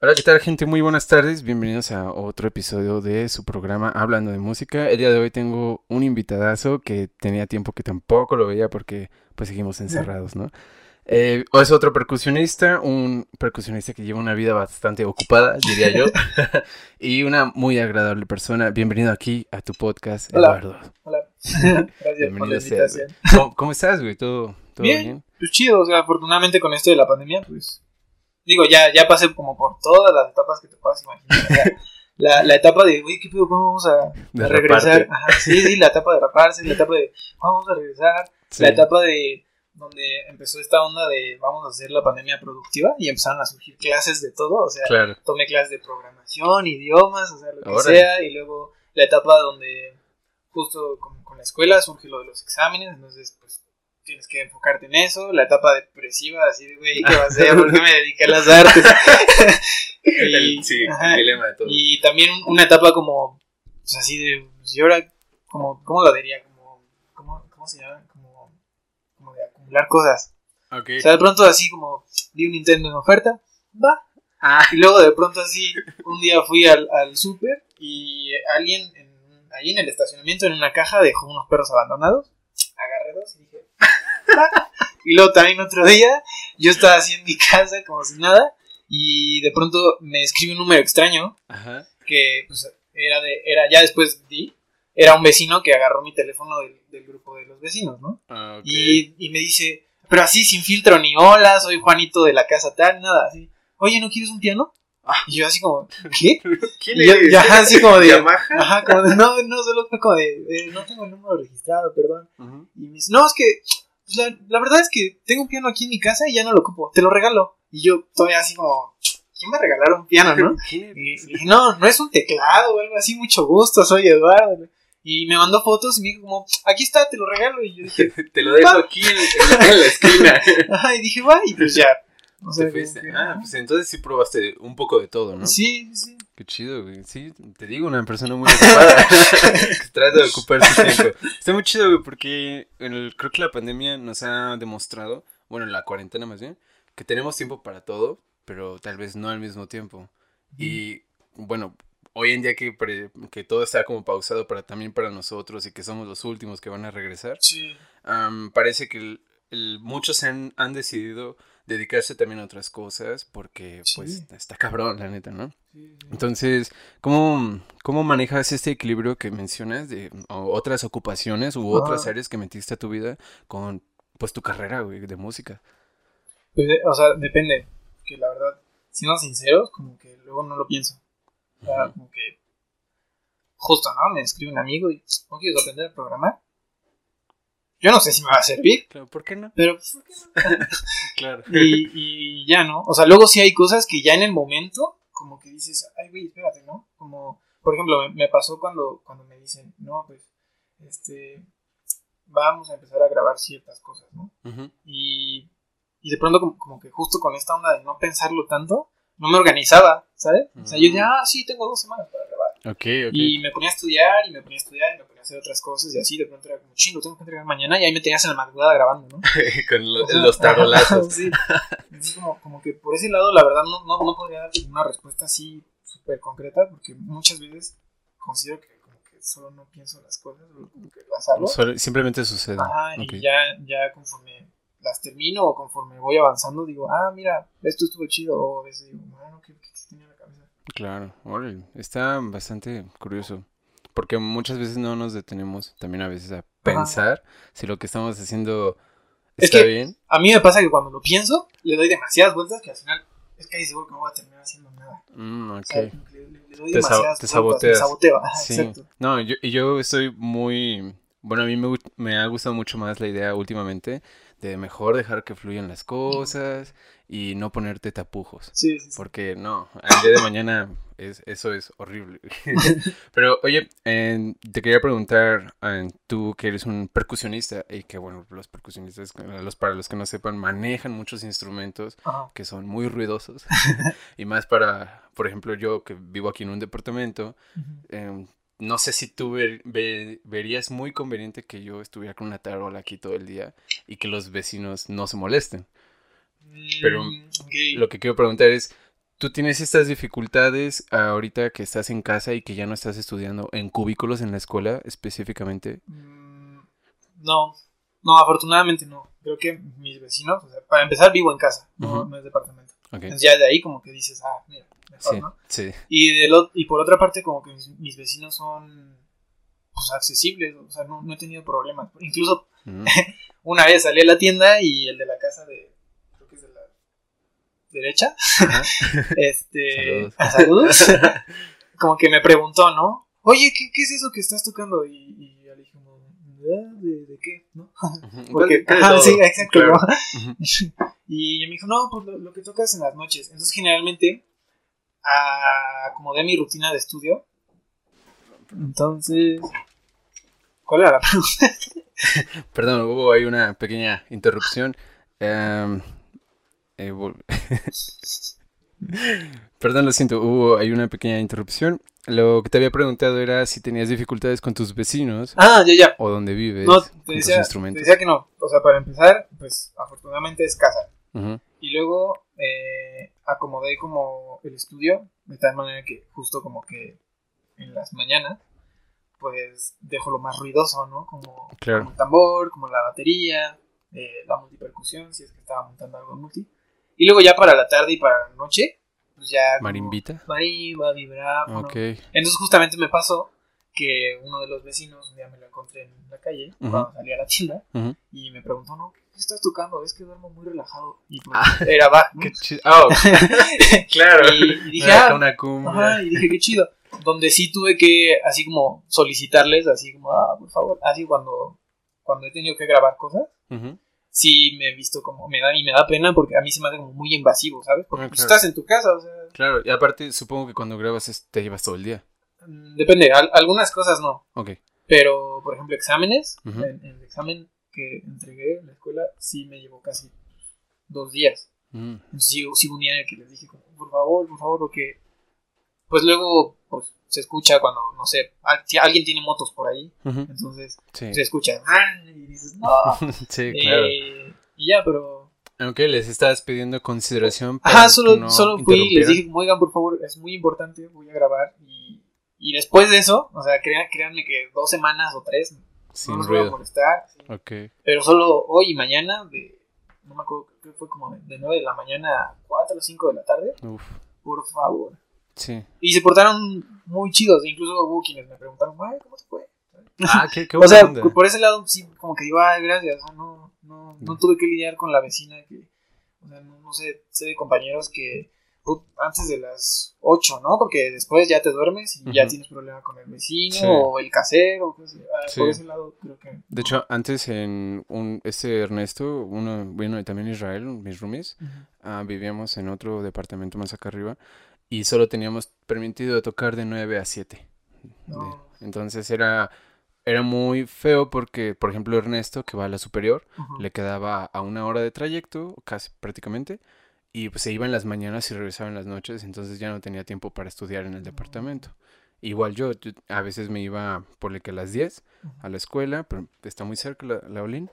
Hola, ¿qué tal gente? Muy buenas tardes, bienvenidos a otro episodio de su programa Hablando de Música. El día de hoy tengo un invitadazo que tenía tiempo que tampoco lo veía porque pues seguimos encerrados, ¿no? Eh, es otro percusionista, un percusionista que lleva una vida bastante ocupada, diría yo, y una muy agradable persona. Bienvenido aquí a tu podcast, Hola. Eduardo. Hola. Gracias Bienvenido por la seas, invitación. ¿Cómo, cómo estás, güey? ¿Todo, todo bien? Bien. Pues chido, o sea, afortunadamente con esto de la pandemia, pues. Digo, ya, ya pasé como por todas las etapas que te puedas imaginar. O sea, la, la etapa de, güey, ¿qué pedo? ¿Cómo vamos a, regresar? Ajá, sí, sí, la etapa de raparse, la etapa de, vamos a regresar. Sí. La etapa de donde empezó esta onda de vamos a hacer la pandemia productiva y empezaron a surgir clases de todo, o sea, Claro. tomé clases de programación, idiomas, o sea, lo que sea, y luego la etapa donde justo con, con la escuela surge lo de los exámenes, entonces pues tienes que enfocarte en eso, la etapa depresiva, así de, güey, ¿qué va a hacer? ¿Por qué me dediqué a las artes? El- sí, ajá, el dilema de todo. y también un- una etapa como, pues así de, pues, yo ahora, como, ¿cómo lo diría? Como, ¿cómo, cómo se llama? Como, como de acumular cosas. Ok. O sea, de pronto así como vi un Nintendo en oferta, va. Ah. Y luego de pronto así, un día fui al, al súper y alguien en, ahí en el estacionamiento en una caja dejó unos perros abandonados. Agarré dos y. Y luego también otro día, yo estaba así en mi casa como si nada y de pronto me escribe un número extraño Ajá. que pues era de, era, ya después di, era un vecino que agarró mi teléfono del, del grupo de los vecinos, ¿no? Ah. Y, y me dice, pero así sin filtro ni hola, soy Juanito de la casa tal, nada, así. Oye, ¿no quieres un piano? Y yo así como, ¿qué? ¿Quién Y yo- eres? y ajá, así como de, ¿Yamaha? ajá, como de, no, no, solo fue como de, eh, no tengo el número registrado, perdón. Y me dice, no, es que, pues, la, la verdad es que tengo un piano aquí en mi casa y ya no lo ocupo, te lo regalo. Y yo todavía así como, ¿quién me regalaron un piano, no? ¿Quién Y no, no es un teclado o algo así, mucho gusto, soy Eduardo. Y me mandó fotos y me dijo como, aquí está, te lo regalo. Y yo dije, Te lo dejo aquí en, en la, en la esquina. ajá, y dije, va, y pues ya. O sea, que, Ah, pues entonces sí probaste un poco de todo, ¿no? Sí, sí. Qué chido, güey. Sí, te digo, una persona muy ocupada que trata de ocupar su tiempo. Está muy chido, güey, porque el- creo que la pandemia nos ha demostrado, bueno, la cuarentena más bien, que tenemos tiempo para todo, pero tal vez no al mismo tiempo. Y bueno, hoy en día que, pre- que todo está como pausado para también para nosotros y que somos los últimos que van a regresar, Sí. parece que el- el- muchos han, han decidido dedicarse también a otras cosas porque pues está cabrón, la neta, ¿no? sí, sí. Entonces, ¿cómo, ¿cómo manejas este equilibrio que mencionas de otras ocupaciones u otras Ajá. áreas que metiste a tu vida con pues tu carrera, güey, de música? Pues, eh, o sea, depende. Que la verdad, siendo sinceros, como que luego no lo pienso. O sea, como que. Justo, ¿no? Me escribe un amigo y, ¿no quieres aprender a programar? Yo no sé si me va a servir, Claro, ¿por qué no? pero ¿por qué no? Claro. y, y ya, ¿no? O sea, luego sí hay cosas que ya en el momento, como que dices, ay, güey, espérate, ¿no? Como, por ejemplo, me, pasó cuando, cuando me dicen, no, pues, este, vamos a empezar a grabar ciertas cosas, ¿no? Y, y de pronto, como, como que justo con esta onda de no pensarlo tanto, no me organizaba, ¿sabes? O sea, yo decía, ah, sí, tengo dos semanas para grabar. Ok, ok. Y me ponía a estudiar, y me ponía a estudiar, y me ponía a hacer otras cosas, y así de pronto era como, chingo, tengo que entregar mañana, y ahí me tenías en la madrugada grabando, ¿no? con lo- O sea, los tarolazos. sí. Entonces, como, como que por ese lado, la verdad, no, no, no podría dar una respuesta así súper concreta, porque muchas veces considero que como que solo no pienso las cosas, como que las hago. Simplemente sucede. Ajá, Ok. y ya, ya conforme las termino o conforme voy avanzando, digo, ah, mira, esto estuvo chido, o a veces digo, bueno, ¿qué, qué tenía en la cabeza? Claro, órale, está bastante curioso. Porque muchas veces no nos detenemos también a veces a pensar si lo que estamos haciendo Es está que- bien. A mí me pasa que cuando lo pienso, le doy demasiadas vueltas que al final es casi seguro que no voy a terminar haciendo nada. Mm, O sea, que le, le- le doy Te sa- demasiadas te vueltas, saboteas. Saboteo, ajá, Sí. exacto. No, yo, y yo estoy muy... Bueno, a mí me, me ha gustado mucho más la idea últimamente de mejor dejar que fluyan las cosas y no ponerte tapujos. Sí, sí, sí. Porque no, al día de mañana es, eso es horrible. Pero oye, eh, te quería preguntar, eh, tú que eres un percusionista y que bueno, los percusionistas, los, para los que no sepan, manejan muchos instrumentos Ajá. que son muy ruidosos. y más para, por ejemplo, yo que vivo aquí en un departamento, eh, no sé si tú ver- ve- verías muy conveniente que yo estuviera con una tarola aquí todo el día y que los vecinos no se molesten. Pero Mm. Lo que quiero preguntar es, ¿Tú tienes estas dificultades ahorita que estás en casa y que ya no estás estudiando en cubículos en la escuela específicamente? Mm, no, no, afortunadamente no. Creo que mis vecinos, o sea, para empezar vivo en casa, no, es departamento. Entonces ya de ahí como que dices, ah, mira, mejor, Sí, ¿no? sí. Y, del ot- y por otra parte como que mis, mis vecinos son pues accesibles, o sea, no, no he tenido problemas. Incluso una vez salí a la tienda y el de la casa de, creo que es de la derecha, este, Saludos. ah, saludos, como que me preguntó, ¿no? Oye, ¿qué, qué es eso que estás tocando? Y, y yo le dije, como, "Ah, ¿de, de qué? ¿No? Porque, ¿Cuál- ajá, sí, exacto, Claro. ¿no? Ujú. Y me dijo, no, pues lo, lo que tocas en las noches. Entonces, generalmente, acomodé mi rutina de estudio. Entonces, ¿cuál era la pregunta? Perdón, hubo ahí una pequeña interrupción. Em, eh, Perdón, lo siento, hubo ahí una pequeña interrupción. Lo que te había preguntado era si tenías dificultades con tus vecinos Ah, ya, ya. o dónde vives No, te tus decía, te decía que no. O sea, para empezar, pues afortunadamente es casa. Y luego eh, acomodé como el estudio, de tal manera que justo como que en las mañanas, pues dejo lo más ruidoso, ¿no? Como, Claro. como el tambor, como la batería, eh, la multipercusión, si es que estaba montando algo en multi. Y luego ya para la tarde y para la noche, pues ya... Marimbita. Marimba, vibráfono. Ok. Entonces justamente me pasó que uno de los vecinos un día me lo encontré en la calle Ujú. cuando salí a la tienda y me preguntó, ¿no? ¿Qué estás tocando? Es que duermo muy relajado. Y pues, Ah, era ¿no? Qué chido. Oh, claro. Y, y dije, ah, una cumbia. ajá, y dije, qué chido. Donde sí tuve que, así como, solicitarles, así como, ah, por favor, así cuando, cuando he tenido que grabar cosas, Ujú. Sí me he visto como, me da, y me da pena porque a mí se me hace como muy invasivo, ¿sabes? Porque Ah, pues, claro. estás en tu casa, o sea, Claro, y aparte supongo que cuando grabas es- te llevas todo el día. mm, depende, al- algunas cosas no, Ok. pero, por ejemplo, exámenes, en, en el examen que entregué en la escuela, sí me llevó casi dos días. Mm. Entonces, sí, sí un día en el que les dije, como, por favor, por favor, porque pues luego pues, se escucha cuando, no sé, si alguien tiene motos por ahí, Ujú. entonces Sí. se escucha "Ah", y dices, no. Sí, claro. Eh, y ya, pero... Aunque les estabas pidiendo consideración para Ajá, solo, no solo fui y les dije, oigan, por favor, es muy importante, voy a grabar. Y, y después de eso, o sea, créan- créanme que dos semanas o tres Sin no los voy a molestar. sí. Pero solo hoy y mañana, de, no me acuerdo, creo que fue como de, de 9 de la mañana a 4 o 5 de la tarde, Uf. por favor. Sí. Y se portaron muy chidos, incluso hubo quienes me preguntaron, ay, ¿cómo se fue? Ah, qué, qué o sea, onda. por ese lado, sí, como que digo, ay, gracias, o sea, no, no, no Mm. tuve que lidiar con la vecina que, o sea, no, no sé, sé de compañeros que antes de las 8, ¿no? Porque después ya te duermes y ya tienes problema con el vecino Sí. o el casero. Ah, Sí. por ese lado creo que... De hecho, antes en un, este Ernesto, uno, bueno, y también Israel, mis roomies, ah, vivíamos en otro departamento más acá arriba y solo teníamos permitido tocar de 9 a 7. De- No. entonces era, era muy feo porque, por ejemplo, Ernesto, que va a la superior, le quedaba a una hora de trayecto, casi prácticamente, y pues se iba en las mañanas y regresaba en las noches, entonces ya no tenía tiempo para estudiar en el departamento. Igual yo, yo a veces me iba por que a las 10 a la escuela, pero está muy cerca la, la Olin,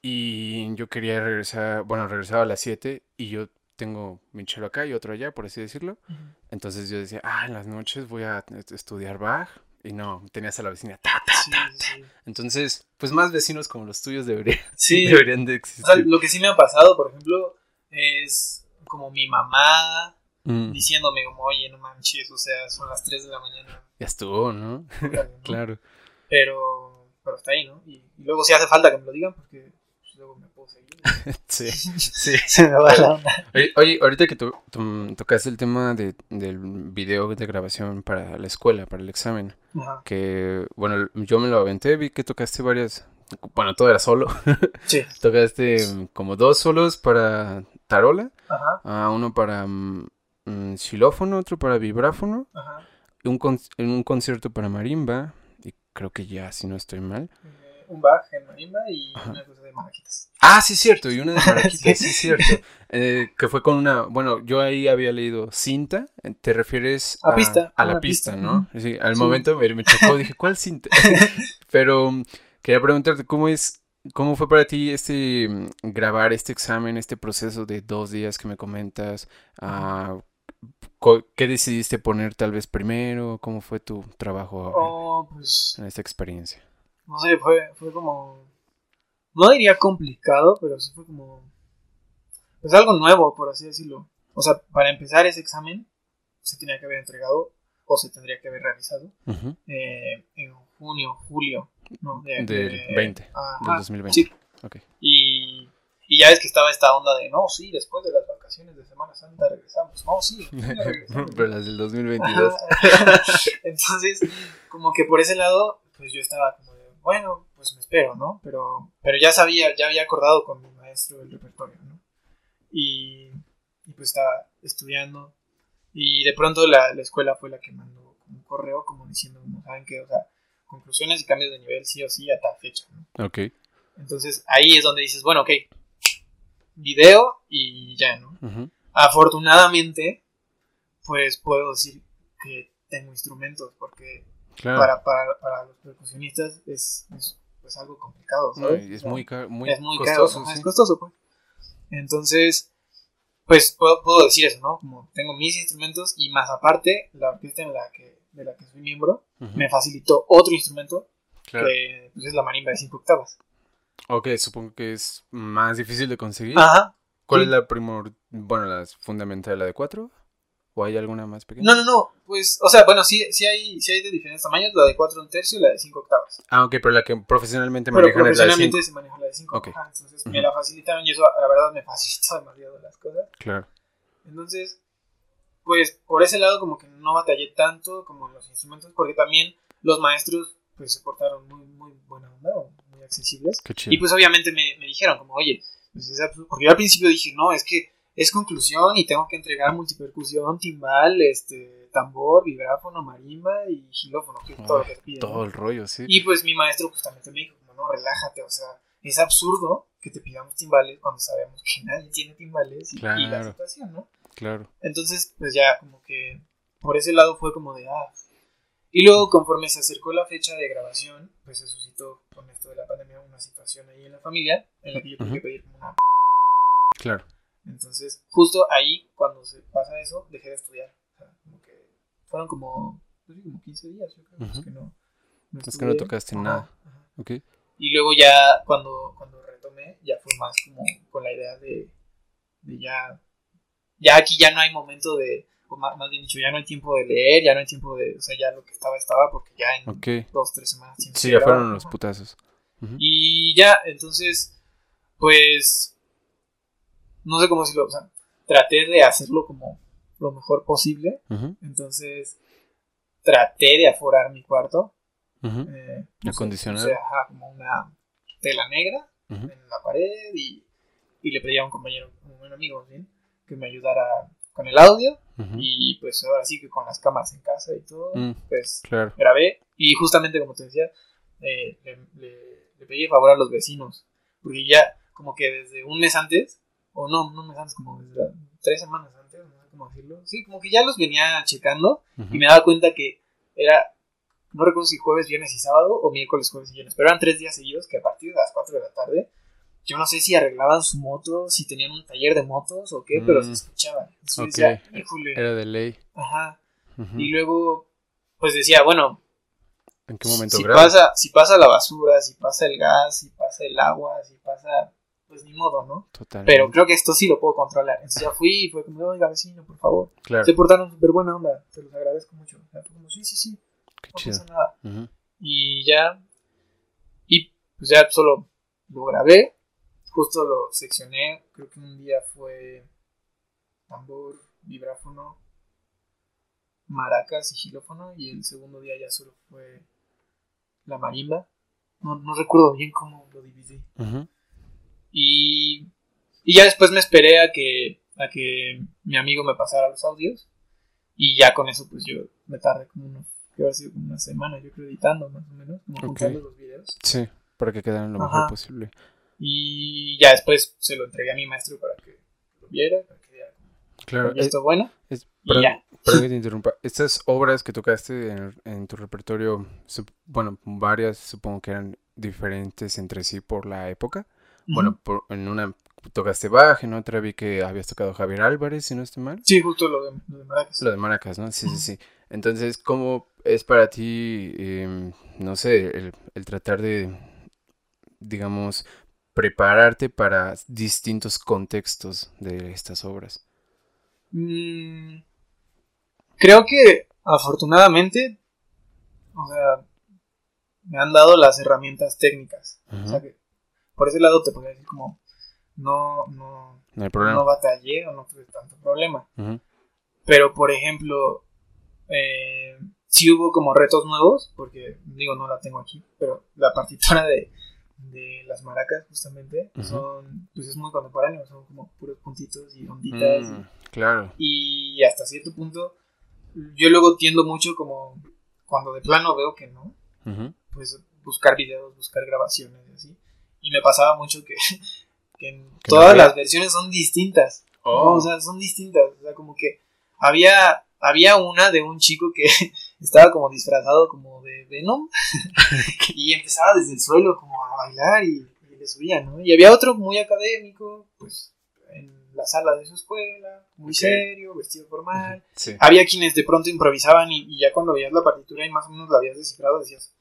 y yo quería regresar, bueno, regresaba a las 7 y yo tengo mi chelo acá y otro allá, por así decirlo. Entonces yo decía, ah, en las noches voy a est- estudiar Bach. Y no, tenías a la vecina. ta, ta. Sí, sí, sí. Entonces, pues más vecinos como los tuyos deberían, Sí, deberían de o existir. sea, lo que sí me ha pasado, por ejemplo, es como mi mamá Mm, diciéndome como, oye, no manches, o sea, son las 3 de la mañana. ya estuvo, ¿no? Claro. Pero, pero está ahí, ¿no? Y, y luego si hace falta que me lo digan, porque luego me puedo seguir. Sí, sí. Se me va la onda. Oye, oye, ahorita que to- tocaste el tema de, del video de grabación para la escuela, para el examen, Ajá. que, bueno, yo me lo aventé, vi que tocaste varias, bueno, todo era solo, Sí. tocaste como dos solos para tarola, Ajá. ah, uno para mm, xilófono, otro para vibráfono, Ajá. un, con- en un concierto para marimba, y creo que ya, si no estoy mal. Eh, un bag en marimba y una cosa de maraquitas. Ah, sí, cierto, y una de Maraquitas, Sí. sí, cierto. Eh, que fue con una, bueno, yo ahí había leído cinta, eh, te refieres A pista, a a la pista, pista, ¿no? Sí, al Sí. momento me, me chocó, dije, ¿cuál cinta? Pero mm, quería preguntarte, ¿cómo es, cómo fue para ti este mm, grabar este examen, este proceso de dos días que me comentas? Ah, ¿qué decidiste poner tal vez primero? ¿Cómo fue tu trabajo Oh, pues, en esta experiencia? No sé, fue, fue como, no diría complicado, pero sí fue como, pues algo nuevo, por así decirlo. O sea, para empezar ese examen se tenía que haber entregado o se tendría que haber realizado eh, en junio, julio, ¿no? De- Del de- 20, ajá, del 2020. Sí. Y, y ya ves que estaba esta onda de, no, sí, después de las vacaciones de Semana Santa regresamos. No, sí, regresamos. Pero las del 2022. Ajá. Entonces, como que por ese lado, pues yo estaba como bueno, pues me espero, ¿no? Pero, pero ya sabía, ya había acordado con mi maestro el repertorio, ¿no? Y, y pues estaba estudiando. Y de pronto la, la escuela fue la que mandó un correo como diciendo, no saben qué, o sea, conclusiones y cambios de nivel sí o sí a tal fecha, ¿no? Ok. Entonces ahí es donde dices, bueno, ok, video y ya, ¿no? Ujú. Afortunadamente, pues puedo decir que tengo instrumentos, porque Claro. para, para, para los percusionistas es, es, pues algo complicado, No, ¿sabes? y es O sea, muy, muy, es muy costoso. caro, ajá, sí. es costoso, pues. Entonces, pues puedo, puedo decir eso, ¿no? Como tengo mis instrumentos y más aparte, la orquesta en la que, de la que soy miembro me facilitó otro instrumento Claro. que pues, es la marimba de 5 octavas. Ok, supongo que es más difícil de conseguir. Ajá. ¿Cuál sí. es la primor... Bueno, la fundamental, la de 4? ¿O hay alguna más pequeña? No, no, no, pues, o sea, bueno, sí, sí, hay, sí hay de diferentes tamaños, la de 4 un tercio y la de 5 octavas. Ah, ok, pero la que profesionalmente Pero manejan es la de 5. profesionalmente se maneja la de 5. Ok. entonces Ujú. me la facilitaron y eso, la verdad, me facilitó demasiado las cosas. Claro. Entonces, pues por ese lado como que no batallé tanto como en los instrumentos, porque también los maestros pues se portaron muy, muy buena onda, o muy accesibles. Qué chido. Y pues obviamente me, me dijeron como, oye, pues es absurdo", porque yo al principio dije, no, es que es conclusión y tengo que entregar multipercusión, timbal, este, tambor, vibráfono, marimba y xilófono, que es todo lo que piden. ¿no? Todo el rollo, sí. Y pues mi maestro justamente me dijo, como no, relájate, o sea, es absurdo que te pidamos timbales cuando sabemos que nadie tiene timbales y, y la situación, ¿no? Claro. Entonces, pues ya como que por ese lado fue como de, ah. Y luego conforme se acercó la fecha de grabación, pues se suscitó con esto de la pandemia una situación ahí en la familia en la que yo tuve que pedir como una... Claro. Entonces, justo ahí, cuando se pasa eso, dejé de estudiar. O sea, como que fueron como, pues sí, como 15 días, yo creo, Ujú. es que no... no Es que no tocaste Ajá, nada. ajá. Ok. Y luego ya cuando, cuando retomé, ya fue más como con la idea de, de ya, ya aquí ya no hay momento de, o más, más bien dicho, ya no hay tiempo de leer, ya no hay tiempo de, o sea, ya lo que estaba estaba porque ya en Ok. dos, tres semanas. Sí, ya fueron los putazos. Y ya, entonces, pues, no sé cómo decirlo, o sea, traté de hacerlo como lo mejor posible, Ujú, entonces traté de aforar mi cuarto. ujú, Eh, puse- Acondicionar. puse, ajá, como una tela negra ujú. en la pared y, y le pedí a un compañero, un buen amigo, ¿sí? que me ayudara con el audio y pues ahora sí que con las cámaras en casa y todo, Mm, pues Claro. grabé y justamente como te decía, eh, le, le- le pedí favor a los vecinos, porque ya como que desde un mes antes, o no, no mes antes, como desde tres semanas antes, no sé cómo decirlo, sí, como que ya los venía checando y me daba cuenta que era, no recuerdo si jueves, viernes y sábado o miércoles, jueves y viernes, pero eran tres días seguidos que a partir de las 4 de la tarde, yo no sé si arreglaban su moto, si tenían un taller de motos o qué, pero se Mm. escuchaba. Entonces decía, híjole, Era de ley. ajá. Y luego, pues decía, bueno, ¿En qué momento si pasa, si pasa la basura, si pasa el gas, si pasa el agua, si pasa, pues ni modo, ¿no? Totalmente. Pero creo que esto sí lo puedo controlar. Entonces ya fui y fue como, oiga, vecino, por favor. Claro. Se portaron súper buena onda, te los agradezco mucho. O sea, fue como, sí, sí, sí, Qué no chido. pasa nada. Y ya, y pues ya solo lo grabé, justo lo seccioné, creo que un día fue tambor, vibráfono, maracas y xilófono, y el segundo día ya solo fue la marimba. No, no recuerdo bien cómo lo dividí. Ujú. Y, y ya después me esperé a que, a que mi amigo me pasara los audios. Y ya con eso, pues yo me tardé como que haber sido como una semana, yo creo, editando más o menos, como Ok. juntando los videos. Sí, para que quedaran lo Ajá. mejor posible. Y ya después se lo entregué a mi maestro para que lo viera, para que Claro. "Oye, esto es bueno. es- Y perdón, ya. perdón que te interrumpa. Estas obras que tocaste en, en tu repertorio, bueno, varias supongo que eran diferentes entre sí por la época. Bueno, por- en una tocaste Bach, en otra vi que habías tocado Javier Álvarez, si no estoy mal. Sí, justo lo de, lo de Maracas. Lo de Maracas, ¿no? Sí, sí, sí. Entonces, ¿cómo es para ti, em, no sé, el, el tratar de, digamos, prepararte para distintos contextos de estas obras? Mm, creo que afortunadamente, o sea, me han dado las herramientas técnicas. O sea que por ese lado te podría decir como no, no, No hay problema. no batallé o no tuve tanto problema. Pero por ejemplo, eh, sí hubo como retos nuevos, porque digo, no la tengo aquí, pero la partitura de, de las maracas justamente son, pues es muy contemporáneo, son como puros puntitos y onditas. y- Mm, claro. y hasta cierto punto yo luego tiendo mucho como cuando de plano veo que no, pues buscar videos, buscar grabaciones y así. Y me pasaba mucho que, no todas las versiones son distintas. ¿no? Oh. O sea, son distintas. O sea, como que había, había una de un chico que estaba como disfrazado como de Venom y empezaba desde el suelo como a bailar y, y le subía, ¿no? Y había otro muy académico, pues en la sala de su escuela, muy serio, vestido formal. Sí. Había quienes de pronto improvisaban y, y ya cuando veías la partitura y más o menos la habías descifrado decías,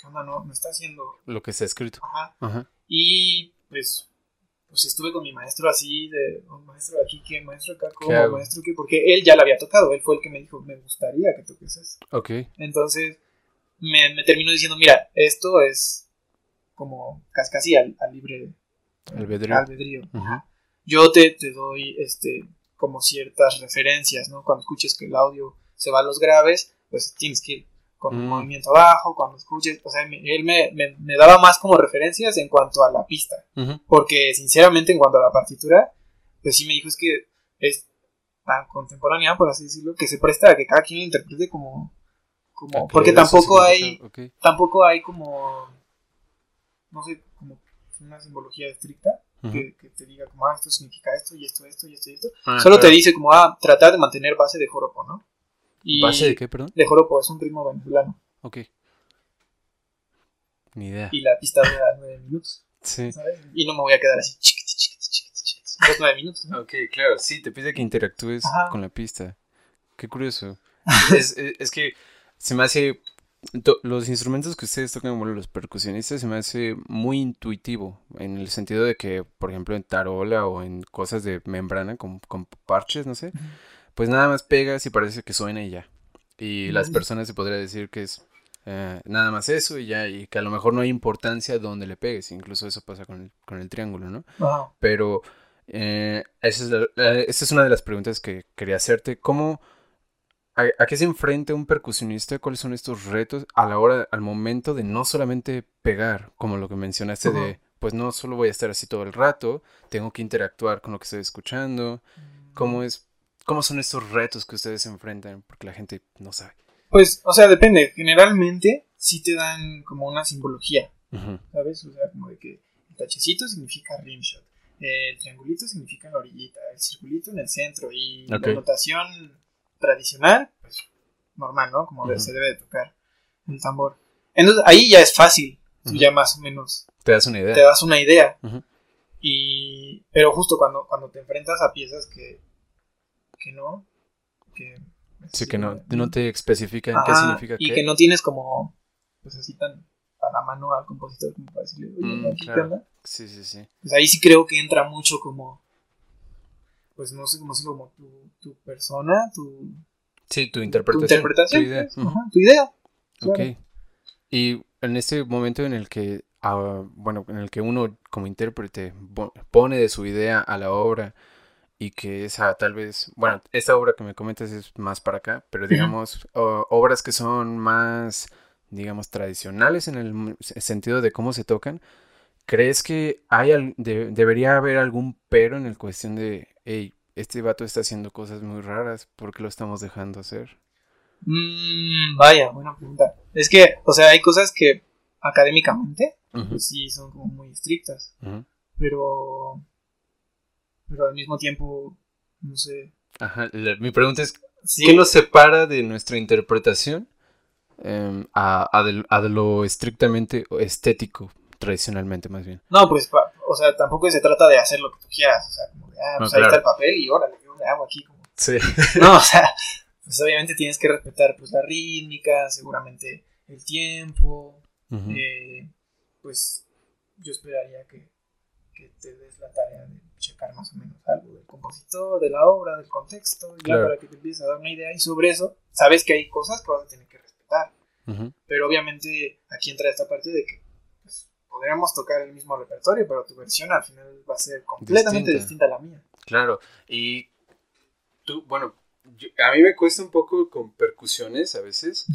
¿qué onda? No, no está haciendo... Lo que está escrito. Ajá. Ajá. Y pues, pues estuve con mi maestro así, de oh, maestro de aquí, ¿qué? Maestro acá, hago? Maestro qué, porque él ya la había tocado, él fue el que me dijo, me gustaría que toques eso. Ok. Entonces me, me terminó diciendo, mira, esto es como casi, casi al, al libre Albedrío. albedrío. Ujú. Yo te, te doy este como ciertas referencias, ¿no? Cuando escuches que el audio se va a los graves, pues tienes que ir con Mm. movimiento abajo, cuando escuches, o sea, me- él me, me- me daba más como referencias en cuanto a la pista, porque sinceramente en cuanto a la partitura, pues sí me dijo es que es tan contemporánea, por así decirlo, que se presta a que cada quien la interprete como, como porque tampoco hay, tampoco hay como, no sé, como una simbología estricta que, que te diga como, ah, esto significa esto y esto, esto y esto y esto. Ah, Solo te dice como, ah, tratar de mantener base de joropo, ¿no? Y ¿Base de qué, perdón? de joropo es un ritmo venezolano Ok. Ni idea. y la pista dura nueve minutos, Sí. ¿sabes? Y no me voy a quedar así, chiquiti, chiquiti, chiquiti, chiquiti, los nueve minutos, ¿no? Ok, claro, sí, te pide que interactúes Ajá. con la pista. Qué curioso. es, es- es que se me hace. los instrumentos que ustedes tocan, bueno, los percusionistas, se me hace muy intuitivo. En el sentido de que, por ejemplo, en tarola o en cosas de membrana con, con parches, no sé, pues nada más pegas y parece que suena y ya. Y las personas se podría decir que es eh, nada más eso y ya, y que a lo mejor no hay importancia donde le pegues. Incluso eso pasa con el, con el triángulo, ¿no? Pero eh, esa, es la- la- esa es una de las preguntas que quería hacerte. ¿Cómo, a, a qué se enfrenta un percusionista? ¿Cuáles son estos retos a la hora, al momento de no solamente pegar, como lo que mencionaste de, pues no solo voy a estar así todo el rato, tengo que interactuar con lo que estoy escuchando? ¿Cómo es, cómo son estos retos que ustedes enfrentan? Porque la gente no sabe. Pues, o sea, depende. Generalmente sí te dan como una simbología, ¿sabes? O sea, como de que el tachecito significa rimshot, el triangulito significa la orillita, el circulito en el centro y la notación tradicional, pues normal, ¿no? Como de- Ujú. se debe de tocar el tambor. Entonces ahí ya es fácil, ya más o menos Te das una idea. te das una idea. Y pero justo cuando, cuando te enfrentas a piezas que, que no, que Sí, que no, no te especifican qué significa y qué. que no tienes como pues así tan a la mano al compositor como para decirle, oye, Mm, aquí, ¿qué claro. onda? Sí, sí, sí. Pues ahí sí creo que entra mucho como pues no sé cómo decirlo, como tu, tu persona, tu, Sí, tu tu interpretación. interpretación, tu idea. pues, ajá, tu idea. Ok. Y en este momento en el que, ah, bueno, en el que uno como intérprete pone de su idea a la obra y que esa tal vez, bueno, esta obra que me comentas es más para acá, pero digamos, o- obras que son más, digamos, tradicionales en el sentido de cómo se tocan, ¿crees que hay al- de- debería haber algún pero en el cuestión de, hey, este vato está haciendo cosas muy raras, ¿por qué lo estamos dejando hacer? Mm, vaya, buena pregunta. Es que, o sea, hay cosas que académicamente pues sí son como muy estrictas, pero pero al mismo tiempo no sé. Ajá, la- mi pregunta es, Sí, ¿Qué nos separa de nuestra interpretación em, a, a de lo estrictamente estético, tradicionalmente más bien? No, pues, pa- o sea, tampoco se trata de hacer lo que tú quieras, o sea, como de, ah, pues No, ahí está el papel y órale, yo le hago aquí como... Sí. No, o sea, pues obviamente tienes que respetar pues la rítmica, seguramente el tiempo, eh, pues yo esperaría que, que te des la tarea de checar más o menos algo del compositor, de la obra, del contexto, y Claro. ya para que te empieces a dar una idea y sobre eso sabes que hay cosas que vas a tener que respetar, Ujú. pero obviamente aquí entra esta parte de que pues, podríamos tocar el mismo repertorio, pero tu versión al final va a ser completamente Distinta. distinta, a la mía. Claro, y tú, bueno, yo- a mí me cuesta un poco con percusiones a veces,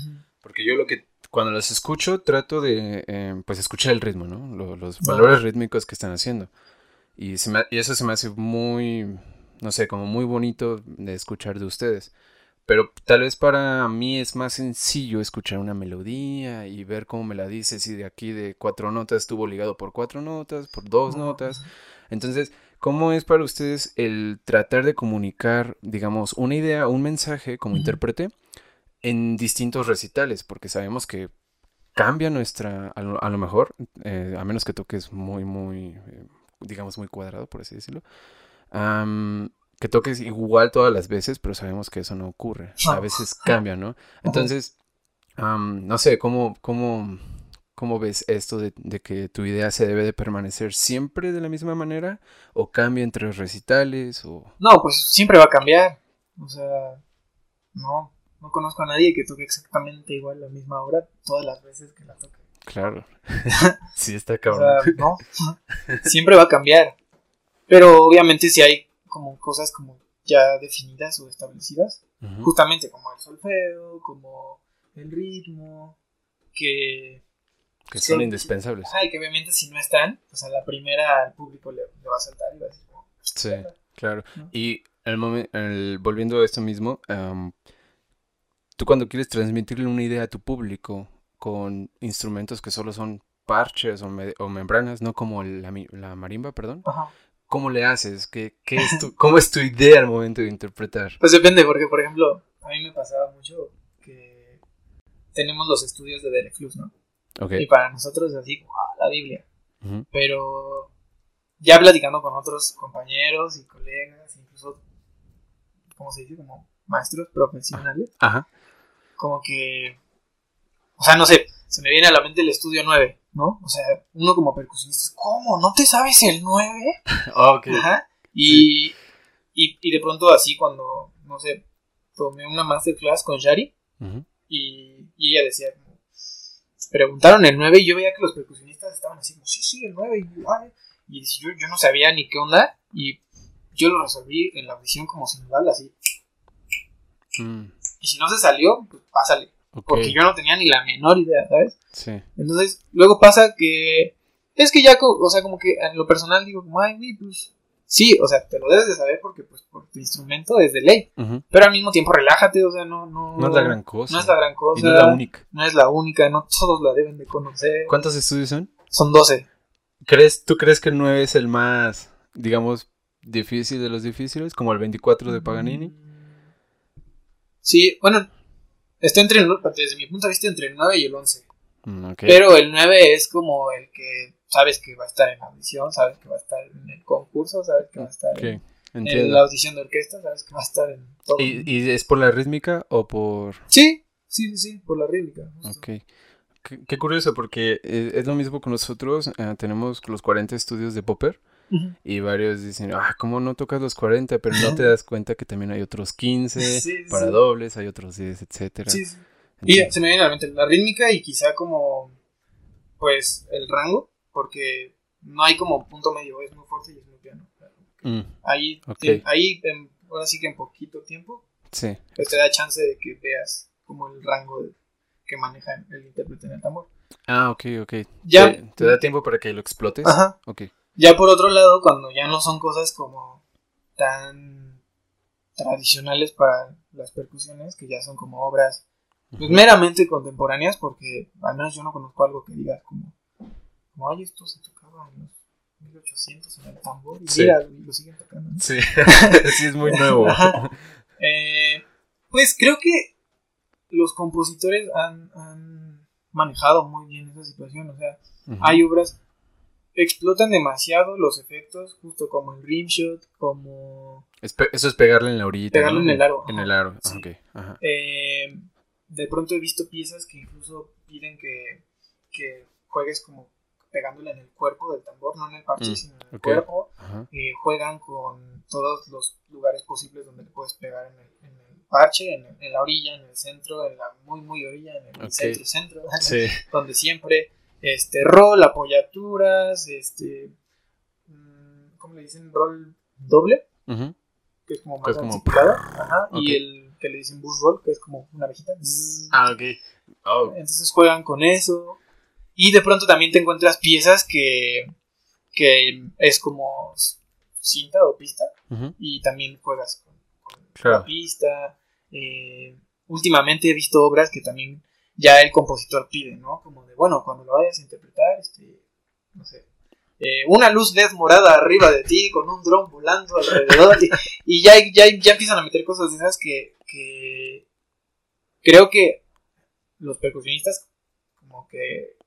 porque yo lo que, cuando las escucho, trato de, eh, pues, escuchar el ritmo, ¿no? Lo- los Ah. valores rítmicos que están haciendo. Y, se me- y eso se me hace muy, no sé, como muy bonito de escuchar de ustedes. Pero tal vez para mí es más sencillo escuchar una melodía y ver cómo me la dice, si de aquí de cuatro notas estuvo ligado por cuatro notas, por dos notas. Entonces, ¿cómo es para ustedes el tratar de comunicar, digamos, una idea, un mensaje como intérprete en distintos recitales? Porque sabemos que cambia nuestra, a lo, a lo mejor, eh, a menos que toques muy, muy, eh, digamos, muy cuadrado, por así decirlo, am, que toques igual todas las veces, pero sabemos que eso no ocurre. A No. veces cambia, ¿no? Entonces, am, no sé, ¿cómo, cómo, cómo ves esto de, de que tu idea se debe de permanecer siempre de la misma manera? ¿O cambia entre recitales? O... No, pues siempre va a cambiar. O sea, no, no conozco a nadie que toque exactamente igual la misma obra todas las veces que la toque. Claro. sí, está O cabrón. sea, no, siempre va a cambiar. Pero obviamente si hay como cosas como ya definidas o establecidas, justamente como el solfeo, como el ritmo, que, Que son sí. indispensables. ajá, y que obviamente si no están, pues a la primera al público le, le va a saltar y va a decir, como, Sí, claro. ¿no? Y el el, volviendo a esto mismo, am, tú cuando quieres transmitirle una idea a tu público con instrumentos que solo son parches o, me- o membranas, no como la, marimba, perdón, Ajá. ¿cómo le haces? ¿Qué, qué es tu, ¿Cómo es tu idea al momento de interpretar? Pues depende, porque por ejemplo, a mí me pasaba mucho que tenemos los estudios de Deleflux, ¿no? Y para nosotros es así ah, la Biblia. Pero ya platicando con otros compañeros y colegas, incluso, ¿cómo se dice? Como maestros profesionales, Ajá. como que, o sea, no sé, se me viene a la mente el estudio 9, ¿no? O sea, uno como percusionista, ¿cómo? ¿No te sabes el 9? Ok. Ajá. Y, y, y de pronto así cuando, no sé, tomé una masterclass con Shari y, y ella decía preguntaron el 9 y yo veía que los percusionistas estaban así sí, sí, el 9 y, "Vale". y yo, yo no sabía ni qué onda y yo lo resolví en la audición como sinodal así. Mm, Y si no se salió, pues pásale. Porque yo no tenía ni la menor idea, ¿sabes? Sí. Entonces, luego pasa que. Es que ya, o sea, como que en lo personal digo, como, ay, güey, pues. Sí, o sea, te lo debes de saber porque, pues, por tu instrumento es de ley. Pero al mismo tiempo, relájate, o sea, no. No, No es la gran cosa. No es la gran cosa. Y no es la única. No es la única, no todos la deben de conocer. ¿Cuántos estudios son? Son 12. ¿Crees, ¿Tú crees que el 9 es el más, digamos, difícil de los difíciles? Como el 24 de Paganini. Sí, bueno, está entre, el- desde mi punto de vista, entre el 9 y el 11. Mm, ok. Pero el 9 es como el que sabes que va a estar en la audición, sabes que va a estar en el concurso, sabes que va a estar Ok, en, en la audición de orquesta, sabes que va a estar en todo. ¿Y, y es por la rítmica o por...? Sí, sí, sí, sí, por la rítmica. justo. Ok. Qué, qué curioso, porque eh, es lo mismo con nosotros. eh, tenemos los 40 estudios de Popper Y varios dicen, ah, ¿cómo no tocas los 40? Pero no te das cuenta que también hay otros 15 Sí, para sí. dobles, hay otros 10, etcétera. Sí. Y se me viene a la mente la rítmica y quizá como, pues, el rango, porque no hay como punto medio, es muy fuerte y es muy piano. Mm, Ahí, te- ahí en- ahora sí que en poquito tiempo, sí, pues te da chance de que veas como el rango de- que maneja el intérprete en el tambor. Ah, ok, ok. Ya- ¿Te, te da tiempo para que lo explotes? Ajá. Ok. Ya por otro lado, cuando ya no son cosas como tan tradicionales para las percusiones, que ya son como obras pues, meramente contemporáneas, porque al menos yo no conozco algo que diga como, como ay, esto se tocaba en los 1800 en el tambor y Sí. mira, lo siguen tocando. ¿no? Sí, sí es muy nuevo. Eh, pues creo que los compositores han, han manejado muy bien esa situación, o sea, hay obras explotan demasiado los efectos, justo como el rimshot, como... eso es pegarle en la orilla. Pegarle en el aro. En el aro, ok. Ajá. Eh, de pronto he visto piezas que incluso piden que, que juegues como pegándole en el cuerpo del tambor, no en el parche, mm, sino en el cuerpo. Eh, juegan con todos los lugares posibles donde le puedes pegar en el, en el parche, en, en, la orilla, en el centro, en la muy, muy orilla, en el centro, centro, donde siempre, este, rol, apoyaturas, este, mm, ¿cómo le dicen? Rol doble, que es como más Ajá, y el que le dicen bush roll, que es como una abejita. Ah, ok. Oh. Entonces juegan con eso. Y de pronto también te encuentras piezas que, que es como cinta o pista. Y también juegas con, la pista. Eh, últimamente he visto obras que también ya el compositor pide, ¿no? Como de, bueno, cuando lo vayas a interpretar, este, no sé, eh, una luz LED morada arriba de ti con un dron volando alrededor y, ya, ya, ya, empiezan a meter cosas de esas que, que creo que los percusionistas como que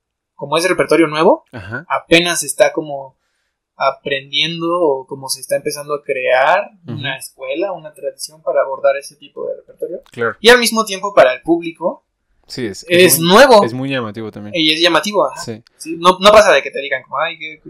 como es repertorio nuevo, apenas está como aprendiendo o como se está empezando a crear una escuela, una tradición para abordar ese tipo de repertorio. Y al mismo tiempo para el público. Sí, es, es, nuevo. Es muy llamativo también. Y es llamativo. Sí. No, no, pasa de que te digan como, ay, que,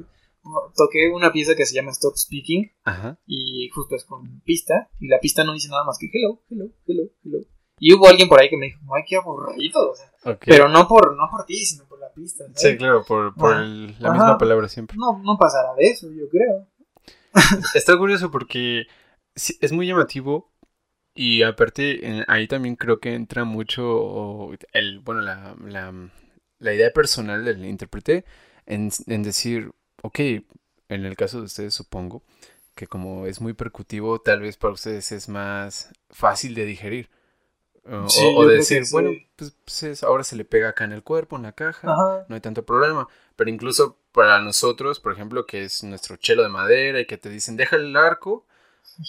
toqué una pieza que se llama Stop Speaking. Ajá. Y justo es con pista. Y la pista no dice nada más que hello, hello, hello, hello. Y hubo alguien por ahí que me dijo, ay, qué aburrido. O sea, Pero no por, no por ti, sino por la pista. Sí, claro, por, por la misma palabra siempre. No, no pasará de eso, yo creo. Está curioso porque es muy llamativo y aparte ahí también creo que entra mucho el, bueno, la, la, la idea personal del intérprete en, en decir, ok, en el caso de ustedes supongo que como es muy percutivo, tal vez para ustedes es más fácil de digerir o, de decir, bueno, pues, pues ahora se le pega acá en el cuerpo, en la caja, no hay tanto problema. Pero incluso para nosotros, por ejemplo, que es nuestro chelo de madera y que te dicen, deja el arco,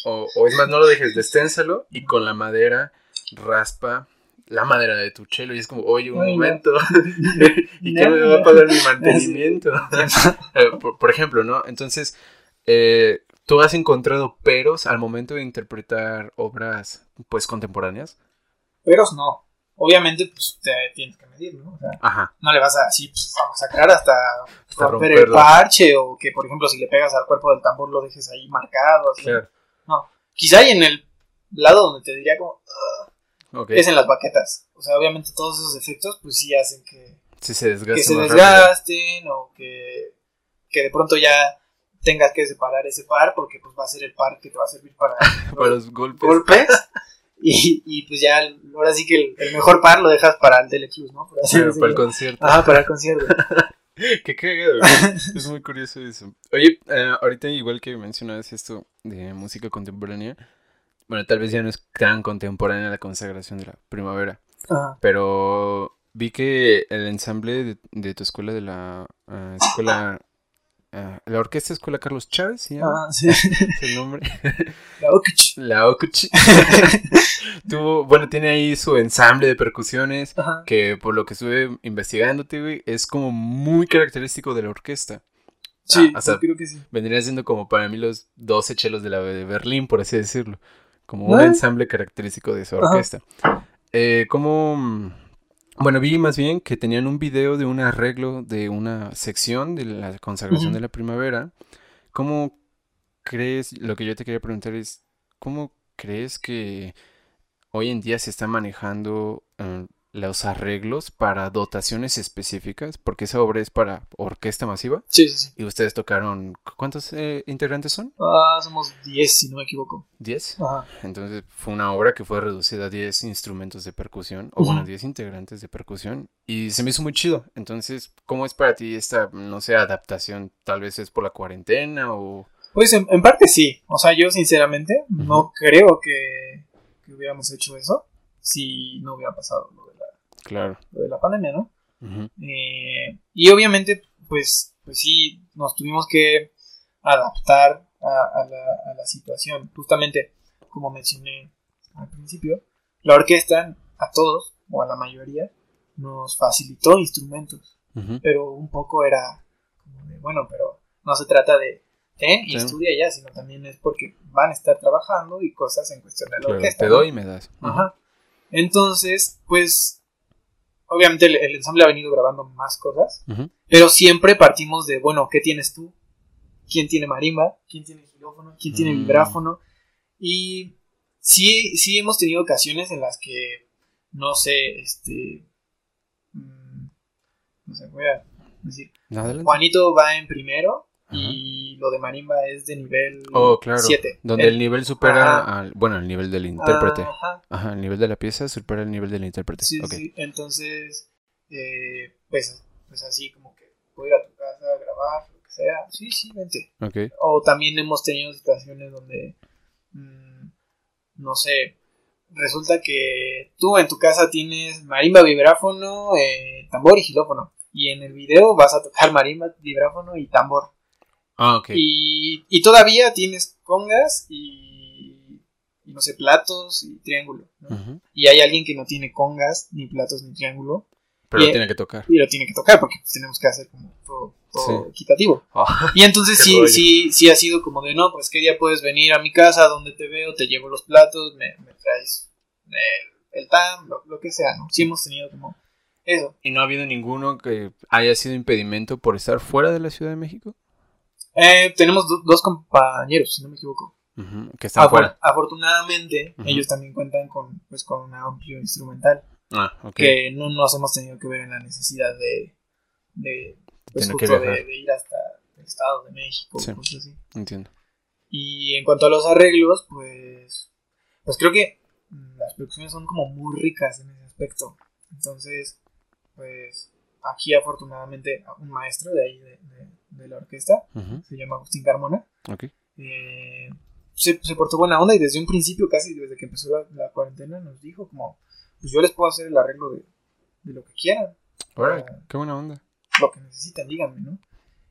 o, es más, no lo dejes, desténsalo y con la madera raspa la madera de tu chelo y es como, oye, un momento, ¿y qué me va a pagar mi mantenimiento? Eh, por, ejemplo, ¿no? Entonces, eh, ¿tú has encontrado peros al momento de interpretar obras, pues, contemporáneas? Pero no. Obviamente, pues te tienes que medir, ¿no? O sea, no le vas a así pues, a sacar hasta, romper el parche o que, por ejemplo, si le pegas al cuerpo del tambor lo dejes ahí marcado. Así. No. Quizá hay en el lado donde te diría como. Es en las baquetas. O sea, obviamente todos esos efectos, pues sí hacen que. se desgasten. Que se desgasten o que, que de pronto ya tengas que separar ese par porque pues va a ser el par que te va a servir para, para los golpes. golpes y, y pues ya, ahora sí que el, mejor par lo dejas para el Deleclus, ¿no? para el concierto. Ajá, para el concierto. Qué cagado, es muy curioso eso. Oye, eh, ahorita igual que mencionabas esto de música contemporánea, bueno, tal vez ya no es tan contemporánea la consagración de la primavera, Ajá. pero vi que el ensamble de, de tu escuela, de la uh, escuela Ah, la Orquesta Escuela Carlos Chávez, ¿sí? Ah, sí. Es el nombre. La Okuchi. La Okuchi. Tuvo, bueno, tiene ahí su ensamble de percusiones que por lo que estuve investigando, güey, es como muy característico de la orquesta. Sí, ah, creo que sí. Vendría siendo como para mí los 12 chelos de la de Berlín, por así decirlo. Como un ensamble característico de esa orquesta. Eh, ¿Cómo bueno, vi más bien que tenían un video de un arreglo de una sección de la consagración de la primavera. ¿Cómo crees, lo que yo te quería preguntar es, ¿cómo crees que hoy en día se está manejando eh, los arreglos para dotaciones específicas, porque esa obra es para orquesta masiva. Sí, sí, sí. Y ustedes tocaron, ¿cuántos eh, integrantes son? Ah, somos 10, si no me equivoco. ¿10? Ajá. Entonces fue una obra que fue reducida a 10 instrumentos de percusión, o bueno, 10 integrantes de percusión, y se me hizo muy chido. Entonces, ¿cómo es para ti esta, no sé, adaptación? Tal vez es por la cuarentena o... Pues en, parte sí, o sea, yo sinceramente no creo que, que hubiéramos hecho eso si no hubiera pasado Claro. Lo de la pandemia, ¿no? Eh, y obviamente, pues, pues sí, nos tuvimos que adaptar a, la, situación. Justamente, como mencioné al principio, la orquesta a todos, o a la mayoría, nos facilitó instrumentos. Pero un poco era como de, bueno, pero no se trata de ten y Sí. estudia ya, sino también es porque van a estar trabajando y cosas en cuestión de la Claro, orquesta. te doy y me das. Ajá. Entonces, pues, obviamente el, el ensamble ha venido grabando más cosas, pero siempre partimos de, bueno, ¿qué tienes tú? ¿Quién tiene marimba? ¿Quién tiene gilófono? ¿Quién tiene Mm. vibráfono? Y sí, sí hemos tenido ocasiones en las que, no sé, este... mm, No sé, voy a decir. Adelante. Juanito va en primero. Y lo de marimba es de nivel Oh, claro. 7. Donde el nivel supera Ajá. al, bueno, el nivel del intérprete. Ajá. Ajá, el nivel de la pieza supera el nivel del intérprete. Sí, sí, entonces, eh, pues, pues así como que puedo ir a tu casa a grabar, lo que sea. Sí, sí, vente. O también hemos tenido situaciones donde, mm, no sé, resulta que tú en tu casa tienes marimba, vibráfono, eh, tambor y gilófono. Y en el video vas a tocar marimba, vibráfono y tambor. Ah, ok. Y, y todavía tienes congas y, y no sé, platos y triángulo. Y hay alguien que no tiene congas, ni platos, ni triángulo. Pero y- tiene que tocar. Y lo tiene que tocar porque pues, tenemos que hacer como todo, todo Sí. equitativo. Ah, Y entonces sí, rollo. sí, sí ha sido como de, no, pues que día puedes venir a mi casa donde te veo, te llevo los platos, me, me traes el, el tam, lo, lo que sea, ¿no? Sí hemos tenido como eso. ¿Y no ha habido ninguno que haya sido impedimento por estar fuera de la Ciudad de México? Eh, tenemos do- dos compañeros, si no me equivoco. Que están Afor- fuera. afortunadamente, ellos también cuentan con, pues, con un amplio instrumental. Ah, que no nos hemos tenido que ver en la necesidad de, de, pues, que de, ir hasta el Estado de México, Sí. cosas así. Entiendo. Y en cuanto a los arreglos, pues, pues creo que las producciones son como muy ricas en ese aspecto. Entonces, pues aquí afortunadamente un maestro de ahí de, de- de la orquesta, Ujú, se llama Agustín Carmona, Ok. eh, se, se portó buena onda y desde un principio, casi desde que empezó la, la cuarentena, nos dijo como, pues yo les puedo hacer el arreglo de, de lo que quieran, Ah. qué buena onda. lo que necesitan, díganme, ¿no?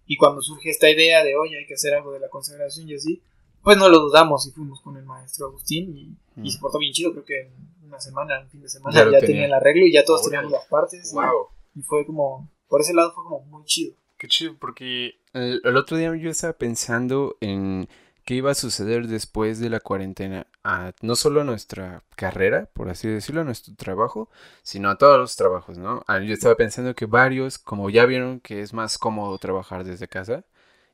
Y cuando surge esta idea de, oye, hay que hacer algo de la consagración y así, pues no lo dudamos y fuimos con el maestro Agustín y, y Mm. se portó bien chido, creo que en una semana, un fin de semana Ya ya, tenía. tenía. el arreglo y ya todos Órale. teníamos las partes y- Wow. y, fue como, por ese lado fue como muy chido. Qué chido, porque el, el otro día yo estaba pensando en qué iba a suceder después de la cuarentena, a no solo a nuestra carrera, por así decirlo, a nuestro trabajo, sino a todos los trabajos, ¿no? Ah, Yo estaba pensando que varios, como ya vieron que es más cómodo trabajar desde casa,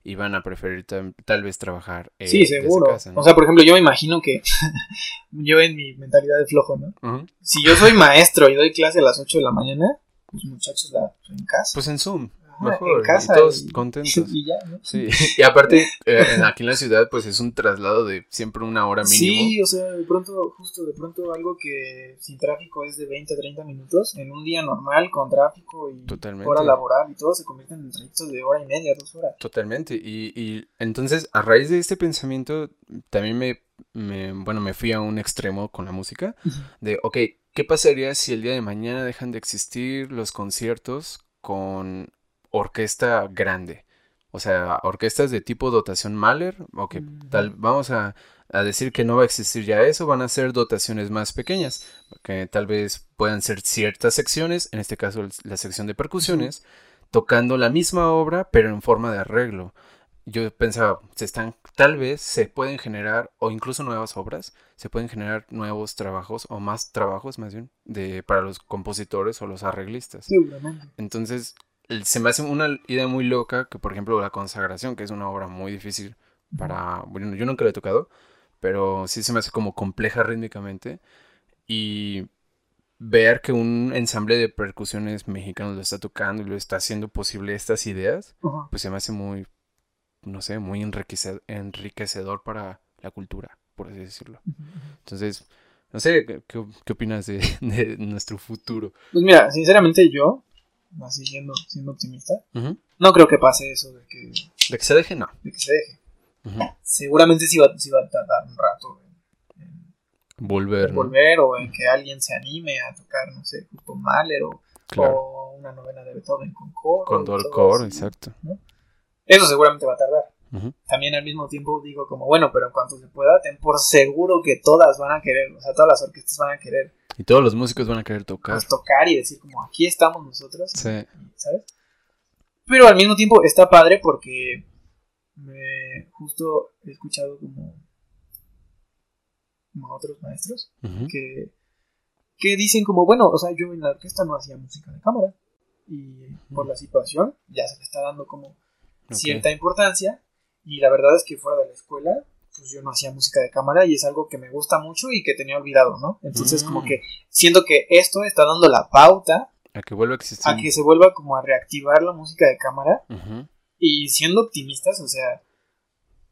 iban a preferir tal vez trabajar eh, sí, desde seguro. casa, ¿no? O sea, por ejemplo, yo me imagino que yo en mi mentalidad de flojo, ¿no? Si yo soy maestro y doy clase a las 8 de la mañana, pues muchachos, la, en casa. Pues en Zoom, mejor, en casa y todos y- contentos. Y ya, ¿no? Sí, y aparte, eh, aquí en la ciudad, pues es un traslado de siempre una hora mínimo. Sí, o sea, de pronto, justo de pronto algo que sin tráfico es de 20 a 30 minutos, en un día normal con tráfico y Totalmente. hora laboral y todo se convierten en trayectos de hora y media, dos horas. Totalmente. Y, y entonces, a raíz de este pensamiento, también me, me, bueno, me fui a un extremo con la música. De, ok, ¿qué pasaría si el día de mañana dejan de existir los conciertos con orquesta grande? O sea, orquestas de tipo dotación Mahler, o que Ujú. tal, vamos a, a decir que no va a existir ya eso, van a ser dotaciones más pequeñas, que tal vez puedan ser ciertas secciones, en este caso la sección de percusiones, tocando la misma obra, pero en forma de arreglo. Yo pensaba, se están, tal vez se pueden generar, o incluso nuevas obras, se pueden generar nuevos trabajos, o más trabajos más bien, de, para los compositores o los arreglistas. Seguramente. Entonces, se me hace una idea muy loca que, por ejemplo, la consagración, que es una obra muy difícil para, bueno, yo nunca la he tocado, pero sí se me hace como compleja rítmicamente y ver que un ensamble de percusiones mexicanos lo está tocando y lo está haciendo posible estas ideas, Ajá. pues se me hace muy, no sé, muy enriquece- enriquecedor para la cultura, por así decirlo. Entonces, no sé, ¿qué, qué- qué opinas de, de nuestro futuro? Pues mira, sinceramente yo, así siendo, siendo optimista, no creo que pase eso de que, De que se deje, no. de que se deje. Seguramente sí va, sí va a tardar un rato en, en Volver, ¿no? volver o en que alguien se anime a tocar, no sé, justo Mahler o, Claro. o una novena de Beethoven con coro. Con todo el coro, exacto. Eso seguramente va a tardar. También al mismo tiempo digo como, bueno, pero en cuanto se pueda, ten por seguro que todas van a querer, o sea, todas las orquestas van a querer Y todos los músicos van a querer tocar. pues, tocar y decir como, aquí estamos nosotros, Sí. ¿sabes? Pero al mismo tiempo está padre porque me justo he escuchado como, otros maestros que, que dicen como, bueno, o sea, yo en la orquesta no hacía música de cámara y por la situación ya se le está dando como cierta importancia y la verdad es que fuera de la escuela pues yo no hacía música de cámara y es algo que me gusta mucho y que tenía olvidado, ¿no? Entonces como Mm. que siento que esto está dando la pauta A que vuelva a existir. a que se vuelva como a reactivar la música de cámara Ujú. y siendo optimistas, o sea,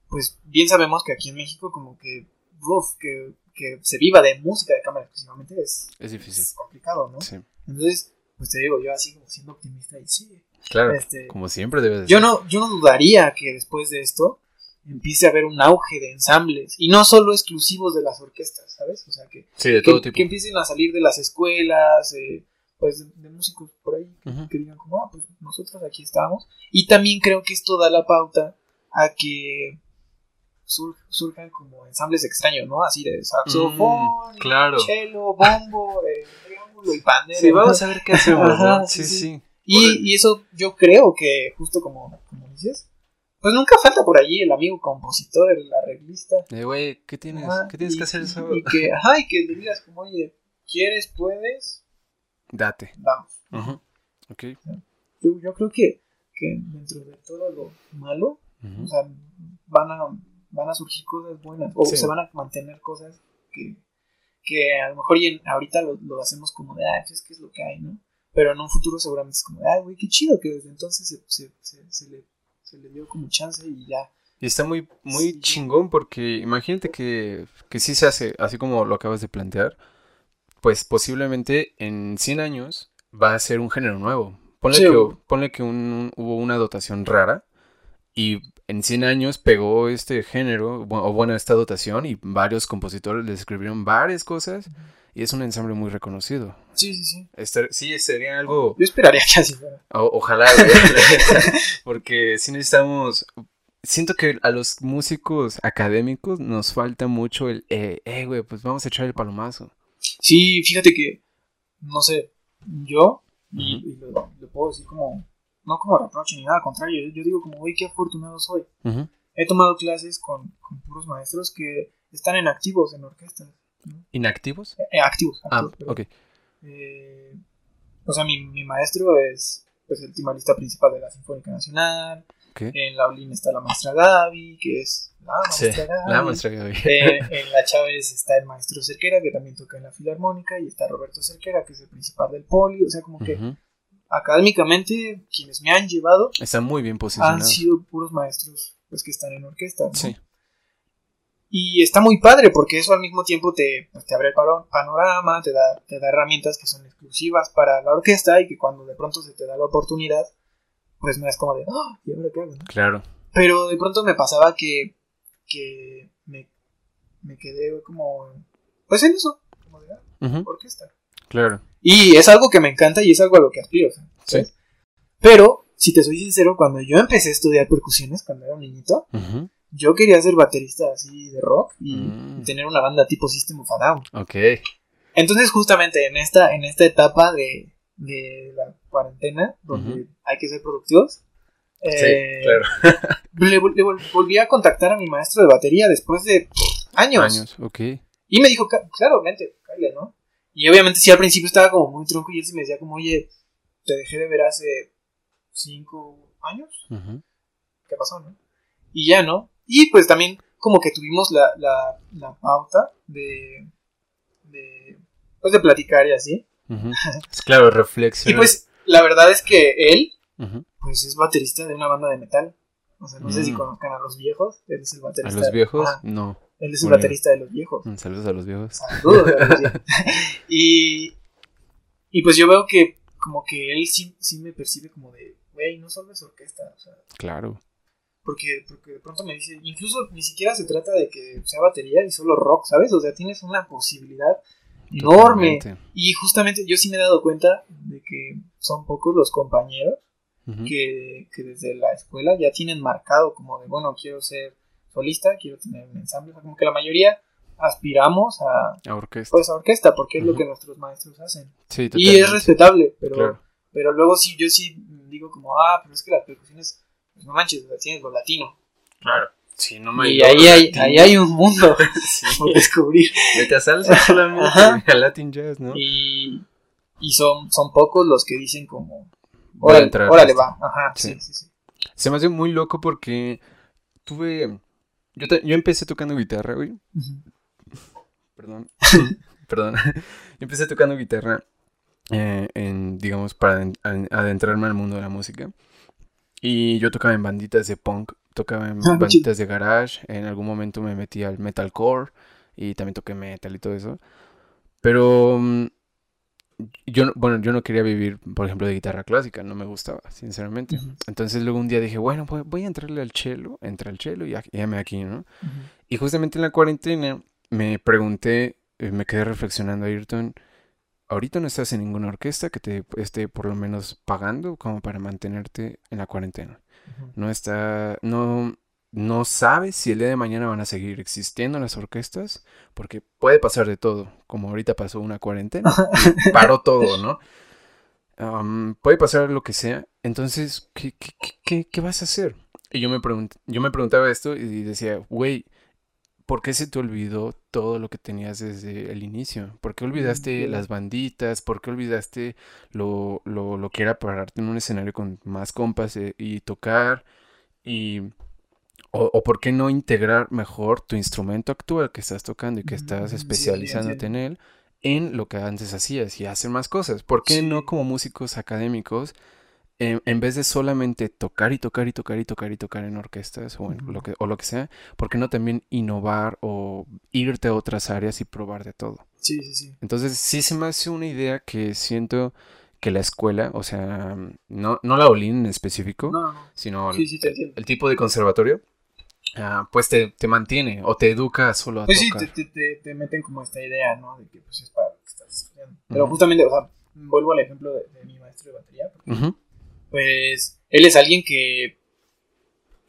pues bien sabemos que aquí en México como que, uf, que, que se viva de música de cámara exclusivamente es, Es difícil. es complicado, ¿no? Sí. Entonces, pues te digo, yo así como siendo optimista y sí, Claro. este, Como siempre debe de yo ser. no, yo no dudaría que después de esto empiece a haber un auge de ensambles y no solo exclusivos de las orquestas, ¿sabes? O sea, que, Sí, de que, todo tipo. que empiecen a salir de las escuelas, eh, pues de, de músicos por ahí que, que digan como, ah, pues nosotros aquí estamos. Y también creo que esto da la pauta a que sur- surjan como ensambles extraños, ¿no? Así de saxofón, Mm, claro. cello, bombo, eh, triángulo y pandero. Sí, ¿no? vamos a ver qué hacemos, ¿no? sí, Sí, sí. sí. Y, y eso yo creo que, justo como, como dices, pues nunca falta por allí el amigo compositor, el arreglista. Eh, güey, ¿qué tienes? Ajá, ¿Qué tienes y- que hacer sábado? Y que, ajá, y que le digas como, oye, ¿quieres, puedes? Date. Vamos. Ujú. Ok. Yo, yo creo que, que dentro de todo lo malo, Ujú. o sea, van a, van a surgir cosas buenas, o Sí. se van a mantener cosas que, que a lo mejor y en- ahorita lo, lo hacemos como de, ah, pues es que es lo que hay, ¿no? Pero en un futuro seguramente es como de, ay, güey, qué chido que desde entonces se, se, se, se le, se le dio como chance y ya. Y está muy, muy Sí. chingón porque imagínate que, que sí se hace, así como lo acabas de plantear, pues posiblemente en 100 años va a ser un género nuevo. Ponle Sí, que, ponle que un- hubo una dotación rara y en 100 años pegó este género, o bueno, esta dotación y varios compositores le escribieron varias cosas y es un ensamble muy reconocido. Sí, sí, sí. Este- sí, sería algo... Yo esperaría que así fuera. O- ojalá, güey. Porque si necesitamos. Siento que a los músicos académicos nos falta mucho el, eh, eh, güey, pues vamos a echar el palomazo. Sí, fíjate que, no sé, yo, y, Ujú. y lo, lo puedo decir como, no como reproche ni nada, al contrario, yo, yo digo como, güey, qué afortunado soy. He tomado clases con, con puros maestros que están en activos en orquestas. ¿no? ¿Inactivos? Eh, activos, Ah, activos, perdón. ok. Eh, o sea, mi, mi maestro es pues, el timalista principal de la Sinfónica Nacional. En la Olin está la maestra Gaby, que es la Sí, maestra Gaby. la maestra Gaby. Eh, en la Chávez está el maestro Cerquera, que también toca en la Filarmónica, y está Roberto Cerquera, que es el principal del Poli. O sea, como que. Académicamente quienes me han llevado Está muy bien han posicionado. sido puros maestros pues, que están en orquesta. ¿no? Sí, Y está muy padre porque eso al mismo tiempo te, pues, te abre el panorama, te da, te da herramientas que son exclusivas para la orquesta y que cuando de pronto se te da la oportunidad, pues no es como de, ¡Ah! ¿y ahora qué hago? no?". claro. Pero de pronto me pasaba que, que me, me quedé como, pues en eso, como de, "Ah, Ujú, orquesta. Claro. Y es algo que me encanta y es algo a lo que aspiro. ¿sabes? Sí. Pero, si te soy sincero, cuando yo empecé a estudiar percusiones, cuando era un niñito, Ujú. yo quería ser baterista así de rock y, Mm. y tener una banda tipo System of a Down. Ok. Entonces, justamente en esta, en esta etapa de, de la cuarentena, donde Ujú. hay que ser productivos, eh, sí, claro. le, vol- le vol- volví a contactar a mi maestro de batería después de años. Años, ok. Y me dijo, "Ca- claro, vente, cállate, ¿no? Y obviamente sí, al principio estaba como muy tronco y él sí me decía como, oye, te dejé de ver hace cinco años. ¿Qué pasó, no? Y ya, ¿no? Y pues también como que tuvimos la, la, la pauta de, de, pues de platicar y así. Ujú. Es claro, Y reflexión. pues la verdad es que él, pues es baterista de una banda de metal. O sea, no sé si Mm. conozcan a los viejos. Él es el A baterista. los viejos, no. él es el baterista de los viejos. Mm, Saludos a los viejos. Saludos a los viejos. y, y pues yo veo que como que él sí, sí me percibe como de, güey, no solo es orquesta. O sea, Claro. porque, porque de pronto me dice, incluso ni siquiera se trata de que sea batería y solo rock, ¿sabes? O sea, tienes una posibilidad enorme. Totalmente. Y justamente yo sí me he dado cuenta de que son pocos los compañeros Que, que desde la escuela ya tienen marcado como de, bueno, quiero ser solista, quiero tener un ensamble, o sea, como que la mayoría aspiramos a, A orquesta. pues, a orquesta, porque es lo que nuestros maestros hacen. sí, Y es respetable, pero, Claro. pero luego sí, yo sí digo como, ah, pero es que las percusiones, pues no manches, tienes lo latino. Claro. Sí, no me Y ahí hay, ahí hay un mundo por descubrir. Vete a salsa solamente, Ajá. a Latin Jazz, ¿no? Y, y son, son pocos los que dicen como, Voy a órale, entrar a órale esto". va. Ajá, sí, Sí. sí. Se me hace muy loco porque tuve... Yo, te- yo empecé tocando guitarra, güey. Ujú. Perdón. Perdón. Yo empecé tocando guitarra eh, en, digamos, para aden- aden- adentrarme al mundo de la música. Y yo tocaba en banditas de punk, tocaba en Ah, banditas de garage. En algún momento me metí al metalcore y también toqué metal y todo eso. Pero mm, yo, no- bueno, yo no quería vivir, por ejemplo, de guitarra clásica, no me gustaba, sinceramente. Entonces luego un día dije, bueno, voy, voy a entrarle al cello, entré al cello y ya, ya me aquí, ¿no? Ujú. Y justamente en la cuarentena me pregunté, eh, me quedé reflexionando, Ayrton, ahorita no estás en ninguna orquesta que te esté por lo menos pagando como para mantenerte en la cuarentena. No está, no, no sabes si el día de mañana van a seguir existiendo las orquestas, porque puede pasar de todo, como ahorita pasó una cuarentena, y paró todo, ¿no? Puede pasar lo que sea, entonces, ¿qué, qué, qué- qué- qué vas a hacer? Y yo me yo me preguntaba esto y decía, güey, ¿por qué se te olvidó todo lo que tenías desde el inicio? ¿Por qué olvidaste las banditas? ¿Por qué olvidaste lo, lo, lo que era pararte en un escenario con más compas eh, y tocar? Y, o, o por qué no integrar mejor tu instrumento actual que estás tocando y que Mm, estás sí, especializándote en él en lo que antes hacías y hacer más cosas? ¿Por qué no como músicos académicos? En, en vez de solamente tocar y tocar y tocar y tocar y tocar en orquestas o, en lo que, o lo que sea, ¿por qué no también innovar o irte a otras áreas y probar de todo? Sí, sí, sí. Entonces sí se me hace una idea que siento que la escuela, o sea, no, no la Olin en específico, No, no. sino el tipo de conservatorio, ah, pues te, te mantiene o te educa solo a Pues sí, tocar. te, te, te, te meten como esta idea, ¿no? De que pues es para lo que estás estudiando. Pero justamente, o sea, vuelvo al ejemplo de, de mi maestro de batería. porque, Pues él es alguien que,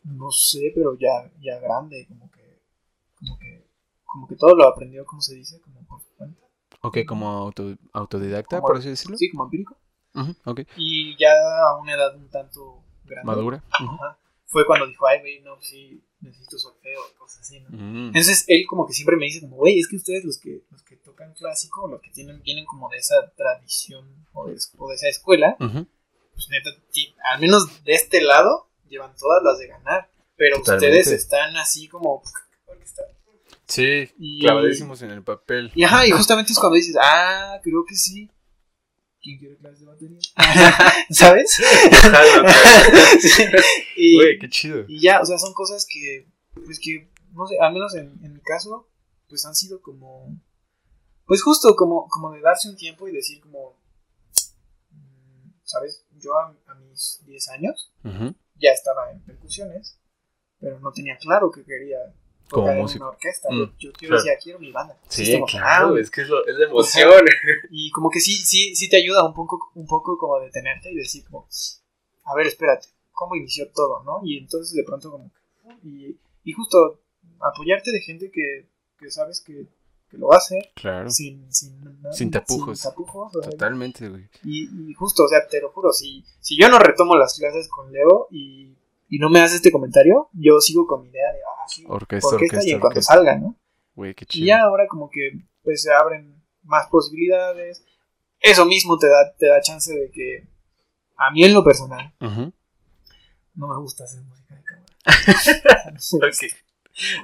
no sé, pero ya, ya grande, como que, como que, como que todo lo aprendió, ¿cómo se dice? Como por su cuenta. Ok, como auto- autodidacta, Como- por así decirlo. Sí, como empírico. Ujú, ok, Y ya a una edad un tanto grande. madura. Ajá, Fue cuando dijo, ay, güey, no, sí, necesito solfeo cosas así, ¿no? Mm, Entonces él como que siempre me dice como, güey, es que ustedes los que, los que tocan clásico, los que tienen, vienen como de esa tradición o de, o de esa escuela, ujú. pues neta, al menos de este lado, llevan todas las de ganar. Pero Totalmente. ustedes están así como... Sí, Y- clavadísimos en el papel. Y ajá, y justamente es cuando dices, ah, creo que sí. ¿Quién quiere clases de batería? ¿Sabes? Y, Güey, qué chido. y ya, o sea, son cosas que, pues que, no sé, al menos en, en mi caso, pues han sido como, pues justo como, como de darse un tiempo y decir como, mm, ¿sabes? Yo a, a mis 10 años ya estaba en percusiones, pero no tenía claro que quería Como tocar en músico. una orquesta. Mm, yo, yo quiero claro. decía, quiero mi banda. Sí, claro, ah, es que es, lo- es la emoción. y como que sí, sí, sí te ayuda un poco, un poco como detenerte y decir como, a ver, espérate, ¿cómo inició todo, no? Y entonces de pronto como, que, y, y justo apoyarte de gente que, que sabes que, que lo va a hacer Claro, sin, sin, nada- Sin tapujos. sin tapujos, o sea, totalmente, güey. y, y justo, o sea, te lo juro, si, si yo no retomo las clases con Leo y, y no me hace este comentario, yo sigo con mi idea de, ah, sí, Orquesta, orquesta, y orquesta, en cuanto orquesta. salga, ¿no? Güey, qué Y chido. ya ahora como que pues se abren más posibilidades. Eso mismo te da, te da chance de que a mí en lo personal no me gusta hacer música de cámara.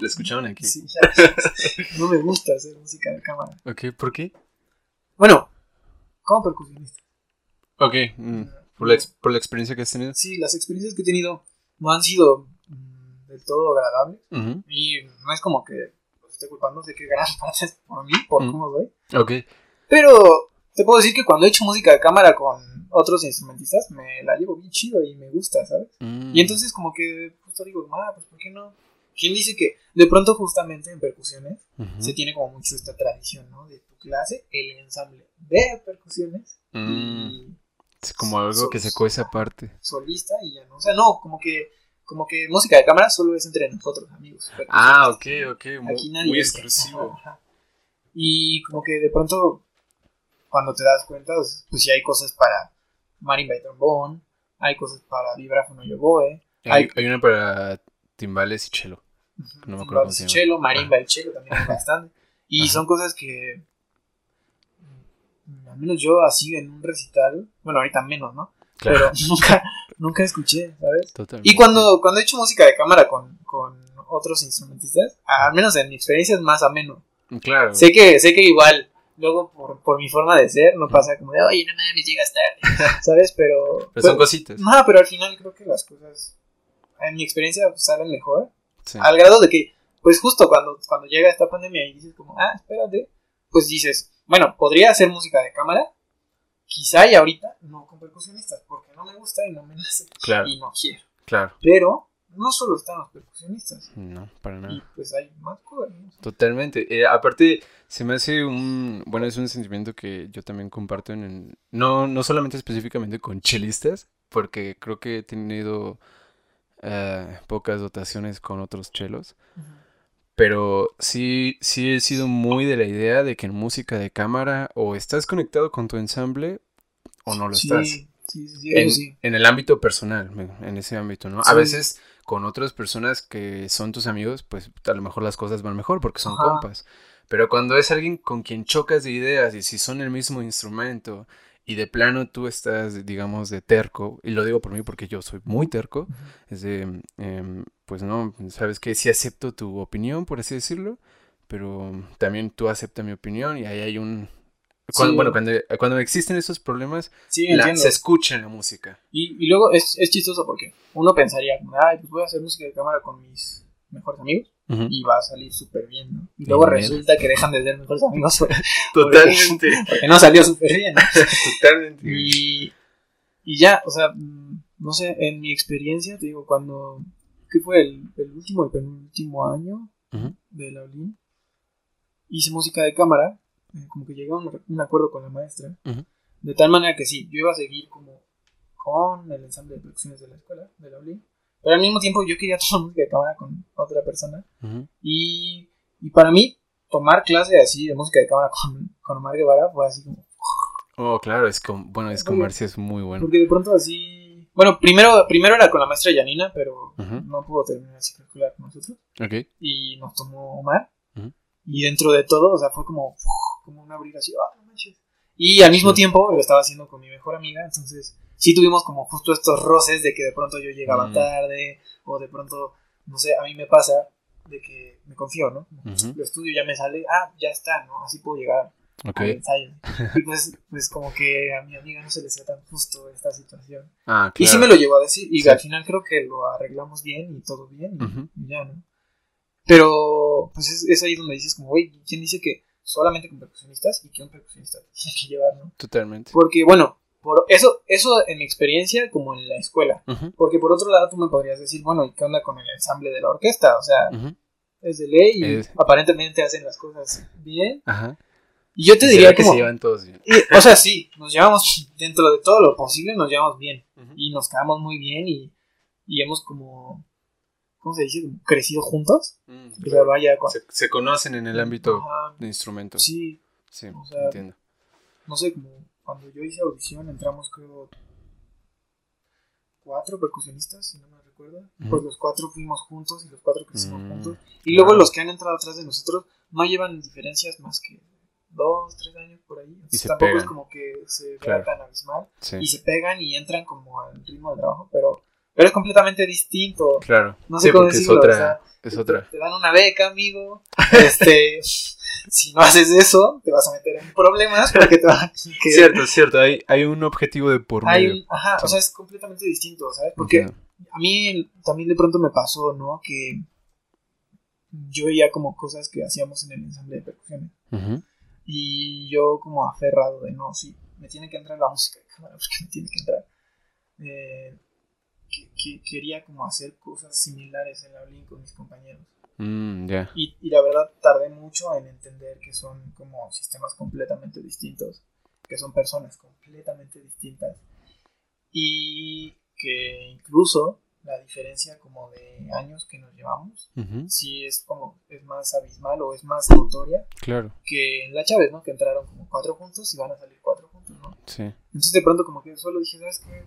Lo escucharon aquí. Sí, ya. no me gusta hacer música de cámara. Ok, ¿por qué? Bueno, como percusionista. Ok, mm, por, la por la experiencia que has tenido. Sí, las experiencias que he tenido no han sido mm, del todo agradables. Ujú. Y no es como que los esté culpando de que gran parte es por mí, por Mm. cómo soy. Ok, Pero te puedo decir que cuando he hecho música de cámara con otros instrumentistas, me la llevo bien chido y me gusta, ¿sabes? Mm. Y entonces como que justo digo, ah, pues ¿por qué no? ¿Quién dice que de pronto justamente en percusiones Ujú. se tiene como mucho esta tradición, ¿no? De tu clase, el ensamble de percusiones Mm, y Es como algo que sacó esa parte. solista y ya no. O sea, no, como que como que música de cámara solo es entre nosotros, amigos. Ah, ok, ok, muy, Aquí muy exclusivo. Ajá. Y como que de pronto, cuando te das cuenta, pues sí hay cosas para marimba y trombón, hay cosas para vibráfono y oboe, Hay, Hay- hay una para timbales y chelo. No me acuerdo Timbales cómo se y llama. chelo, marimba y chelo también hay bastante. Y Ajá. son cosas que, al menos yo así en un recital, bueno, ahorita menos, ¿no? Claro, Pero nunca, nunca escuché, ¿sabes? totalmente. Y cuando, cuando he hecho música de cámara con, con otros instrumentistas, al menos en mi experiencia es más ameno. Claro. Sé que, sé que igual, luego por, por mi forma de ser, no pasa como de, oye, no mames, llegas tarde, ¿sabes? Pero... Pero son cositas. No, pero al final creo que las cosas, en mi experiencia, pues, salen mejor. Sí. Al grado de que, pues justo cuando, cuando llega esta pandemia y dices como, ah, espérate, pues dices, bueno, podría hacer música de cámara, quizá y ahorita no con percusionistas, porque no me gusta y no me nace Claro, y no quiero. claro. Pero no solo están los percusionistas, No, para nada. y pues hay más cosas. ¿no? Totalmente. Eh, aparte, se me hace un, bueno, es un sentimiento que yo también comparto en, el- no, no solamente específicamente con chelistas, porque creo que he tenido eh, pocas dotaciones con otros chelos, pero sí, sí he sido muy de la idea de que en música de cámara o estás conectado con tu ensamble o no lo Sí, estás. sí, sí, En, en el ámbito personal, en ese ámbito, ¿no? A veces con otras personas que son tus amigos, pues a lo mejor las cosas van mejor porque son Ajá. compas. Pero cuando es alguien con quien chocas de ideas y si son el mismo instrumento y de plano tú estás, digamos, de terco, y lo digo por mí porque yo soy muy terco, es de, em, pues no, sabes que sí acepto tu opinión, por así decirlo, pero también tú aceptas mi opinión y ahí hay un... cuando- Sí. Bueno, cuando, cuando existen esos problemas, Sí, la- se escucha en la música. Y, y luego es, es chistoso porque uno pensaría, ay, pues voy a hacer música de cámara con mis mejores amigos Y va a salir súper bien, ¿no? Y luego Bien. resulta que dejan de ser mejores amigos Totalmente, porque no salió súper bien, ¿no? totalmente. Y, y ya, o sea, mm, no sé, en mi experiencia, te digo, cuando, ¿qué fue el, el último, el penúltimo año de la ULIN? Hice música de cámara, eh, como que llegué a un, un acuerdo con la maestra, de tal manera que sí, yo iba a seguir como con el ensamble de producciones de la escuela, de la ULIN, pero al mismo tiempo yo quería tomar música de cámara con otra persona, Ujú. y, y para mí, tomar clase así de música de cámara con, con Omar Guevara fue así como, Oh, claro, es como, bueno, es comercio, es muy bueno. Porque de pronto así. Bueno, primero, primero era con la maestra Yanina, pero Ujú. no pudo terminar ciclo escolar con nosotros. Ok. Y nos tomó Omar. Ujú. Y dentro de todo, o sea, fue como, como un abrir así, ah, no manches. Y al mismo tiempo lo estaba haciendo con mi mejor amiga, entonces sí tuvimos como justo estos roces de que de pronto yo llegaba Mm. tarde, o de pronto, no sé, a mí me pasa de que me confío, ¿no? Como, Ujú. Lo estudio ya me sale, ah, ya está, ¿no? Así puedo llegar Ok. al ensayo. Y pues, pues como que a mi amiga no se le hacía tan justo esta situación. Ah, Y sí claro. me lo llegó a decir, y Sí. al final creo que lo arreglamos bien y todo bien, y, Ujú. y ya, ¿no? Pero, pues es, es ahí donde dices como, güey, ¿quién dice que solamente con percusionistas y que un percusionista tiene que llevar, ¿no? Totalmente. Porque, bueno, por eso, eso en mi experiencia como en la escuela. Ujú. Porque por otro lado tú me podrías decir, bueno, ¿y qué onda con el ensamble de la orquesta? O sea, Ujú. es de ley y Es- aparentemente hacen las cosas bien. Ajá. Y yo te ¿Y diría será que como... se llevan todos bien. y- o sea, sí, nos llevamos dentro de todo lo posible, nos llevamos bien. Ujú. y nos quedamos muy bien y, y hemos como, ¿cómo se dice? Como crecido juntos. Mm, claro. vaya, se, se conocen en el ámbito Ajá, de instrumentos. sí, Sí, o sea, entiendo. no sé, como cuando yo hice audición entramos creo cuatro percusionistas, si no me recuerdo. Pues los cuatro fuimos juntos y los cuatro crecimos Mm, juntos. Y luego los que han entrado atrás de nosotros no llevan diferencias más que dos, tres años por ahí. Entonces, se tampoco es como que se vea Claro. tan abismal. Sí. Y se pegan y entran como al ritmo de trabajo, pero, pero es completamente distinto. Claro. No sé sí, cómo decirlo, es otra. o sea, es otra. Te dan una beca, amigo. Este, si no haces eso, te vas a meter en problemas porque te van a Cierto, cierto. Hay, hay un objetivo de por hay medio. un- ajá, o sea, es completamente distinto, ¿sabes? Porque Entiendo. a mí también de pronto me pasó, ¿no? Que yo veía como cosas que hacíamos en el ensamble de percusiones Ujú. y yo como aferrado de no, sí, me tiene que entrar la música de cámara porque me tiene que entrar. Eh, que, que quería como hacer cosas similares en la Olin con mis compañeros. Mm, ya. Y, y la verdad tardé mucho en entender que son como sistemas completamente distintos, que son personas completamente distintas y que incluso la diferencia como de años que nos llevamos, Ujú. sí es como, es más abismal o es más notoria Claro. que en la Chávez, ¿no? Que entraron como cuatro juntos y van a salir cuatro juntos, ¿no? Sí. Entonces de pronto como que solo dije, ¿sabes qué?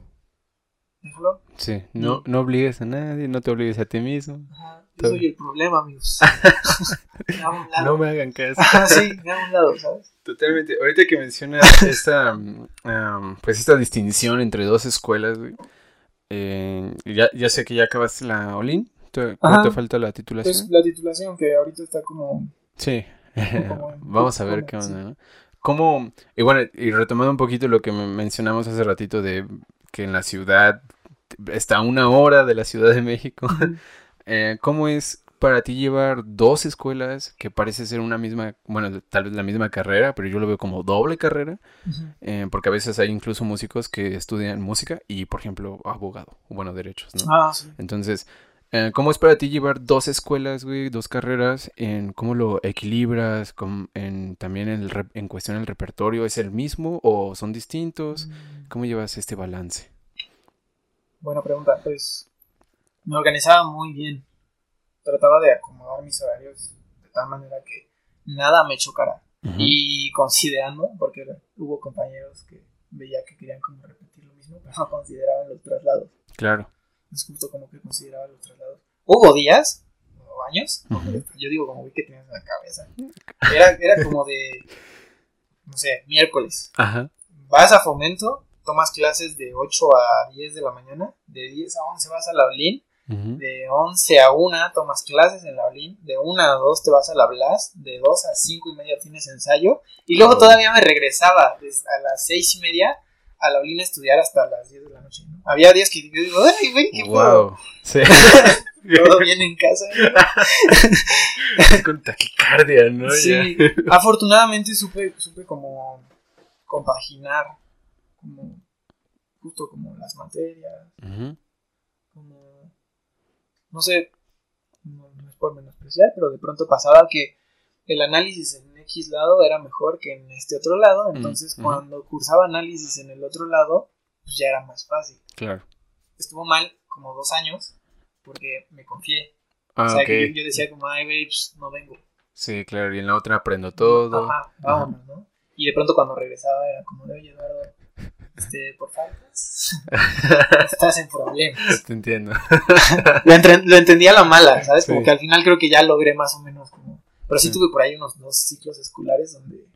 déjalo. Sí, no, no obligues a nadie, no te obligues a ti mismo. Ajá, yo soy el problema, amigos. Me hago un lado. No me hagan caso. Ajá, sí, me hago a un lado, ¿sabes? Totalmente. Ahorita que mencionas esta, mm, um, pues esta distinción entre dos escuelas, güey. eh, ya, ya sé que ya acabaste la Olin. ¿Te, falta la titulación? Pues la titulación que ahorita está como... Sí. como Vamos a ver qué sí. onda, ¿no? ¿Cómo, y bueno, y retomando un poquito lo que me- mencionamos hace ratito de que en la ciudad está a una hora de la Ciudad de México, eh, ¿cómo es para ti llevar dos escuelas que parece ser una misma, bueno, tal vez la misma carrera, pero yo lo veo como doble carrera? Eh, porque a veces hay incluso músicos que estudian música y, por ejemplo, abogado, bueno, derechos, ¿no? Ah, sí. Entonces, eh, ¿cómo es para ti llevar dos escuelas, güey, dos carreras? En ¿Cómo lo equilibras? En, también en, el en cuestión del repertorio, ¿es el mismo o son distintos? Mm, ¿Cómo llevas este balance? Buena pregunta. Pues me organizaba muy bien. Trataba de acomodar mis horarios de tal manera que nada me chocara. Y considerando, porque hubo compañeros que veía que querían como repetir lo mismo, pero no consideraban los traslados. Claro. Es justo como que consideraban los traslados. Hubo días, o años, yo digo como vi que tenías en la cabeza. Era, era como de, no sé, miércoles. Ajá. Vas a Fomento, tomas clases de 8 a 10 de la mañana, de 10 a 11 vas a la Olin, De 11 a 1 tomas clases en la Olin, de 1 a 2 te vas a la Blas, de 2 a 5 y media tienes ensayo, y luego Oh. todavía me regresaba a las 6 y media a la Olin a estudiar hasta las 10 de la noche. ¿no? Había días que yo digo, ay, güey, qué? Wow. Sí. Todo bien en casa. Con taquicardia, ¿no? Sí, Ya. afortunadamente supe, supe como compaginar, como justo como las materias, Ujú. como, no sé, no, no es por menospreciar, pero de pronto pasaba que el análisis en X lado era mejor que en este otro lado, entonces Mm, cuando cursaba análisis en el otro lado, pues ya era más fácil. Claro. Estuvo mal como dos años, porque me confié. Ah, o sea, que yo, decía como, ay, güey, pues no vengo. Sí, claro. Y en la otra aprendo todo. Ajá, vámonos, ¿no? Y de pronto cuando regresaba era como, oye, Eduardo, este, por faltas, estás en problemas. Te entiendo. Lo, entre- lo entendía a la mala, ¿sabes? Sí. Como que al final creo que ya logré más o menos como... Pero sí Sí. tuve por ahí unos dos ciclos escolares donde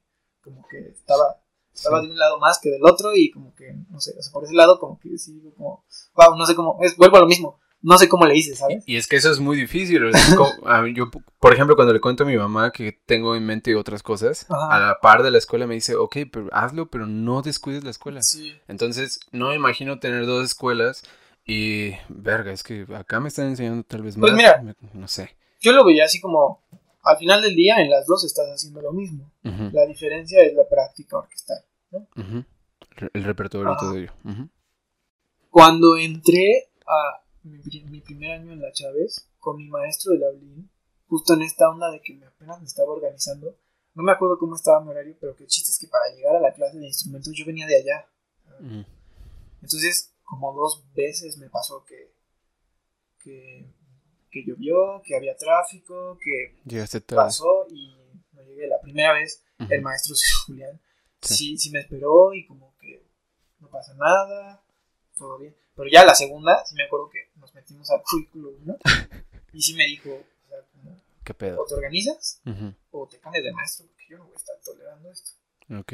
como que estaba, estaba Sí. de un lado más que del otro y como que, no sé, o sea, por ese lado como que sí, digo como, wow, no sé cómo, es, vuelvo a lo mismo, no sé cómo le hice, ¿sabes? Y es que eso es muy difícil. mí, yo, por ejemplo, cuando le cuento a mi mamá que tengo en mente otras cosas, Ajá. a la par de la escuela me dice, ok, pero hazlo, pero no descuides la escuela. Sí. Entonces, no me imagino tener dos escuelas y, verga, es que acá me están enseñando tal vez más. Pues mira. me- no sé. Yo lo veía así como, al final del día en las dos estás haciendo lo mismo. La diferencia es la práctica orquestal. El repertorio y Ajá. todo ello. Cuando entré a mi, mi primer año en la Chávez, con mi maestro de la violín, justo en esta onda de que me apenas me estaba organizando, no me acuerdo cómo estaba mi horario, pero que el chiste es que para llegar a la clase de instrumentos yo venía de allá. Ujú. Entonces, como dos veces me pasó que, que, que llovió, que había tráfico, que Llegaste tarde. pasó y no llegué. La primera vez, el maestro Julián Sí. sí. sí, me esperó y como que no pasa nada, todo bien. Pero ya la segunda, sí me acuerdo que nos metimos al currículo 1 y sí me dijo, o sea, como, ¿Qué pedo? o te organizas o te cambias de maestro porque yo no voy a estar tolerando esto. Ok,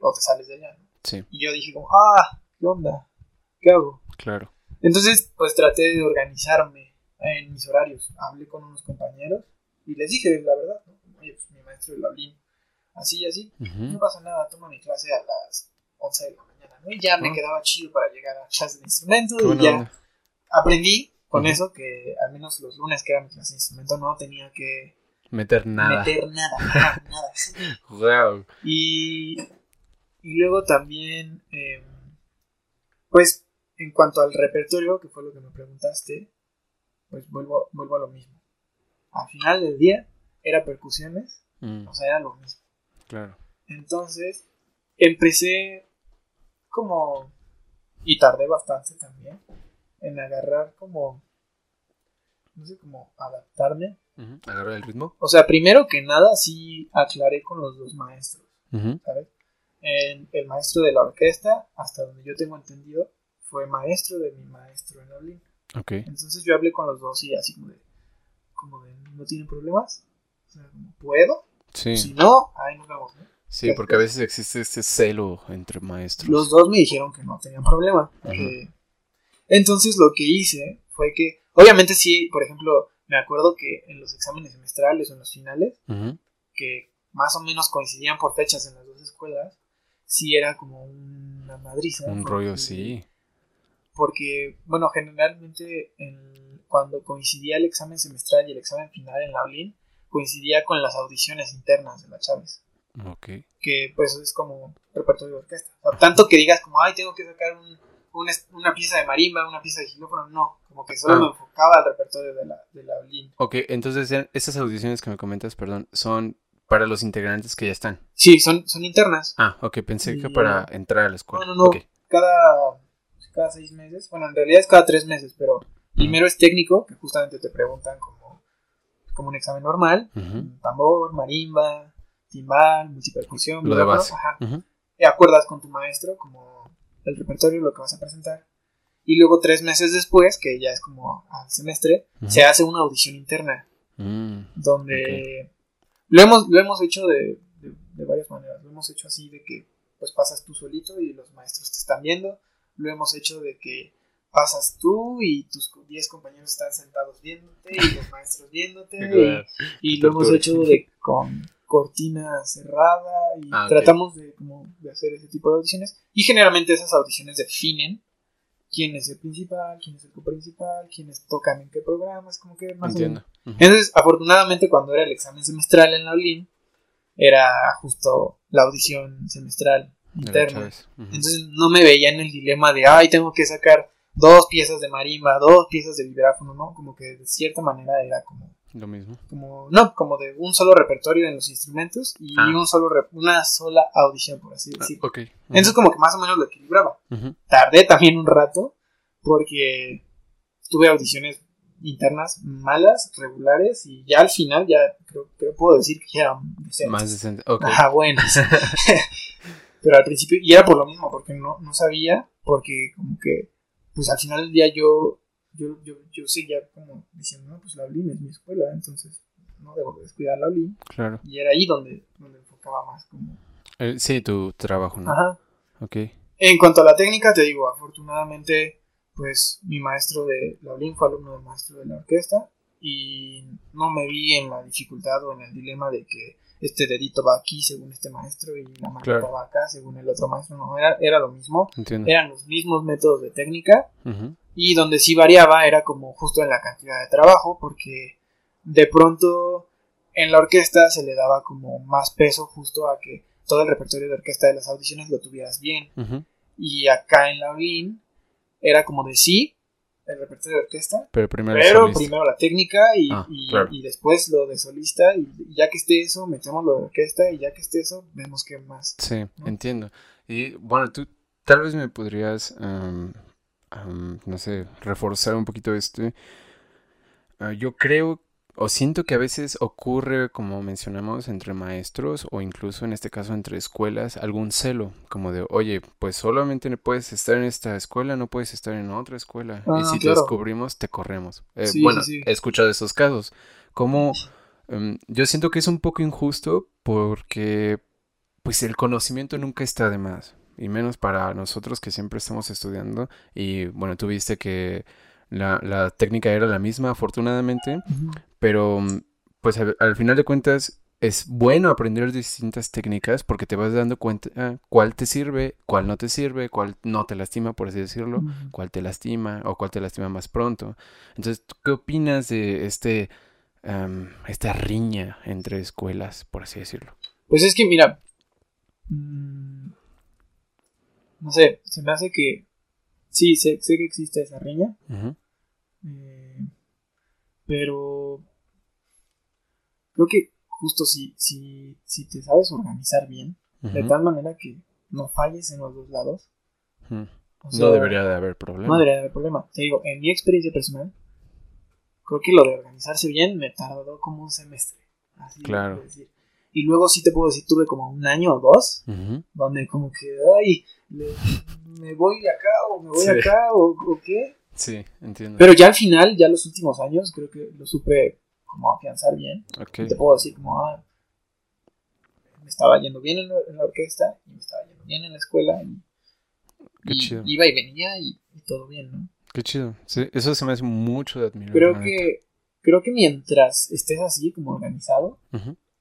O te sales de allá, ¿no? sí, Y yo dije como, ah, ¿qué onda? ¿Qué hago? claro. Entonces, pues traté de organizarme en mis horarios. Hablé con unos compañeros y les dije la verdad, ¿no? Oye, pues mi maestro de Lablín, así y así, no pasa nada, toma mi clase a las 11 de la mañana, ¿no? Y ya me Ah. quedaba chido para llegar a clase de instrumento y ya. Aprendí con eso que al menos los lunes que era mi clase de instrumento no tenía que Meter nada. meter nada, nada, nada. Wow. Y, y luego también, em, pues, en cuanto al repertorio, que fue lo que me preguntaste, pues vuelvo, vuelvo a lo mismo. Al final del día, era percusiones, Mm, o sea, era lo mismo. claro. Entonces, empecé como, y tardé bastante también, en agarrar como, no sé, como adaptarme. Ujú. Agarrar el ritmo. O sea, primero que nada, sí aclaré con los dos maestros. Ujú. ¿sabes? El, el maestro de la orquesta, hasta donde yo tengo entendido, fue maestro de mi maestro en Ablin. Ok. Entonces yo hablé con los dos y así como de, como de, ¿no tienen problemas? O sea, como, ¿puedo? Si Sí, no, ahí nos vemos, ¿no? sí, porque a veces existe este celo entre maestros. Los dos me dijeron que no tenían problema. que- Entonces lo que hice fue que, obviamente sí, por ejemplo, me acuerdo que en los exámenes semestrales o en los finales, que más o menos coincidían por fechas en las dos escuelas, sí era como una madriza. Un porque- rollo, sí. Porque, bueno, generalmente en- cuando coincidía el examen semestral y el examen final en la ULIN, coincidía con las audiciones internas de la Chávez, Ok. que pues es como repertorio de orquesta. O sea, tanto que digas como, ay, tengo que sacar un- una pieza de marimba, una pieza de xilófono, no, como que solo Ah. me enfocaba al repertorio de la, de la ULIN. Ok, entonces ya esas audiciones que me comentas, perdón, son para los integrantes que ya están. Sí, son, son internas. Ah, ok, pensé que para entrar a la escuela. No, no, no. Cada, cada seis meses, bueno, en realidad es cada tres meses, pero primero es técnico, que justamente te preguntan como, como un examen normal, tambor, marimba, timbal, multipercusión, Lo de base. ajá. Y acuerdas con tu maestro como el repertorio, lo que vas a presentar. Y luego tres meses después, que ya es como al semestre, se hace una audición interna, Mm, donde lo, hemos, lo hemos hecho de, de- de varias maneras. Lo hemos hecho así de que pues pasas tú solito y los maestros te están viendo. Lo hemos hecho de que pasas tú y tus 10 compañeros están sentados viéndote y los maestros viéndote. y- y lo hemos hecho de con cortina cerrada y Ah, tratamos de, como, de hacer ese tipo de audiciones y generalmente esas audiciones definen quién es el principal, quién es el coprincipal, quiénes tocan en qué programas, como que más o Entiendo. menos. Ujú. Entonces, afortunadamente cuando era el examen semestral en la ULIN, era justo la audición semestral interna. Entonces no me veía en el dilema de, ay, tengo que sacar dos piezas de marimba, dos piezas de vibráfono, ¿no? Como que de cierta manera era como Lo mismo. como no como de un solo repertorio en los instrumentos y Ah. un solo una sola audición por así Ah, decir ok. Ujú. entonces como que más o menos lo equilibraba Ujú. tardé también un rato porque tuve audiciones internas malas regulares y ya al final ya creo, creo puedo decir que ya eran decentes. Más decente. Ok. Ajá, buenas. pero al principio y era por lo mismo porque no no sabía porque como que pues al final del día yo yo, yo, yo seguía como diciendo, no, pues la ULIN es mi escuela, entonces no debo de descuidar la ULIN. Claro. Y era ahí donde, donde enfocaba más como... Eh, sí, tu trabajo, ¿no? Ajá. Ok. En cuanto a la técnica, te digo, afortunadamente, pues mi maestro de la ULIN fue alumno del maestro de la orquesta y no me vi en la dificultad o en el dilema de que este dedito va aquí según este maestro y la Claro. va acá según el otro maestro. No, era, era lo mismo. Entiendo. Eran los mismos métodos de técnica Ujú. Y donde sí variaba era como justo en la cantidad de trabajo porque de pronto en la orquesta se le daba como más peso justo a que todo el repertorio de orquesta de las audiciones lo tuvieras bien y acá en la ULIN era como de sí el repertorio de orquesta Pero primero pero primero la técnica y, Ah, y- claro. y después lo de solista y, ya que esté eso metemos lo de orquesta y ya que esté eso vemos qué más Sí, ¿no? entiendo. Y bueno, tú tal vez me podrías, am, no sé, reforzar un poquito esto. Ah, yo creo o siento que a veces ocurre, como mencionamos, entre maestros o incluso en este caso entre escuelas, algún celo, como de, oye, pues solamente puedes estar en esta escuela, no puedes estar en otra escuela. y Ah, si te descubrimos, te corremos. Eh, Sí, bueno, sí, he escuchado esos casos. Como em, yo siento que es un poco injusto porque pues el conocimiento nunca está de más. Y menos para nosotros que siempre estamos estudiando. Y bueno, tú viste que la, la técnica era la misma, afortunadamente. Pero pues al, al final de cuentas es bueno aprender distintas técnicas porque te vas dando cuenta ah, cuál te sirve, cuál no te sirve, cuál no te lastima, por así decirlo, cuál te lastima o cuál te lastima más pronto. Entonces, ¿tú qué opinas de este, am, esta riña entre escuelas, por así decirlo? Pues es que, mira, mm, no sé, se me hace que sí, sé, sé que existe esa riña, eh, pero creo que justo si, si, si te sabes organizar bien, de tal manera que no falles en los dos lados, ujú. o sea, No debería de haber problema. no debería haber problema. Te digo, en mi experiencia personal, creo que lo de organizarse bien me tardó como un semestre. Así Claro. decir. Y luego sí te puedo decir, tuve como un año o dos donde como que, ay, me voy de acá o me voy Sí. acá o, o qué. Sí, entiendo. Pero ya al final, ya los últimos años, creo que lo supe como afianzar bien. te puedo decir como, ah, me estaba yendo bien en la, en la orquesta y me estaba yendo bien en la escuela y, Qué y chido. iba y venía y, y todo bien, ¿no? qué chido. Sí, eso se me hace mucho de admirar. Creo que, creo que mientras estés así como organizado,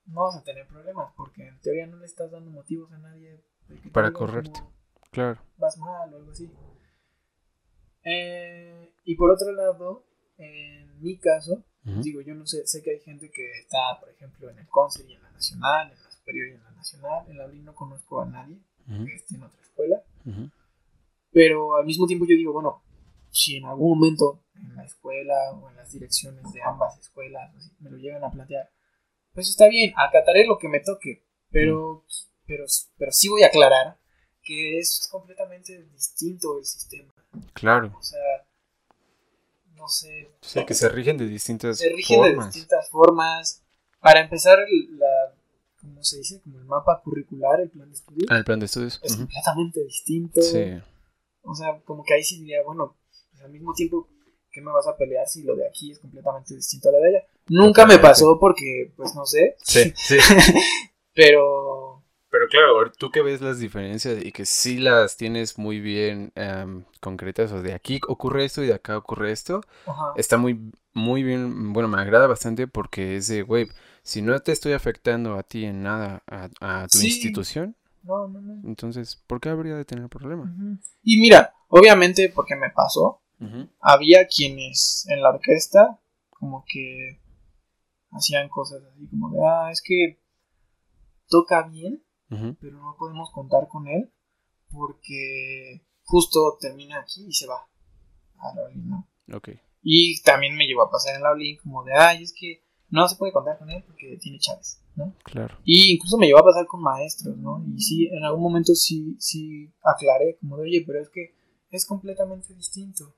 no vas a tener problemas porque en teoría no le estás dando motivos a nadie Para correrte. como Claro. vas mal o algo así. Eh, y por otro lado, en mi caso, Ujú. digo, yo no sé, sé que hay gente que está, por ejemplo, en el Concert y en la Nacional, en la Superior y en la Nacional, en la UNI no conozco a nadie Ujú. que esté en otra escuela, Ujú. pero al mismo tiempo yo digo, bueno, si en algún momento en la escuela o en las direcciones de ambas escuelas me lo llegan a plantear, pues está bien, acataré lo que me toque, pero, pero, pero sí voy a aclarar que es completamente distinto el sistema. Claro. O sea, no sé, Sí, que se rigen de distintas se rigen de formas. distintas formas. Para empezar, la, ¿cómo se dice? Como el mapa curricular, el plan de estudio, Ah, el plan de estudios. es completamente distinto. Sí. O sea, como que ahí sí diría, bueno, pues al mismo tiempo, ¿qué me vas a pelear si lo de aquí es completamente distinto a lo de allá? Nunca me pasó porque, pues no sé, Sí, sí. pero Pero claro, tú que ves las diferencias y que sí las tienes muy bien em, concretas, o de aquí ocurre esto y de acá ocurre esto, ajá, está muy, muy bien, bueno, me agrada bastante porque es de, güey, si no te estoy afectando a ti en nada, a, a tu Sí. institución, no, no, no. entonces, ¿por qué habría de tener problema? Y mira, obviamente porque me pasó, había quienes en la orquesta como que hacían cosas así como de, ah, es que toca bien, Pero no podemos contar con él porque justo termina aquí y se va a la Olin, ¿no? Ok. Y también me llegó a pasar en la Olin como de, ay, es que no se puede contar con él porque tiene chaves, ¿no? Claro. Y incluso me llegó a pasar con maestros, ¿no? Y sí, en algún momento sí, sí aclaré, como de, oye, pero es que es completamente distinto.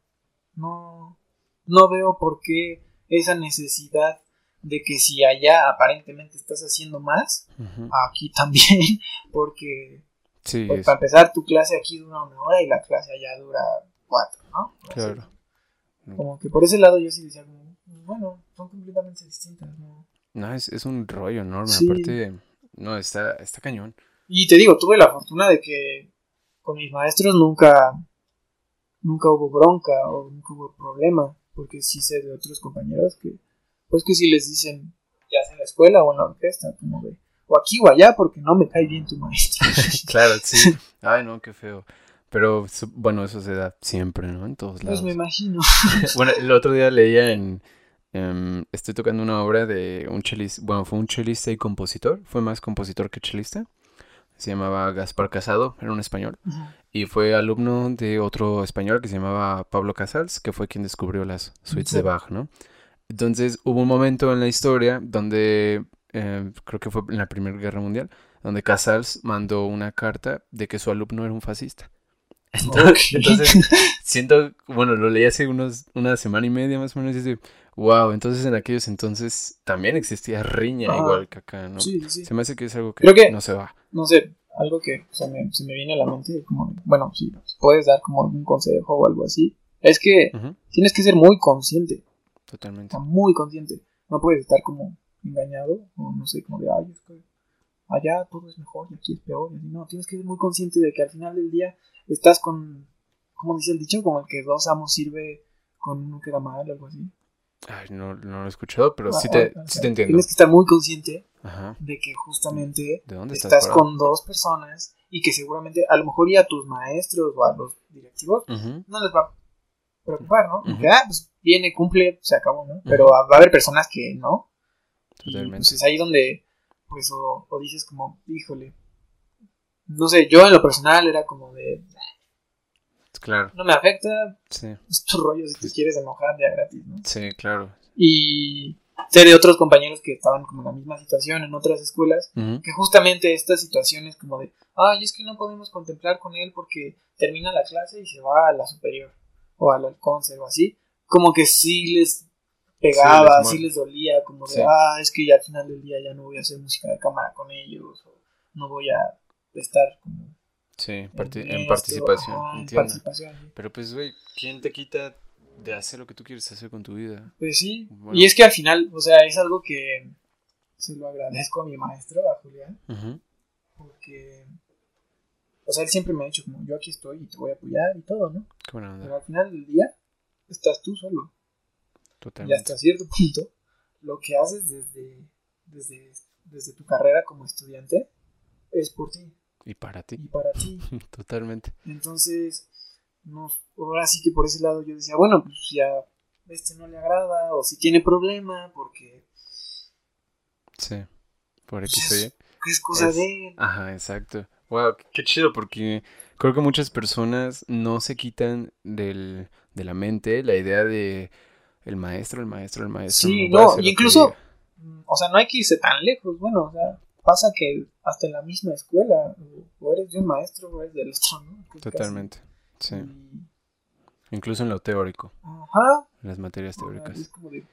No, no veo por qué esa necesidad de que si allá aparentemente estás haciendo más, Ujú. aquí también, porque Sí, pues, es- para empezar tu clase aquí dura una hora y la clase allá dura cuatro, ¿no? claro. Como que por ese lado yo sí decía, como, bueno, son completamente distintas, ¿no? No, es, es un rollo enorme. Sí. Aparte, no, está, está cañón. Y te digo, tuve la fortuna de que con mis maestros nunca, nunca hubo bronca o nunca hubo problema, porque sí sé de otros compañeros que, pues que si les dicen, ya sea en la escuela o en la orquesta, como de, o aquí o allá, porque no me cae bien tu maestro. Claro, sí. Ay, no, qué feo. Pero bueno, eso se da siempre, ¿no? En todos pues lados. me imagino. Bueno, el otro día leía en... em, estoy tocando una obra de un chelista, bueno, fue un chelista y compositor, fue más compositor que chelista. Se llamaba Gaspar Casado, era un español. Y fue alumno de otro español que se llamaba Pablo Casals, que fue quien descubrió las suites de. Bach, ¿no? Entonces hubo un momento en la historia donde, eh, creo que fue en la Primera Guerra Mundial, donde Casals mandó una carta de que su alumno era un fascista. Ok. Entonces, siento, bueno, lo leí hace unos, una semana y media más o menos y dice, wow, entonces en aquellos entonces también existía riña Ajá. igual que acá, ¿no? Sí, sí. Se me hace que es algo que, que- no se va. No sé, algo que se me, se me viene a la mente, como, bueno, si puedes dar como algún consejo o algo así, es que Ujú, tienes que ser muy consciente. Totalmente. está muy consciente. No puedes estar como engañado o no sé, como de, ay, es que allá todo es mejor y aquí es peor. Y. No, tienes que ser muy consciente de que al final del día estás con, como dice el dicho, como el que dos amos sirve con uno queda mal o algo así. Ay, no, no lo he escuchado, pero sí Ah, te, ah, sí te entiendo. Tienes que estar muy consciente Ajá. de que justamente ¿De dónde estás con dos personas y que seguramente a lo mejor y a tus maestros o a los directivos no les va a preocupar, ¿no? Porque, ah, pues viene, cumple, se acabó, ¿no? Pero va a haber personas que no, Totalmente. pues es ahí donde, pues, o, o dices como, híjole. No sé, yo en lo personal era como de, Claro, no me afecta, sí, es tu rollo si te quieres enojar ya gratis, ¿no? sí, claro. Y sé de otros compañeros que estaban como en la misma situación en otras escuelas, que justamente estas situaciones como de, ay, es que no podemos contemplar con él porque termina la clase y se va a la superior, o al concert o así, como que sí les pegaba, Sí, sí les dolía, como de, Sí. ah, es que ya al final del día ya no voy a hacer música de cámara con ellos, o no voy a estar como Sí, parti- en, participación. en participación, sí. Pero pues, güey, ¿quién te quita de hacer lo que tú quieres hacer con tu vida? Pues sí, Bueno. y es que al final, o sea, es algo que se lo agradezco a mi maestro, a Julián, porque, o sea, él siempre me ha dicho como, yo aquí estoy y te voy a apoyar y todo, ¿no? Pero al final del día, estás tú solo. Y Totalmente. hasta cierto punto, lo que haces desde, desde, desde tu carrera como estudiante es por ti Y para ti. y para ti. Totalmente. Entonces, no, ahora sí que por ese lado yo decía, bueno, pues si a este no le agrada o si tiene problema, porque Sí. Por X Pues es- Y. es cosa Es- de él. Ajá, exacto. Wow, qué chido porque creo que muchas personas no se quitan del, de la mente la idea de el maestro, el maestro, el maestro. Sí, no, y incluso- O sea, no hay que irse tan lejos. Bueno, o sea, pasa que hasta en la misma escuela, o- eres de un maestro o eres del otro, ¿no? Totalmente. Sí. Incluso en lo teórico, Ajá. en las materias teóricas. es como, de-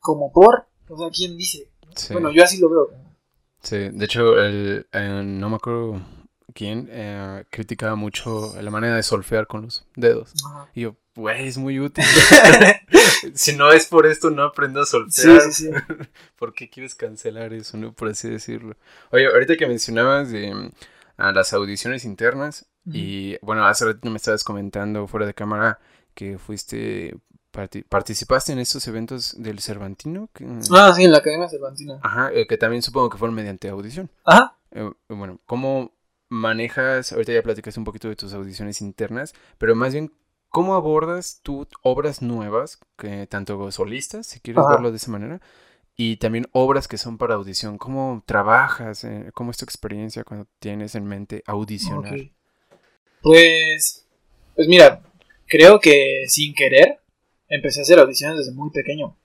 como por, o sea, ¿quién dice? Sí. Bueno, yo así lo veo. Sí, de hecho, el, eh, no me acuerdo quién eh, criticaba mucho la manera de solfear con los dedos. Ajá. Y yo, güey, es muy útil. si no es por esto, no aprendo a solfear. sí, sí. ¿Por qué quieres cancelar eso, no? Por así decirlo. Oye, ahorita que mencionabas de mm, a las audiciones internas, y bueno, hace rato me estabas comentando fuera de cámara que fuiste, parti- participaste en estos eventos del Cervantino, que, Ah, sí, en la Academia Cervantina. ajá, eh, que también supongo que fueron mediante audición. Ajá. Eh, bueno, ¿cómo manejas, ahorita ya platicaste un poquito de tus audiciones internas, pero más bien, ¿cómo abordas tú obras nuevas, que tanto solistas, si quieres Ajá. verlo de esa manera, y también obras que son para audición? ¿Cómo trabajas? eh, ¿Cómo es tu experiencia cuando tienes en mente audicionar? Ok. Pues, pues mira, creo que sin querer empecé a hacer audiciones desde muy pequeño.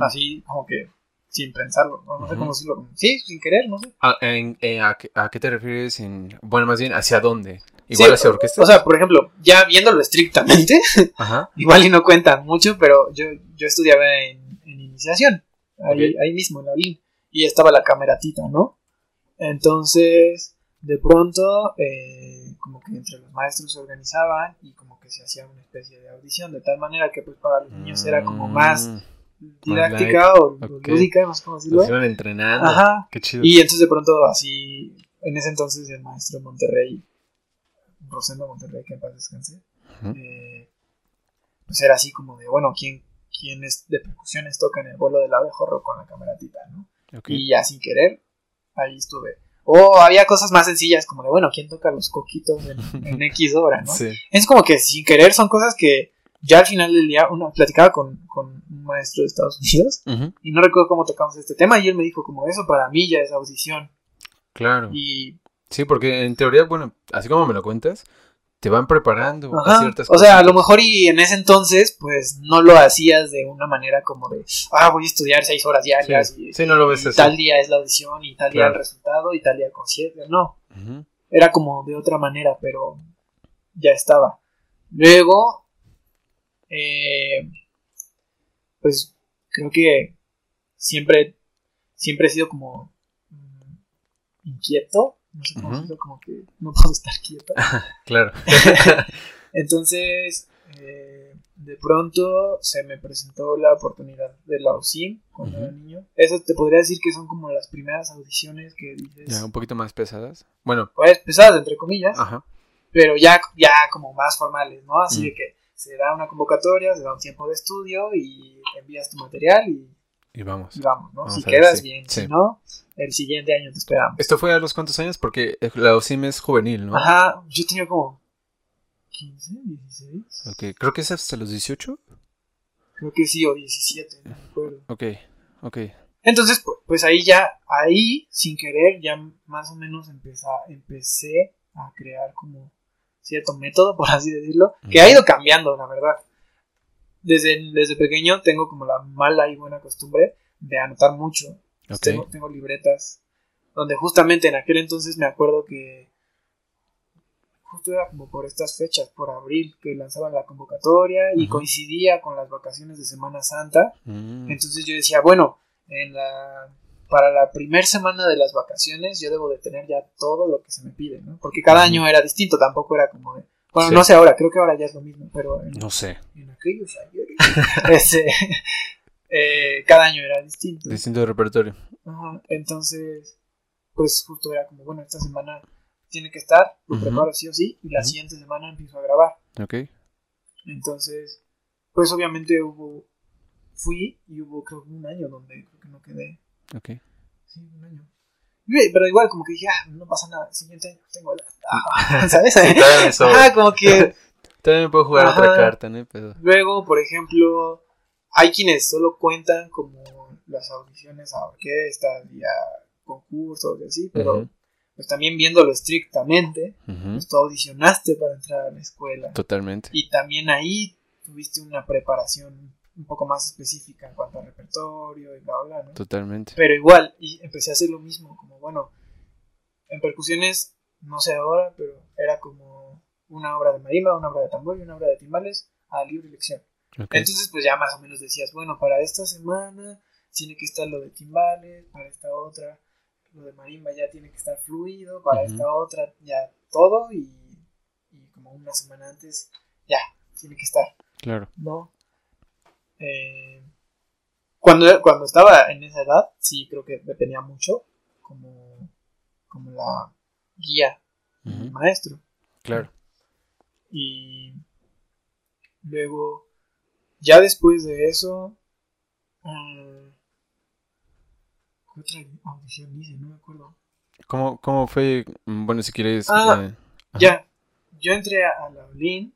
Así como que sin pensarlo. No, no sé Ujú. cómo decirlo. Sí, sin querer, no sé. En- eh, a, qué, a qué te refieres? En, bueno, más bien, ¿hacia dónde? ¿Igual Sí, hacia orquesta? O sea, por ejemplo, ya viéndolo estrictamente, Ajá. igual y no cuentan mucho, pero yo, yo estudiaba en, en iniciación, ahí, ahí mismo en la y estaba la cameratita, ¿no? Entonces, de pronto, eh, como que entre los maestros se organizaban y como que se hacía una especie de audición, de tal manera que pues para los niños era como más Mm, didáctica o, o ok. lúdica, no sé cómo decirlo. Los iban entrenando. Ajá. Qué chido. Y entonces de pronto así, en ese entonces el maestro Monterrey, Rosendo Monterrey, que en paz descanse, eh, pues era así como de, bueno, ¿quién, quién es de percusiones toca en el vuelo del abejorro con la cameratita, ¿no? Y ya sin querer, ahí estuve. O había cosas más sencillas como de, bueno, ¿quién toca los coquitos en, en X hora, no? Sí. Es como que sin querer son cosas que ya al final del día, uno platicaba con, con un maestro de Estados Unidos y no recuerdo cómo tocamos este tema y él me dijo como eso para mí ya es audición Claro. y Sí, porque en teoría, bueno, así como me lo cuentas, te van preparando a ciertas o sea a lo mejor y en ese entonces pues no lo hacías de una manera como de ah voy a estudiar seis horas diarias Sí, y, sí, no lo ves y así. tal día es la audición y tal día Claro. el resultado y tal día el concierto no. Era como de otra manera pero ya estaba. Luego eh, pues creo que siempre siempre he sido como mm, inquieto no sé cómo Ujú. decirlo, como que no puedo estar quieto Claro. Entonces, eh, de pronto se me presentó la oportunidad de la OSIM cuando Ujú. era niño. Eso te podría decir que son como las primeras audiciones que dices, ya, un poquito más pesadas. Bueno, pues pesadas entre comillas, ajá. pero ya, ya como más formales, ¿no? Así de que se da una convocatoria, se da un tiempo de estudio y envías tu material y, Y vamos. y vamos, ¿no? Vamos si quedas sí, bien, sí. si no, el siguiente año te esperamos. ¿Esto fue a los cuántos años? Porque eh, la OSIM es juvenil, ¿no? Ajá, yo tenía como 15, 16, Ok, creo que es hasta los 18. creo que sí, o 17, no me acuerdo. Ok, ok. Entonces, pu- pues ahí ya, ahí, sin querer, ya más o menos empecé, empecé a crear como cierto método, por así decirlo, que ha ido cambiando, la verdad. Desde, desde pequeño tengo como la mala y buena costumbre de anotar mucho. Ok. Tengo, tengo libretas donde justamente en aquel entonces me acuerdo que justo era como por estas fechas, por abril, que lanzaban la convocatoria y Ujú. coincidía con las vacaciones de Semana Santa. Mm, Entonces yo decía, bueno, en la para la primera semana de las vacaciones yo debo de tener ya todo lo que se me pide, ¿no? Porque cada año era distinto, tampoco era como de... Bueno, Sí. no sé ahora, creo que ahora ya es lo mismo, pero en, No sé. en aquellos ayeres, este, eh, cada año era distinto. Distinto repertorio. Ajá, Entonces, pues justo era como, bueno, esta semana tiene que estar, lo preparo sí o sí, y la siguiente semana empiezo a grabar. Ok. Entonces, pues obviamente hubo, fui y hubo creo que un año donde creo que no quedé. Ok. Sí, un año. Pero igual, como que dije, ah, no pasa nada, el siguiente año tengo la... Ah, ¿Sabes? sobra. Ajá, como que También me puedo jugar Ajá. otra carta, ¿no? Pero... luego, por ejemplo, hay quienes solo cuentan como las audiciones a orquestas y a concursos y así, pero Ujú. pues también viéndolo estrictamente, Ujú. pues tú audicionaste para entrar a la escuela. Totalmente. Y también ahí tuviste una preparación un poco más específica en cuanto a repertorio y bla, bla, ¿no? Totalmente. Pero igual, y empecé a hacer lo mismo, como bueno, en percusiones, no sé ahora, pero era como una obra de marimba, una obra de tambor y una obra de timbales a libre elección. Entonces, pues ya más o menos decías, bueno, para esta semana tiene que estar lo de timbales, para esta otra lo de marimba ya tiene que estar fluido, para esta otra ya todo y, y como una semana antes ya tiene que estar, Claro. ¿no? Eh, cuando, cuando estaba en esa edad, sí creo que dependía mucho como, como la guía del Ujú. maestro. Claro. Y luego, ya después de eso, mm, ¿qué otra audición hice? No me acuerdo. ¿Cómo, cómo fue? Mm, Bueno, si quieres. Ah. eh. Ya, yo entré a, la Olin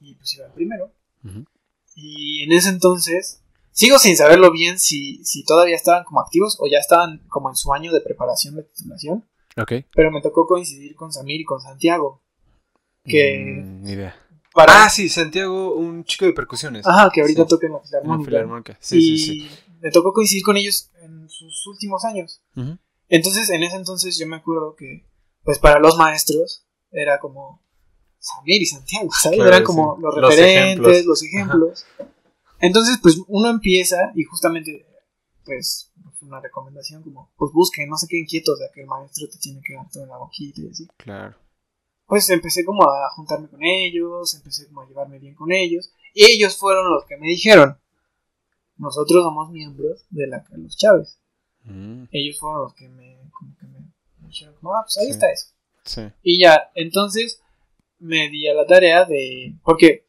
y pues iba primero. Ujú. Y en ese entonces, sigo sin saberlo bien si, si todavía estaban como activos o ya estaban como en su año de preparación de titulación. Ok. Pero me tocó coincidir con Samir y con Santiago. Que Mm, ni idea. para... Ah, sí, Santiago, un chico de percusiones. Ajá, que ahorita Sí. toca en la En la filarmónica. filarmónica. Sí, y sí, sí. me tocó coincidir con ellos en sus últimos años. Entonces, en ese entonces yo me acuerdo que, pues para los maestros, era como Samir y Santiago, ¿sabes? Claro, Eran como sí. los Los referentes, ejemplos. los ejemplos. Entonces, pues uno empieza y justamente, pues, una recomendación como, pues busquen, no se queden quietos de que el maestro te tiene que dar todo en la boquita y así. Claro. Pues empecé como a juntarme con ellos, empecé como a llevarme bien con ellos. Y ellos fueron los que me dijeron, nosotros somos miembros de la Carlos Chávez. Mm, Ellos fueron los que me, como que me, me dijeron, como, ah, pues ahí Sí. está eso. sí. Y ya, entonces me di a la tarea de, porque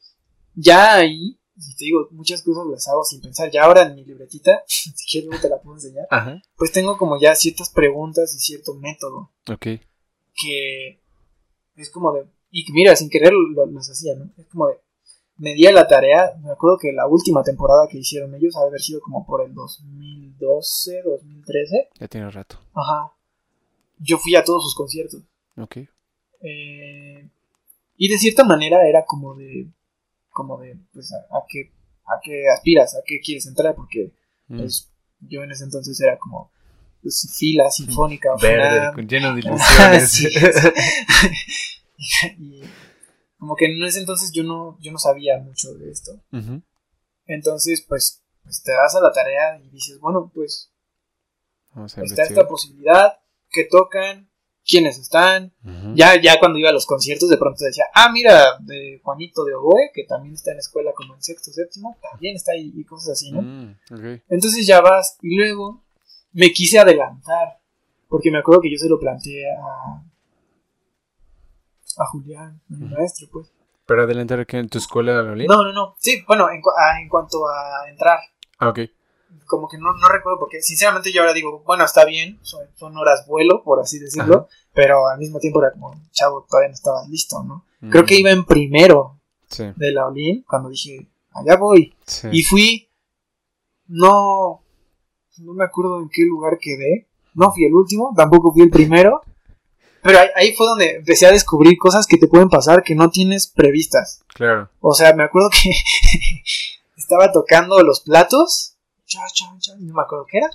ya ahí, si te digo, muchas cosas las hago sin pensar. Ya ahora en mi libretita, si quieres luego te la puedo enseñar, Ajá. pues tengo como ya ciertas preguntas y cierto método Ok. que es como de, y mira, sin querer lo, los hacía, ¿no? Es como de, me di a la tarea, me acuerdo que la última temporada que hicieron ellos, ha de haber sido como por el 2012, 2013, Ya tiene rato. ajá, yo fui a todos sus conciertos. Ok. Eh, y de cierta manera era como de, como de, pues, a, a qué, a qué aspiras, a qué quieres entrar, porque, Mm. pues, yo en ese entonces era como, pues, fila sinfónica, Verde, con- lleno de ilusiones. sí. y como que en ese entonces yo no, yo no sabía mucho de esto. Entonces, pues, pues te das a la tarea y dices, bueno, pues Vamos a está esta posibilidad, que tocan, quiénes están. Ya, ya cuando iba a los conciertos de pronto decía, ah, mira, de Juanito de Oboe, que también está en la escuela como en sexto, séptimo, también está ahí y cosas así, ¿no? Mm. Entonces ya vas y luego me quise adelantar, porque me acuerdo que yo se lo planteé a, a Julián, mi maestro, pues. ¿Pero adelantar aquí en tu escuela, Loli? No, no, no. Sí, bueno, en, cu- a- en cuanto a entrar, Ah, ok. Como que no, no recuerdo porque, sinceramente yo ahora digo, bueno, está bien, son, son horas vuelo, por así decirlo, Ajá. pero al mismo tiempo era como, chavo, todavía no estabas listo, ¿no? Creo que iba en primero Sí. de la Olin cuando dije, allá voy. sí. Y fui, no, no me acuerdo en qué lugar quedé. No fui el último, tampoco fui el primero. Pero ahí, ahí fue donde empecé a descubrir cosas que te pueden pasar que no tienes previstas. Claro. O sea, me acuerdo que estaba tocando los platos. Cha, cha, cha, no me acuerdo qué era.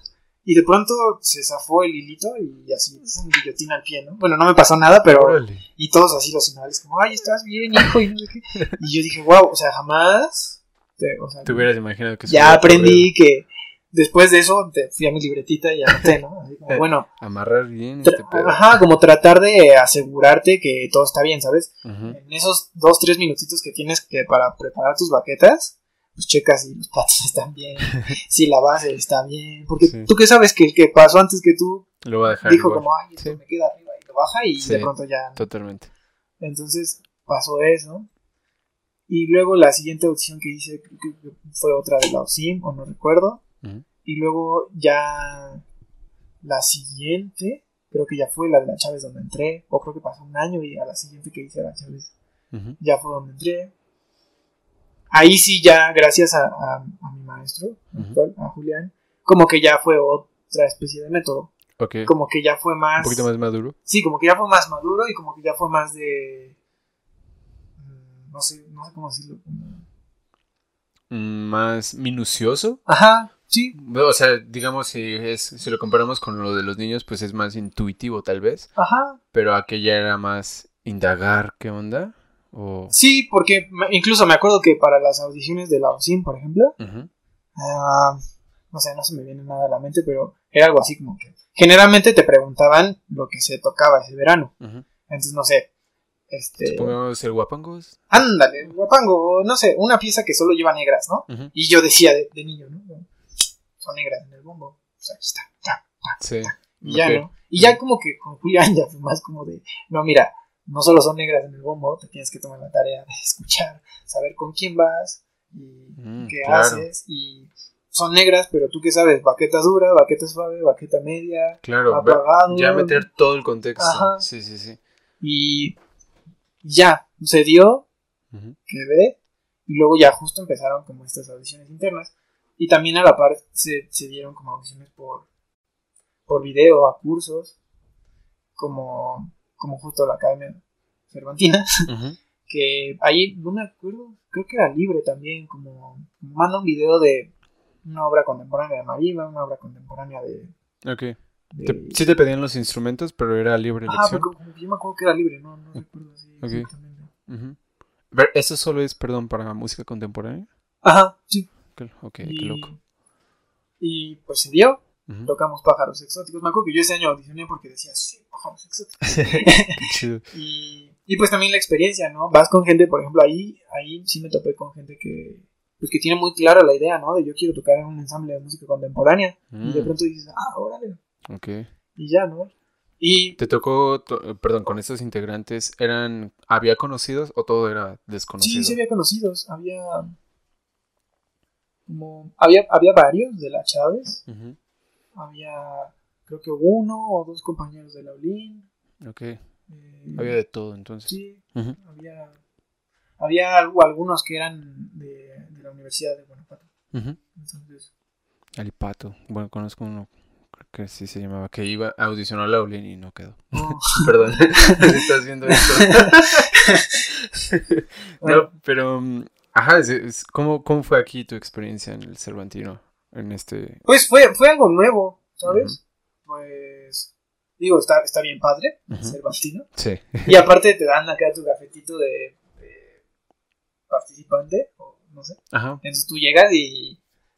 Y de pronto se zafó el hilito y así, un guillotín al pie, ¿no? Bueno, no me pasó nada, pero Órale. y todos así los finales, como, ay, estás bien, hijo, y no sé qué. Y yo dije, wow, o sea, jamás. te- o sea, Te hubieras imaginado que ya aprendí que después de eso te fui a mi libretita y anoté, ¿no? Así como, bueno, Amarrar bien este pedo. ajá, como tratar de asegurarte que todo está bien, ¿sabes? Ujú. En esos dos, tres minutitos que tienes que para preparar tus baquetas, pues checas si los platos están bien, si la base está bien, porque Sí. tú qué sabes que el que pasó antes que tú Lo voy a dejar dijo igual. como, ay, esto Sí. me queda arriba y lo baja y Sí. de pronto ya. Totalmente. Entonces pasó eso. Y luego la siguiente audición que hice que fue otra de la OSIM, o no recuerdo. Y luego ya la siguiente, creo que ya fue la de la Chávez donde entré, o creo que pasó un año y a la siguiente que hice la Chávez Ujú. ya fue donde entré. Ahí sí ya, gracias a, a- a mi maestro a Julián, como que ya fue otra especie de método. Ok. Como que ya fue más... Un poquito más maduro. Sí, como que ya fue más maduro y como que ya fue más de... mm, No sé, no sé cómo decirlo. Mm, Más minucioso. Ajá, sí. O sea, digamos, si, es, si lo comparamos con lo de los niños, pues es más intuitivo tal vez. Ajá. Pero aquella era más indagar qué onda. O... Sí, porque incluso me acuerdo que para las audiciones de la OSIM, por ejemplo. Ah, no sé, no se me viene nada a la mente, pero era algo así como que generalmente te preguntaban lo que se tocaba ese verano. Entonces, no sé, este, Supongamos el guapangos. ándale, guapango, no sé, una pieza que solo lleva negras, ¿no? Y yo decía de, de niño, ¿no? Son negras en el bombo. O sea, aquí está, ta, Sí. y ya. ¿no? Y ya como que con Julián ya fue más como de, no, mira, no solo son negras en el bombo, te tienes que tomar la tarea de escuchar, saber con quién vas y Mm, qué claro. haces y son negras, pero tú qué sabes, baqueta dura, baqueta suave, baqueta media Claro, Apagado. ya meter todo el contexto. Ajá. Sí, sí, sí. y ya se dio, Ujú. quedé y luego ya justo empezaron como estas audiciones internas y también a la par se, se dieron como audiciones por por video a cursos como como justo la Academia Cervantina que ahí no me acuerdo, creo que era libre también, como, manda un video de una obra contemporánea de Mariva, una obra contemporánea de... Ok. de- Te- sí te pedían los instrumentos, pero era libre elección. porque yo me acuerdo que era libre, no, no recuerdo así Ok. exactamente. Ver, ¿Eso solo es, perdón, para música contemporánea? Ajá, sí. Ok, ok, y, qué loco. y pues se dio, Tocamos pájaros exóticos. Me acuerdo que yo ese año audicioné porque decía, sí, pájaros exóticos. Qué chido. Y, y pues también la experiencia, ¿no? Vas con gente, por ejemplo, ahí, ahí sí me topé con gente que, pues que tiene muy clara la idea, ¿no? De yo quiero tocar en un ensamble de música contemporánea. Y de Mm, pronto dices, ah, órale. ok. Y ya, ¿no? Y ¿Te tocó, to- perdón, con estos integrantes, eran, había conocidos o todo era desconocido? sí, sí había conocidos. Había como, había, había varios de la Chávez. Ujú. Había, creo que uno o dos compañeros de la Olin. Ok, eh, había de todo entonces. Sí, había, había algunos que eran de, de la Universidad de Guanajuato. Ujú. Entonces, El Pato, bueno, conozco uno, creo que sí se llamaba, que iba a audicionar a la Olin y no quedó. Perdón, si estás viendo esto. Bueno. no, pero, mm, ajá, ¿cómo, ¿cómo fue aquí tu experiencia en el Cervantino? En este... Pues fue, fue algo nuevo, ¿sabes? Pues, digo, está, está bien padre. Cervantino. Sí. Y aparte te dan acá tu cafetito de, de participante, o no sé. Ajá. Entonces tú llegas y,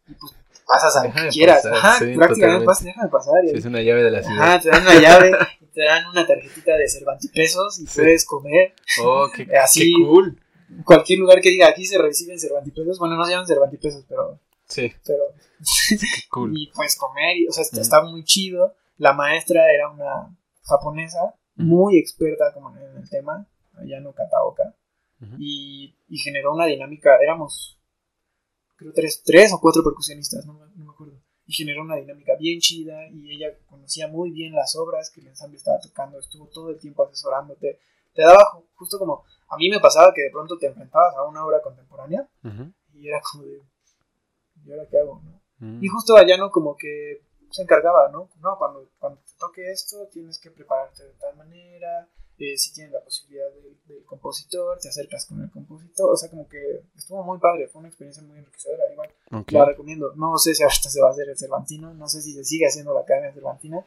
y, pues pasas a lo Déjame que quieras. pasar, Ajá, sí, prácticamente pasas, déjame pasar. y- Sí, es una llave de la ciudad. Ajá, te dan una llave, y te dan una tarjetita de Cervantipesos y Sí. puedes comer. Oh, qué, Así- qué cool. Cualquier lugar que diga aquí se reciben Cervantipesos. Bueno, no se llaman Cervantipesos, pero, Sí, pero cool. y puedes comer, y, o sea, está, está muy chido. La maestra era una japonesa, muy experta como en el tema, Ayano Kataoka, Ujú. y, y generó una dinámica, éramos, creo, tres, tres o cuatro percusionistas, no, me- no me acuerdo, y generó una dinámica bien chida, y ella conocía muy bien las obras que el ensamble estaba tocando, estuvo todo el tiempo asesorándote, te daba ju- justo como, a mí me pasaba que de pronto te enfrentabas a una obra contemporánea, Ujú. y era como de, ¿y ahora qué hago? no? Mm. Y justo Ayano como que se encargaba, ¿no? No, cuando, cuando te toque esto tienes que prepararte de tal manera, eh, si tienes la posibilidad del, del compositor, te acercas con el compositor, o sea, como que estuvo muy padre, fue una experiencia muy enriquecedora, igual Ok. la recomiendo. No sé si ahorita se va a hacer el Cervantino, no sé si se sigue haciendo la Academia Cervantina.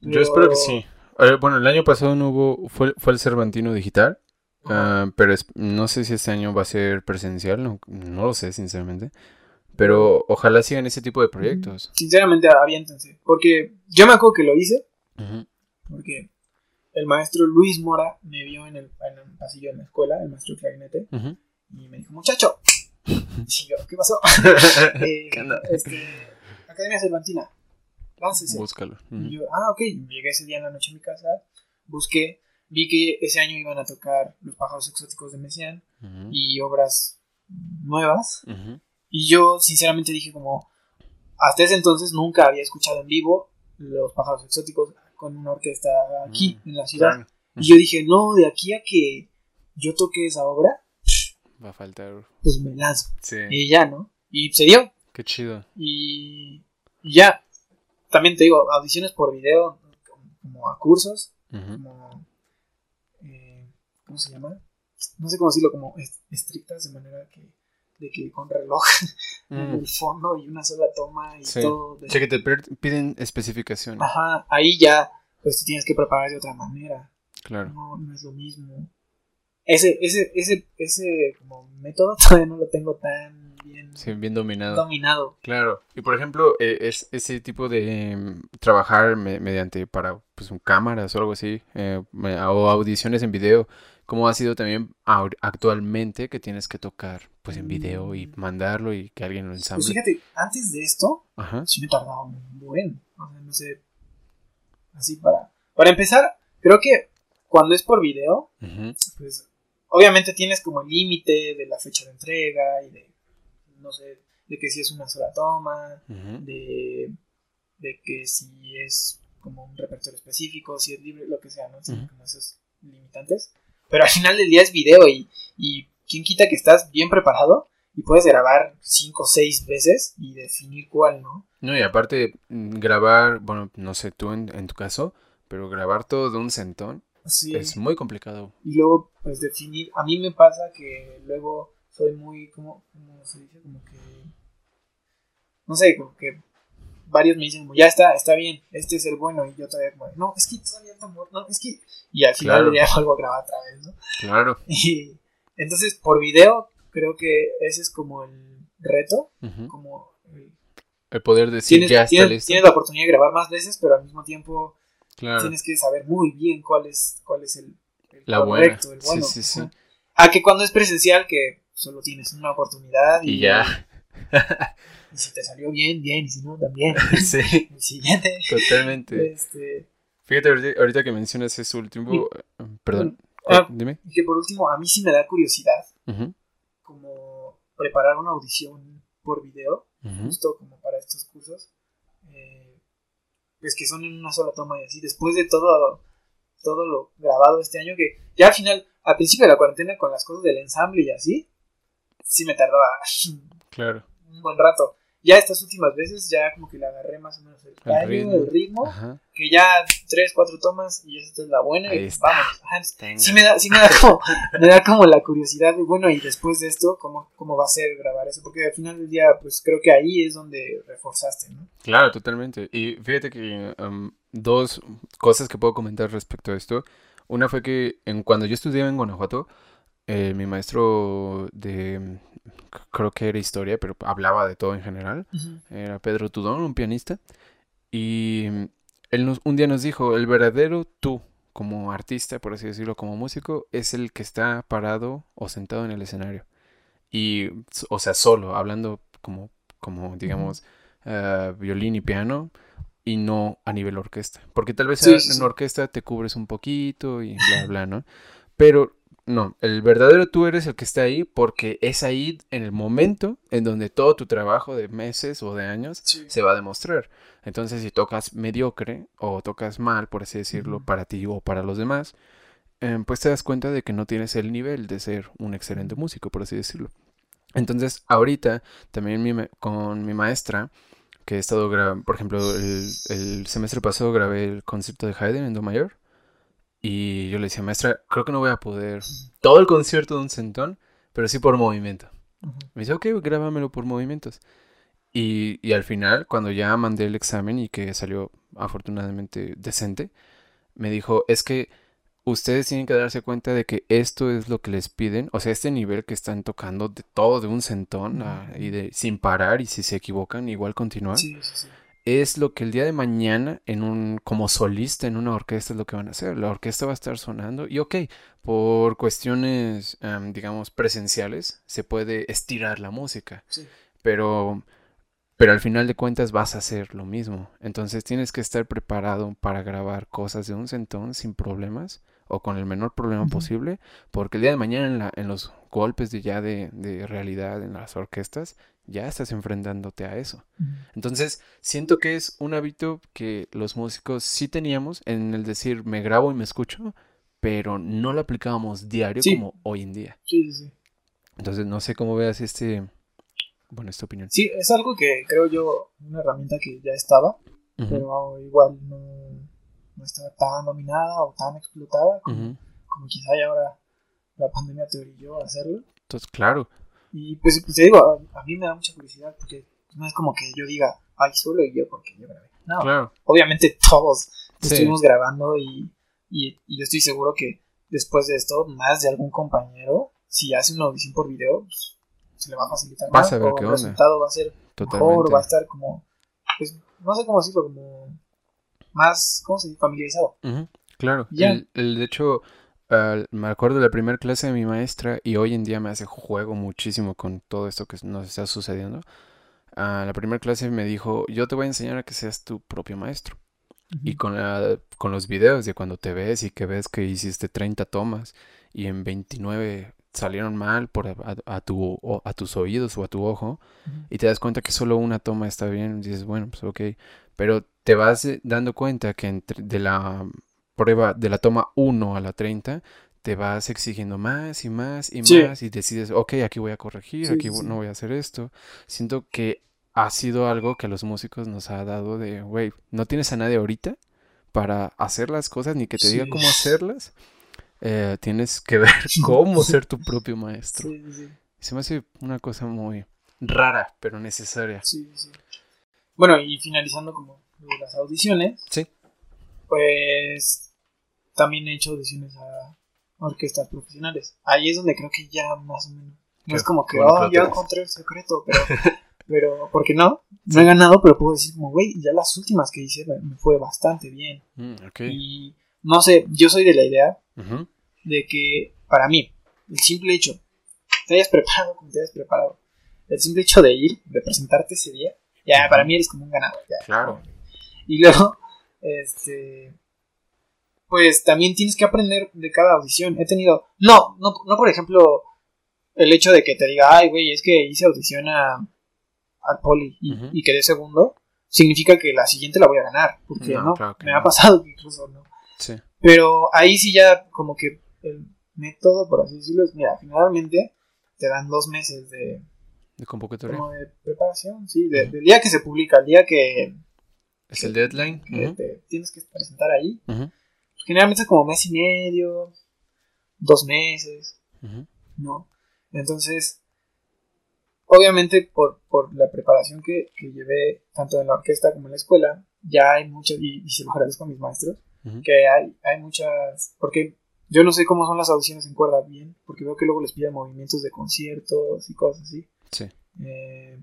Yo pero- espero que sí. Eh, bueno, el año pasado no hubo, fue, fue el Cervantino digital, ah, pero es- no sé si este año va a ser presencial, no, no lo sé, sinceramente. Pero ojalá sigan ese tipo de proyectos. Sinceramente, aviéntense. Porque yo me acuerdo que lo hice. Porque el maestro Luis Mora me vio en el, en el pasillo de la escuela, el maestro clarinete, y me dijo, muchacho. Y yo, ¿qué pasó? Eh, este, Academia Cervantina, láncese. Búscalo. Y yo, ah, ok. Llegué ese día en la noche a mi casa, busqué, vi que ese año iban a tocar Los pájaros exóticos de Messiaen y obras nuevas. Y yo, sinceramente, dije como, hasta ese entonces nunca había escuchado en vivo Los pájaros exóticos con una orquesta aquí, Mm, en la ciudad. Claro. Y yo dije, no, de aquí a que yo toque esa obra, Va a faltar. pues me lanzo. Sí. Y ya, ¿no? Y se dio. Qué chido. Y, y ya. También te digo, audiciones por video, como, a cursos, como... eh, ¿Cómo se llama? No sé cómo decirlo, como est- estrictas de manera que... De que con reloj en el fondo y una sola toma y Sí. todo. de- O sea, que te piden especificaciones. Ajá, ahí ya, pues te tienes que preparar de otra manera. Claro. No, no es lo mismo. Ese, ese, ese, ese como método todavía no lo tengo tan bien Sí, bien dominado. dominado. Claro. Y por ejemplo, eh, es ese tipo de mm, trabajar me- mediante para pues un cámaras o algo así, eh, o audiciones en video, ¿cómo ha sido también actualmente que tienes que tocar pues en video y Mm. mandarlo y que alguien lo Pues ensamble? fíjate, antes de esto, Ajá. sí me tardaba un buen. O sea, no sé. Así para. Para empezar, creo que cuando es por video, pues obviamente tienes como el límite de la fecha de entrega y de. No sé, de que si es una sola toma, de, de que si es como un repertorio específico, si es libre, lo que sea, ¿no? Como esos limitantes. Pero al final del día es video y, y quién quita que estás bien preparado y puedes grabar cinco o seis veces y definir cuál, ¿no? No, y aparte mm, grabar, bueno, no sé tú en, en tu caso, pero grabar todo de un centón Sí. es muy complicado. Y luego, pues definir, a mí me pasa que luego soy muy, como, ¿cómo se dice? Como que, no sé, como que varios me dicen, como, ya está, está bien, este es el bueno, y yo todavía como, no, es que todavía está muerto, no, es que, y al final Claro. día vuelvo a grabar otra vez, ¿no? Claro. Y entonces, por video, creo que ese es como el reto, como el- El poder decir tienes, ya está tienes- listo. tienes la oportunidad de grabar más veces, pero al mismo tiempo Claro. tienes que saber muy bien cuál es, cuál es el, el La buena. correcto, el Sí, bueno. sí, sí. Ajá. A que cuando es presencial, que solo tienes una oportunidad y, Y ya. y si te salió bien, bien, y si no, también. sí, El siguiente. totalmente. Este, Fíjate, ahorita, ahorita que mencionas eso último, eh, perdón, ah, dime. y que por último, a mí sí me da curiosidad como preparar una audición por video, justo como para estos cursos. eh, pues que son en una sola toma y así. Después de todo, todo lo grabado este año, que ya al final, al principio de la cuarentena, con las cosas del ensamble y así, sí me tardaba Claro. un buen rato. Ya estas últimas veces ya como que le agarré más o menos el El ritmo. el ritmo, Ajá. que ya tres, cuatro tomas y esta es la buena Ahí y está. vámonos. Ajá, Tenga. sí me da, sí me da como, me da como la curiosidad de bueno y después de esto cómo, cómo va a ser grabar eso, porque al final del día pues creo que ahí es donde reforzaste, ¿no? Claro, totalmente. Y fíjate que um, dos cosas que puedo comentar respecto a esto. Una fue que en, cuando yo estudiaba en Guanajuato, eh, mi maestro de, creo que era historia, pero hablaba de todo en general, era Pedro Tudón, un pianista, y mm, él nos- un día nos dijo, el verdadero tú, como artista, por así decirlo, como músico, es el que está parado o sentado en el escenario. Y, o sea, solo, hablando como, como digamos, eh, violín y piano, y no a nivel orquesta. Porque tal vez sí, en sí. orquesta te cubres un poquito y bla, bla, ¿no? Pero no, el verdadero tú eres el que está ahí porque es ahí en el momento en donde todo tu trabajo de meses o de años Sí. se va a demostrar. Entonces, si tocas mediocre o tocas mal, por así decirlo, para ti o para los demás, eh, pues te das cuenta de que no tienes el nivel de ser un excelente músico, por así decirlo. Entonces, ahorita también mi con mi maestra, que he estado grabando, por ejemplo, el, el semestre pasado grabé el concierto de Haydn en Do mayor. Y yo le decía, maestra, creo que no voy a poder todo el concierto de un centón, pero sí por movimiento. Me dice, ok, grábamelo por movimientos. Y, y al final, cuando ya mandé el examen y que salió afortunadamente decente, me dijo, es que ustedes tienen que darse cuenta de que esto es lo que les piden, o sea, este nivel que están tocando de todo de un centón ah, y de sin parar y si se equivocan igual continuar. Sí, sí, sí. Es lo que el día de mañana en un como solista en una orquesta es lo que van a hacer. La orquesta va a estar sonando y ok, por cuestiones em, digamos presenciales se puede estirar la música. Sí. Pero pero al final de cuentas vas a hacer lo mismo. Entonces tienes que estar preparado para grabar cosas de un centón sin problemas o con el menor problema Ujú. posible, porque el día de mañana en, la- en los golpes de ya de, de realidad en las orquestas, ya estás enfrentándote a eso. Ujú. Entonces, siento que es un hábito que los músicos sí teníamos en el decir me grabo y me escucho, pero no lo aplicábamos diario Sí. como hoy en día. Sí, sí, sí. Entonces, no sé cómo veas este, bueno, esta opinión. Sí, es algo que creo yo, una herramienta que ya estaba, Ujú, pero igual no, no estaba tan dominada o tan explotada como, ujú. como quizá ya ahora la pandemia te orilló a hacerlo. Entonces, claro. Y pues, pues, te digo, a, a mí me da mucha curiosidad porque no es como que yo diga, ay, solo yo porque yo grabé. No, Claro. obviamente todos Sí. estuvimos grabando y, y, y yo estoy seguro que después de esto, más de algún compañero, si hace una audición por video, pues, se le va a facilitar Vas más. a ver o qué el onda. resultado va a ser Totalmente. mejor, va a estar como, pues, no sé cómo decirlo, como más, ¿cómo se dice? Familiarizado. Claro. Ya. El, el- de hecho, me acuerdo de la primera clase de mi maestra y hoy en día me hace juego muchísimo con todo esto que nos está sucediendo. Ah, la primera clase me dijo, yo te voy a enseñar a que seas tu propio maestro. Y con, la- con los videos de cuando te ves y que ves que hiciste 30 tomas y en 29 salieron mal por a, a tu, a tus oídos o a tu ojo y te das cuenta que solo una toma está bien, dices, bueno, pues ok, pero te vas eh, dando cuenta que entre- de la prueba, de la toma 1 a la 30, te vas exigiendo más y más y Sí. más y decides, ok, aquí voy a corregir, Sí, aquí sí, no voy a hacer esto. Siento que ha sido algo que a los músicos nos ha dado de, güey, no tienes a nadie ahorita para hacer las cosas ni que te diga cómo hacerlas. Eh, tienes que ver cómo ser tu propio maestro. Se me hace una cosa muy rara, pero necesaria. Sí, sí. Bueno, y finalizando como las audiciones, Sí. pues también he hecho audiciones a orquestas profesionales. Ahí es donde creo que ya más o menos. No es como que, bueno oh, ya encontré el secreto, pero, pero, porque no, no he ganado, pero puedo decir como, güey, ya las últimas que hice me, fue bastante bien. Mm. Y no sé, yo soy de la idea de que para mí, el simple hecho, te hayas preparado como te hayas preparado, el simple hecho de ir, de presentarte ese día, ya para mí eres como un ganador. ya. Claro. Y luego, este, pues también tienes que aprender de cada audición. He tenido, no, no, no por ejemplo, el hecho de que te diga, ay, güey, es que hice audición a, al poli y, y quedé segundo, significa que la siguiente la voy a ganar, porque No, no, claro que me no. ha pasado que incluso no. Sí. Pero ahí sí ya como que el método, por así decirlo, es, mira, generalmente te dan dos meses de, De convocatoria. como de preparación, sí, de- del día que se publica, al día que, Es el deadline. que Ujú. te tienes que presentar ahí. Generalmente es como mes y medio, dos meses. ¿no? Entonces, obviamente por, por la preparación que, que llevé tanto en la orquesta como en la escuela, ya hay muchas, y, y se lo agradezco a mis maestros, que hay, hay muchas, porque yo no sé cómo son las audiciones en cuerda bien, porque veo que luego les piden movimientos de conciertos y cosas así. Sí. Eh,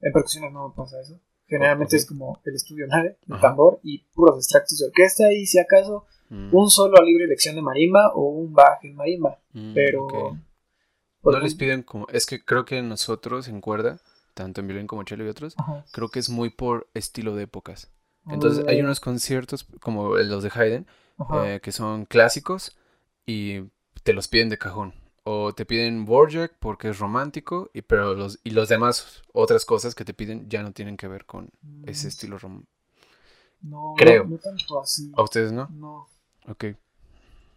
en percusiones no pasa eso. Generalmente es como el estudio nave, el Ajá. tambor y puros extractos de orquesta y si acaso Mm, un solo a libre elección de marimba o un baje en marimba. mm, Pero... No les piden como. Es que creo que nosotros en cuerda, tanto en violín como cello y otros, Ajá. creo que es muy por estilo de épocas. Entonces hay unos conciertos como los de Haydn, eh, que son clásicos y te los piden de cajón. O te piden Borjak porque es romántico, y, pero los, y los demás, otras cosas que te piden ya no tienen que ver con ese Mm, estilo romántico. No, creo. No, no tanto así. ¿A ustedes no? No, Ok.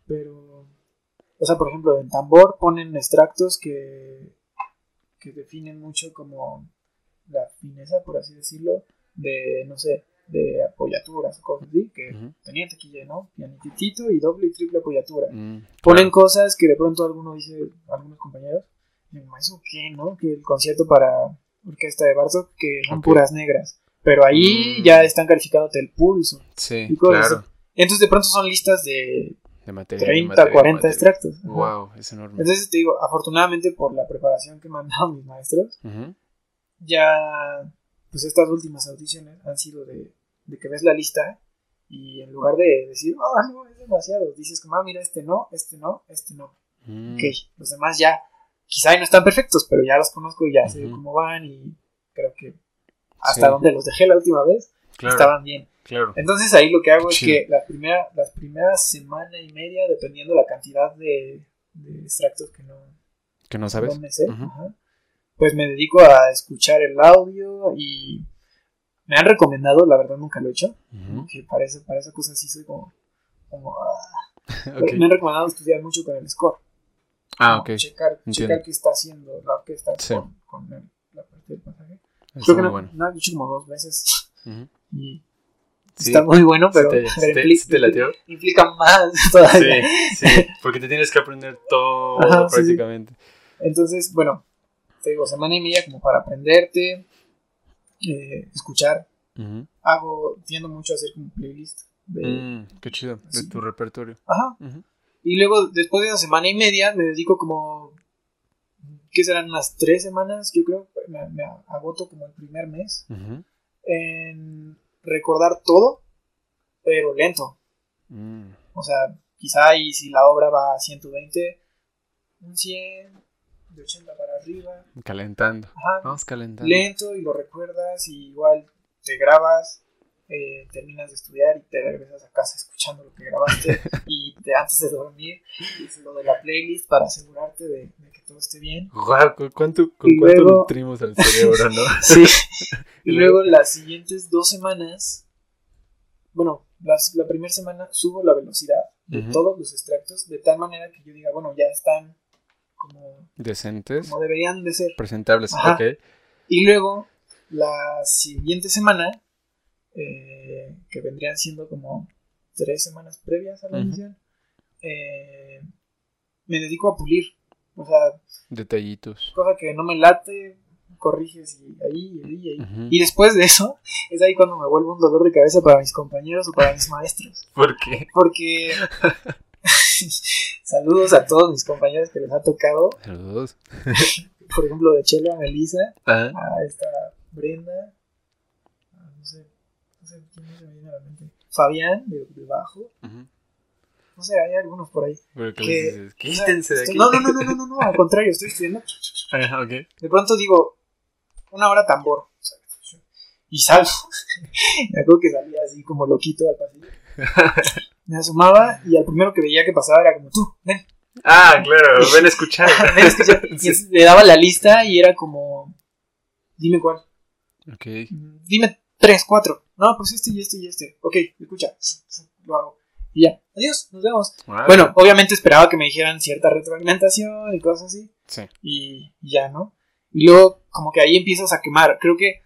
pero... O sea, por ejemplo, en tambor ponen extractos que, que definen mucho como la fineza, por así decirlo, de, no sé, de apoyaturas o cosas así, que Ujú. tenían taquilla, ¿no? Pianitito y doble y triple apoyatura. Mm, Ponen claro. cosas que de pronto alguno dice, algunos compañeros, ¿eso qué, no? Que el concierto para orquesta de Bartok, que son Ok. puras negras. Pero ahí Mm. ya están calificándote el pulso. Sí, y cosas claro. Entonces de pronto son listas de De materia. 30, 40 extractos. Ajá. Wow, es enorme. Entonces te digo, afortunadamente por la preparación que me han dado mis maestros, Ujú. ya, pues estas últimas audiciones han sido de, de que ves la lista y en lugar de decir, ah, no, es demasiado, dices como, ah, mira, este no, este no, este no. Mm. Ok, los demás ya, quizá no están perfectos, pero ya los conozco y ya sé cómo van y creo que hasta Sí. donde los dejé la última vez Claro, estaban bien. claro. Entonces ahí lo que hago es que la primera, las primeras semana y media, dependiendo la cantidad de, de extractos que no, Que no sabes. no me sé, ajá, pues me dedico a escuchar el audio y me han recomendado, la verdad nunca lo he hecho, Ujú. que para, eso- para esa cosa sí soy como, como ah, Ok. me han recomendado estudiar mucho con el score. Ah, ok. Checar, checar qué está haciendo la orquesta Sí. con, con el- la parte del pasaje. Creo que muy no, bueno. no han dicho como dos veces Ujú. y Sí. está muy bueno, pero, te- pero te- sí te latió? implica más Sí, todavía. sí, porque te tienes que aprender todo Ajá, sí, sí. prácticamente. Entonces, bueno, te digo, semana y media como para aprenderte, eh, escuchar. Hago, tiendo mucho a hacer como playlist. De, Mm, qué chido, de tu repertorio. Ajá. Y luego, después de esa semana y media, me dedico como, ¿qué serán? Unas tres semanas, yo creo. Me, me agoto como el primer mes en recordar todo, pero lento. Mm, O sea, quizá y si la obra va a 120, un 100, de 80 para arriba. Calentando. Ajá, Vamos calentando. lento y lo recuerdas y igual te grabas, eh, terminas de estudiar y te regresas a casa escuchando lo que grabaste y te, antes de dormir dices lo de la playlist para asegurarte de, de que todo esté bien. ¿con cuánto, con Y cuánto luego- nutrimos al cerebro, no? Sí. Y luego las siguientes dos semanas, bueno, las- la primera semana subo la velocidad de todos los extractos de tal manera que yo diga, bueno, ya están como, Decentes, como deberían de ser. presentables, Ajá. ok. Y luego, la siguiente semana, eh, que vendrían siendo como tres semanas previas a la Ujú. audición, eh, me dedico a pulir. O sea, Detallitos. cosa que no me late, corriges y ahí, y ahí, y ahí. Ujú. Y después de eso, es ahí cuando me vuelve un dolor de cabeza para mis compañeros o para mis maestros. ¿Por qué? Porque saludos a todos mis compañeros que les ha tocado. Saludos. Por ejemplo, de Chelo a Melissa. Ah, a esta Brenda, a no sé, no sé quién se me viene a la mente, Fabián de, de bajo, no sé, hay algunos por ahí. Pero que Que- les dices, o sea, quítense de estoy- aquí. No, no, no, no, no, no, no, al contrario, estoy estudiando. Ah. De pronto digo, una hora tambor, y salgo. Me acuerdo que salía así como loquito al pasillo. Me asomaba y al primero que veía que pasaba era como tú, ven, Ah, claro, ven a escuchar. ven a escuchar. Y Sí. es- le daba la lista y era como, dime cuál. Ok. Dime tres, cuatro. No, pues este y este y este. Ok, escucha. Lo hago. Y ya. Adiós, nos vemos. Bueno, obviamente esperaba que me dijeran cierta retroalimentación y cosas así. Sí. Y, y ya, ¿no? Y luego, como que ahí empiezas a quemar. Creo que,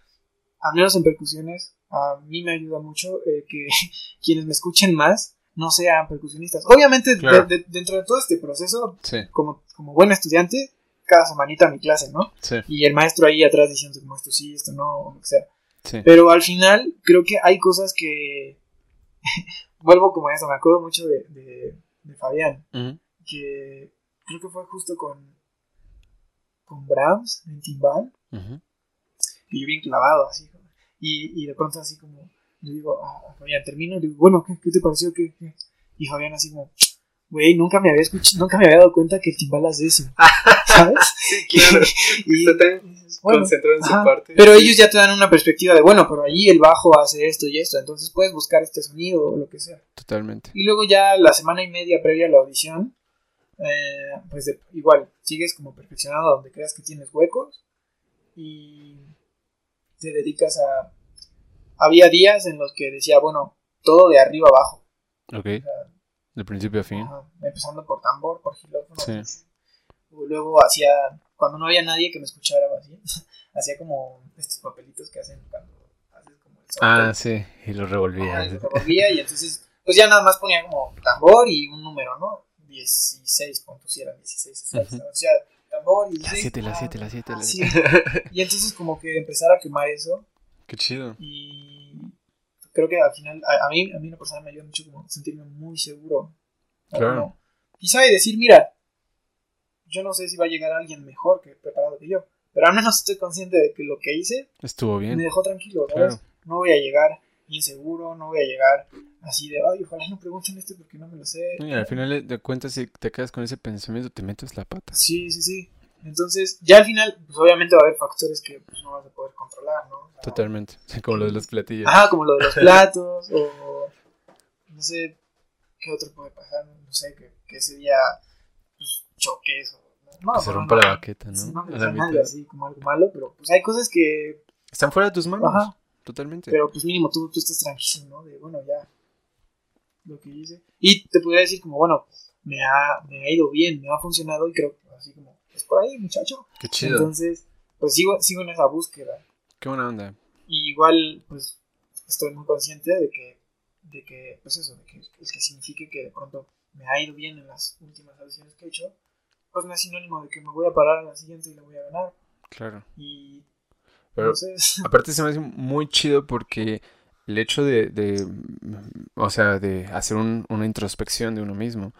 al menos en percusiones, a mí me ayuda mucho eh, que quienes me escuchen más no sean percusionistas. Obviamente, de- Claro. de- dentro de todo este proceso, Sí, como, como buen estudiante, cada semanita mi clase, ¿no? sí, Y el maestro ahí atrás diciendo como esto sí, esto no, o lo que sea. sí. Pero al final creo que hay cosas que... Vuelvo como a eso, me acuerdo mucho de, de, de Fabián, que creo que fue justo con, con Brahms en timbal, y yo bien clavado así. Y, y de pronto así como, le digo, ah, Fabián, termino, le digo, bueno, ¿qué, qué te pareció? ¿Qué, qué? Y Fabián así como, güey, nunca me había escuchado, nunca me había dado cuenta que el timbal hace eso, ¿sabes? Sí, claro. Y Está tan bueno, Concentrado en su Ajá, parte. Pero Sí. ellos ya te dan una perspectiva de, bueno, pero allí el bajo hace esto y esto, entonces puedes buscar este sonido o lo que sea. Totalmente. Y luego ya la semana y media previa a la audición, eh, pues de- igual, sigues como perfeccionado donde creas que tienes huecos y te dedicas a... Había días en los que decía, bueno, todo de arriba abajo, Ok. o sea, De principio a fin. ajá, empezando por tambor, por gilófono. Sí. O Luego hacía, cuando no había nadie que me escuchara o así, hacía como estos papelitos que hacen cuando haces como el solo. Ah, sí. Y lo Ajá, revolvía. y lo revolvía y entonces, pues ya nada más ponía como tambor y un número, ¿no? 16, puntos si eran 16 exactos, Ujú. O sea, tambor y La 16, 7, la ah, 7, la 7, ah, la sí. 7. Y entonces como que empezar a quemar eso Qué chido. y creo que al final, a, a mí, a mí una persona me ayuda mucho como sentirme muy seguro Claro. Quizá y decir, mira, yo no sé si va a llegar alguien mejor que preparado que yo, pero al menos estoy consciente de que lo que hice Estuvo me bien. dejó tranquilo, ¿sabes? Claro. No voy a llegar inseguro, no voy a llegar así de, ay, ojalá no pregunten esto porque no me lo sé. Y al final de cuentas, si te quedas con ese pensamiento, te metes la pata. Sí, sí, sí. Entonces, ya al final, pues obviamente va a haber factores que pues, no vas a poder controlar, ¿no? O sea, Totalmente. Como lo de los platillos. Ajá, como lo de los platos, o no sé qué otro puede pasar, no sé, que, que ese día pues, choques o... No, que se rompa no, la baqueta, ¿no? sí, no me A la pasa nada mitad. así como algo malo, pero pues hay cosas que, Están fuera de tus manos. Ajá. Totalmente. pero pues mínimo tú, tú estás tranquilo, ¿no? De, bueno, ya, lo que hice. Y te podría decir como, bueno, me ha, me ha ido bien, me ha funcionado y creo que así como, es por ahí, muchacho. Qué chido. Entonces, pues sigo, sigo en esa búsqueda. Qué buena onda. Y igual, pues, estoy muy consciente de que, de que, pues eso, de que, es que signifique que de pronto me ha ido bien en las últimas audiciones que he hecho, pues no es sinónimo de que me voy a parar a la siguiente y la voy a ganar. Claro. Y Pero entonces, aparte se me hace muy chido porque el hecho de, de, o sea, de hacer un- una introspección de uno mismo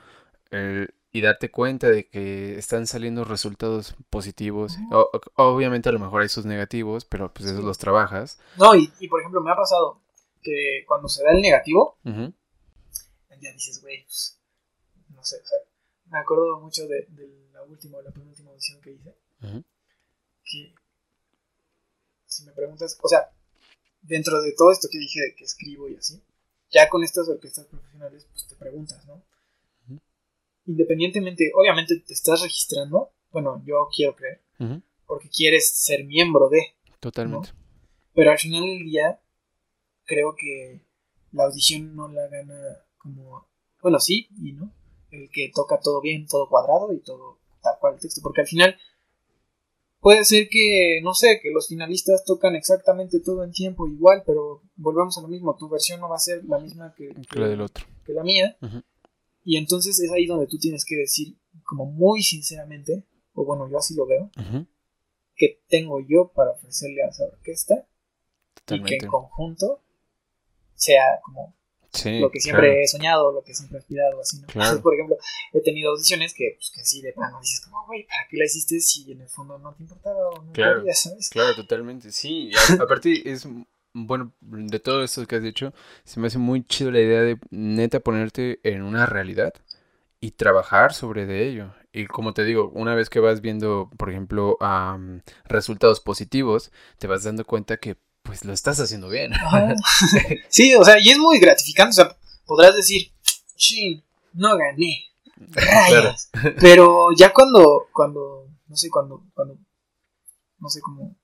el- y darte cuenta de que están saliendo resultados positivos. O- obviamente a lo mejor hay sus negativos, pero pues esos los trabajas. no, y, y por ejemplo, me ha pasado que cuando se da el negativo, ya dices, güey, pues, no sé, o sea, me acuerdo mucho de, de la última o la penúltima audición que hice. Que si me preguntas, o sea, dentro de todo esto que dije de que escribo y así, ya con estas orquestas profesionales, pues te preguntas, ¿no? Independientemente, obviamente te estás registrando, bueno, yo quiero creer, porque quieres ser miembro de, Totalmente. pero al final del día creo que la audición no la gana como, bueno, sí y no, el que toca todo bien, todo cuadrado y todo tal cual el texto, porque al final puede ser que, no sé, que los finalistas tocan exactamente todo en tiempo igual, pero volvemos a lo mismo, tu versión no va a ser la misma que, Que la del otro. que la mía. Y entonces es ahí donde tú tienes que decir, como muy sinceramente, o bueno, yo así lo veo, que tengo yo para ofrecerle a esa orquesta y que en conjunto sea como Sí, lo que siempre claro. he soñado, lo que siempre he aspirado, así, ¿no? Claro. Entonces, por ejemplo, he tenido audiciones que, pues, que sí, de plano dices como, güey, ¿para qué la hiciste si en el fondo no te importaba o no Claro. querías, ¿sabes? Claro, totalmente, sí. Aparte es, bueno, de todo esto que has dicho, se me hace muy chido la idea de neta ponerte en una realidad y trabajar sobre de ello. Y como te digo, una vez que vas viendo, por ejemplo, am, resultados positivos, te vas dando cuenta que pues lo estás haciendo bien. Sí, o sea, y es muy gratificante, o sea, podrás decir, chin, no gané, rayas. Pero ya cuando, cuando, no sé, cuando, cuando, no sé, como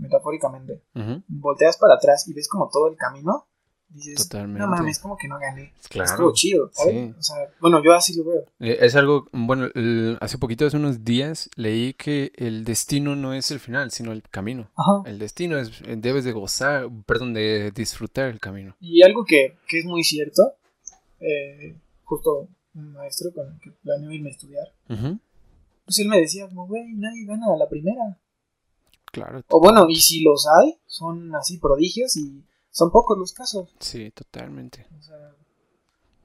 metafóricamente, Ujú, volteas para atrás y ves como todo el camino, dices, Totalmente. no mames, como que no gané. Claro. Estuvo chido, ¿sabes? sí. O sea, bueno, yo así lo veo. Eh, Es algo, bueno, el- hace poquito, hace unos días, leí que el destino no es el final, sino el camino. Ajá. El destino es, eh, debes de gozar, perdón, de disfrutar el camino. Y algo que, que es muy cierto, eh, justo un maestro con el que planeo irme a estudiar, Ujú, pues él me decía, como, güey, nadie gana a la primera. Claro. O bueno, y si los hay, son así prodigios y son pocos los casos. Sí, totalmente. O sea,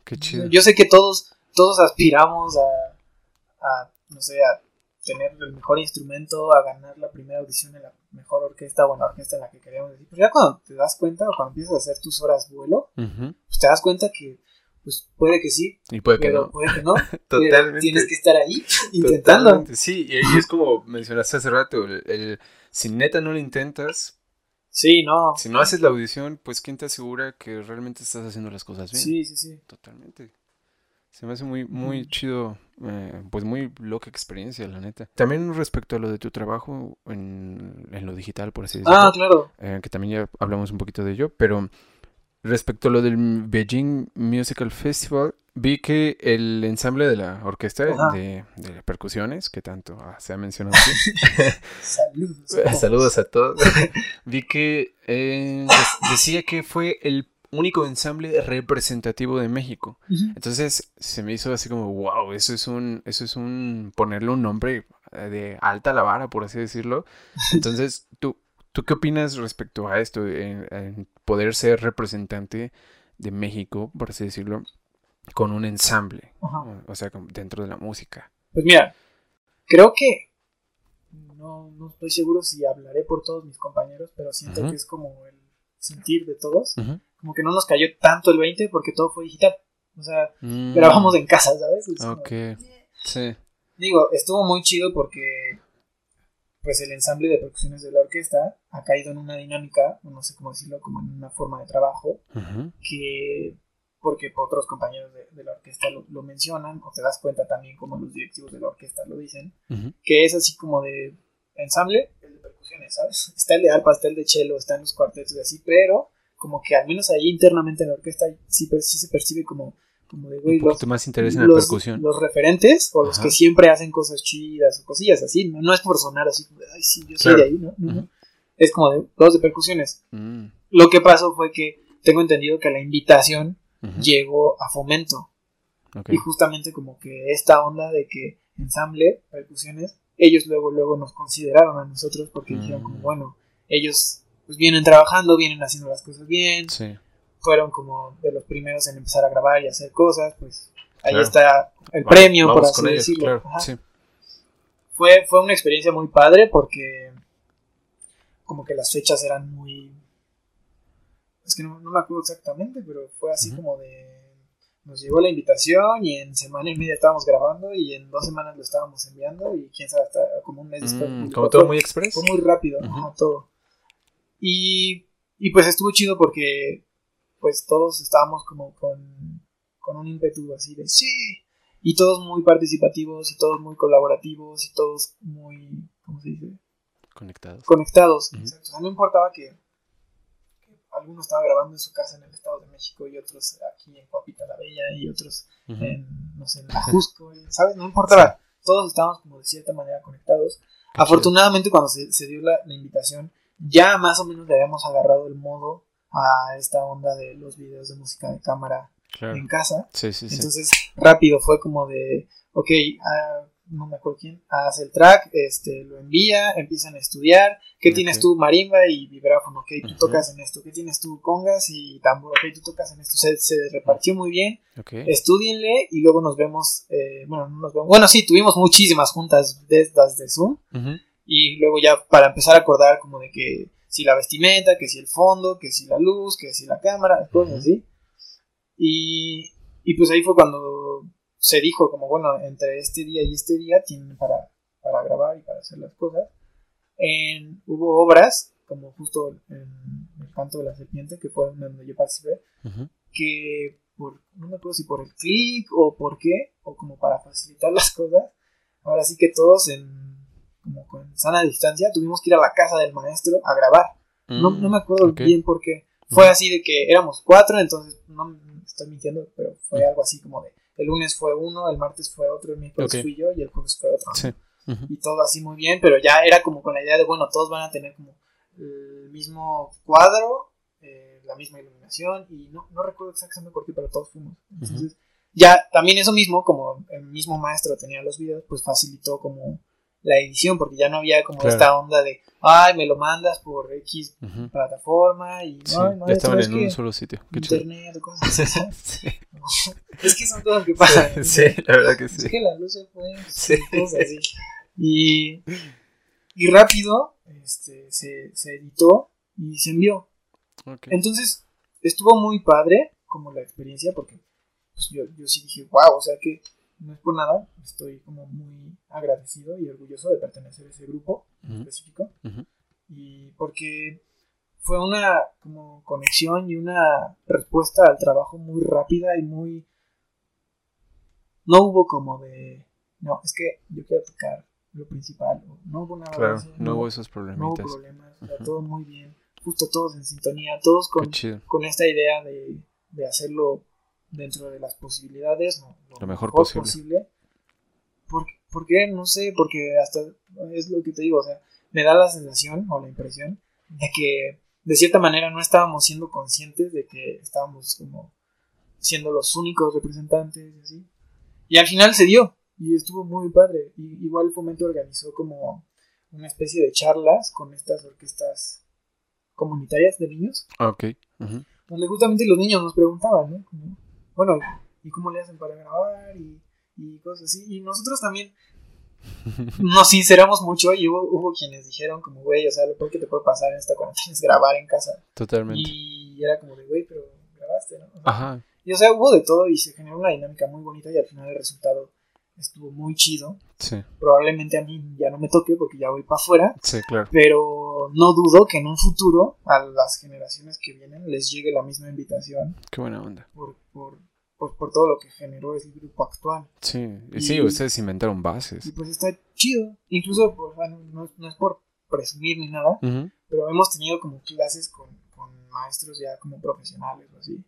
Qué chido. yo sé que todos, todos aspiramos a, a, no sé, a tener el mejor instrumento, a ganar la primera audición en la mejor orquesta o en la orquesta en la que queríamos decir. Pero ya cuando te das cuenta o cuando empiezas a hacer tus horas vuelo, pues te das cuenta que pues puede que sí, Y puede que pero no. puede que no. Totalmente. Tienes que estar ahí intentando. Totalmente, Sí, y y es como mencionaste hace rato, el, el- si neta no lo intentas, Sí, no. si no haces la audición, pues ¿quién te asegura que realmente estás haciendo las cosas bien? Sí, sí, sí. Totalmente. Se me hace muy, muy chido, eh, pues muy loca experiencia, la neta. También respecto a lo de tu trabajo en, en lo digital, por así decirlo, Ah, claro. eh, que también ya hablamos un poquito de ello, pero respecto a lo del Beijing Musical Festival, vi que el ensamble de la orquesta de, de percusiones, que tanto ah, se ha mencionado aquí, Saludos. saludos a todos, vi que eh, decía que fue el único ensamble representativo de México. Entonces se me hizo así como, wow, eso es un, eso es un, ponerle un nombre eh, de alta la vara, por así decirlo. Entonces, ¿tú, ¿tú qué opinas respecto a esto, en, en poder ser representante de México, por así decirlo, con un ensamble? Ajá. O- sea, dentro de la música. Pues mira, creo que no, no estoy seguro si hablaré por todos mis compañeros, pero siento que es como el sentir de todos. Como que no nos cayó tanto el 20 porque todo fue digital. O sea, Mm, grabamos en casa, ¿sabes? Es como- Ok, sí. Digo, estuvo muy chido porque pues el ensamble de percusiones de la orquesta ha caído en una dinámica, no sé cómo decirlo, como en una forma de trabajo, Ujú. que porque otros compañeros de, de la orquesta lo, lo mencionan, o te das cuenta también como los directivos de la orquesta lo dicen, Ujú. que es así como de ensamble, el de percusiones, ¿sabes? Está el de arpa, está el de cello, están los cuartetos y así, pero como que al menos ahí internamente en la orquesta sí, sí se percibe como, como de, güey, los, más interés en la los, percusión. los referentes o los que siempre hacen cosas chidas o cosillas así, no, no es por sonar así como de, ay, sí, yo soy Claro. de ahí, ¿no? Es como de los de percusiones. Mm, Lo que pasó fue que tengo entendido que la invitación llegó a fomento y justamente como que esta onda de que ensamble, percusiones, ellos luego luego nos consideraron a nosotros porque dijeron como Mm. bueno, ellos pues vienen trabajando, vienen haciendo las cosas bien, Sí. Fueron como de los primeros en empezar a grabar y hacer cosas, pues ahí Claro. está el premio, por así ellos, decirlo. claro, Ajá. sí. Fue, fue una experiencia muy padre porque como que las fechas eran muy... Es que no, no me acuerdo exactamente, pero fue así como de... Nos llegó la invitación y en semana y media estábamos grabando y en dos semanas lo estábamos enviando y quién sabe, hasta como un mes después. Mm, como todo Fue- muy express. Fue muy rápido, todo. Y, y pues estuvo chido porque pues todos estábamos como con, con un ímpetu así de sí, y todos muy participativos y todos muy colaborativos y todos muy, ¿cómo se dice? Conectados. Conectados. Exacto. O sea, no importaba que, que alguno estaba grabando en su casa en el Estado de México y otros aquí en Coapita la Bella y otros en, no sé, en Ajusco, ¿sabes? No importaba. Todos estábamos como de cierta manera conectados. Qué Afortunadamente cuando se, se dio la, la invitación, ya más o menos le habíamos agarrado el modo a esta onda de los videos de música de cámara Claro. en casa. Sí, sí, sí. Entonces, rápido fue como de, ok, ah, no me acuerdo quién, hace el track, este, lo envía, empiezan a estudiar, ¿qué tienes tú? Marimba y vibráfono, ok, tú tocas en esto, ¿qué tienes tú? Congas y tambor, ok, tú tocas en esto. Se, se repartió muy bien, Ok. estudienle y luego nos vemos, eh, bueno, no nos vemos, bueno, sí, tuvimos muchísimas juntas de estas de Zoom y luego ya para empezar a acordar como de que si la vestimenta, que si el fondo, que si la luz, que si la cámara, cosas así. Y, y pues ahí fue cuando se dijo como, bueno, entre este día y este día tienen para, para grabar y para hacer las cosas. En- hubo obras, como justo en El canto de la serpiente, que fue donde yo participé, Ujú. que por, no me acuerdo si por el clic o por qué, o como para facilitar las cosas, ahora sí que todos en como con sana distancia tuvimos que ir a la casa del maestro a grabar. No, no me acuerdo Mm, ok. bien por qué. Fue Ujú. así de que éramos cuatro, entonces no estoy mintiendo, pero fue algo así como de el lunes fue uno, el martes fue otro, el miércoles Ok. fui yo y el jueves fue otro. Sí. Y todo así muy bien, pero ya era como con la idea de, bueno, todos van a tener como el mismo cuadro, eh, la misma iluminación, y no, no recuerdo exactamente por qué, pero todos fuimos. Entonces, ya también eso mismo, como el mismo maestro tenía los videos, pues facilitó como la edición, porque ya no había como Claro. esta onda de, ay, me lo mandas por X Ujú. plataforma, y Sí, no, no, ya estaban es en que un solo sitio. Qué chido. internet o cosas así. Sí. es que son cosas que pasan. Sí, la verdad que Es sí. que la luz se fue. Sí. cosas así. Y, y rápido este, se, se editó y se envió. Ok. Entonces estuvo muy padre como la experiencia porque pues, yo, yo sí dije, wow, o sea que no es por nada, estoy como muy agradecido y orgulloso de pertenecer a ese grupo en Ujú. específico. Y porque fue una como conexión y una respuesta al trabajo muy rápida y muy... No hubo como de... No, es que yo quiero tocar lo principal. no hubo nada Claro, de eso, no hubo esos no hubo problemitas. problemas, todo muy bien. Justo todos en sintonía, todos con, con esta idea de, de hacerlo dentro de las posibilidades, ¿no? Lo mejor posible. ¿Por, por qué? No sé, porque hasta es lo que te digo, o sea, me da la sensación o la impresión de que de cierta manera no estábamos siendo conscientes de que estábamos como siendo los únicos representantes y así. Y al final se dio y estuvo muy padre. Y igual Fomento organizó como una especie de charlas con estas orquestas comunitarias de niños Ok. Ujú. donde justamente los niños nos preguntaban, ¿no? Bueno, ¿y cómo le hacen para grabar? Y, y cosas así. Y nosotros también nos sinceramos mucho y hubo, hubo quienes dijeron como, güey, o sea, lo peor que te puede pasar en esta cuarentena es grabar en casa. Totalmente. Y era como de, güey, pero grabaste, ¿no? O sea, Ajá. y o sea, hubo de todo y se generó una dinámica muy bonita y al final el resultado estuvo muy chido. Sí, Probablemente a mí ya no me toque porque ya voy para afuera, sí, claro. pero no dudo que en un futuro a las generaciones que vienen les llegue la misma invitación Qué buena onda. por, por, por, por todo lo que generó el grupo actual. Sí, y sí, Y- ustedes inventaron Y bases. pues está chido. Incluso, pues, bueno, no, no es por presumir ni nada, pero hemos tenido como clases con, con maestros ya como profesionales o así.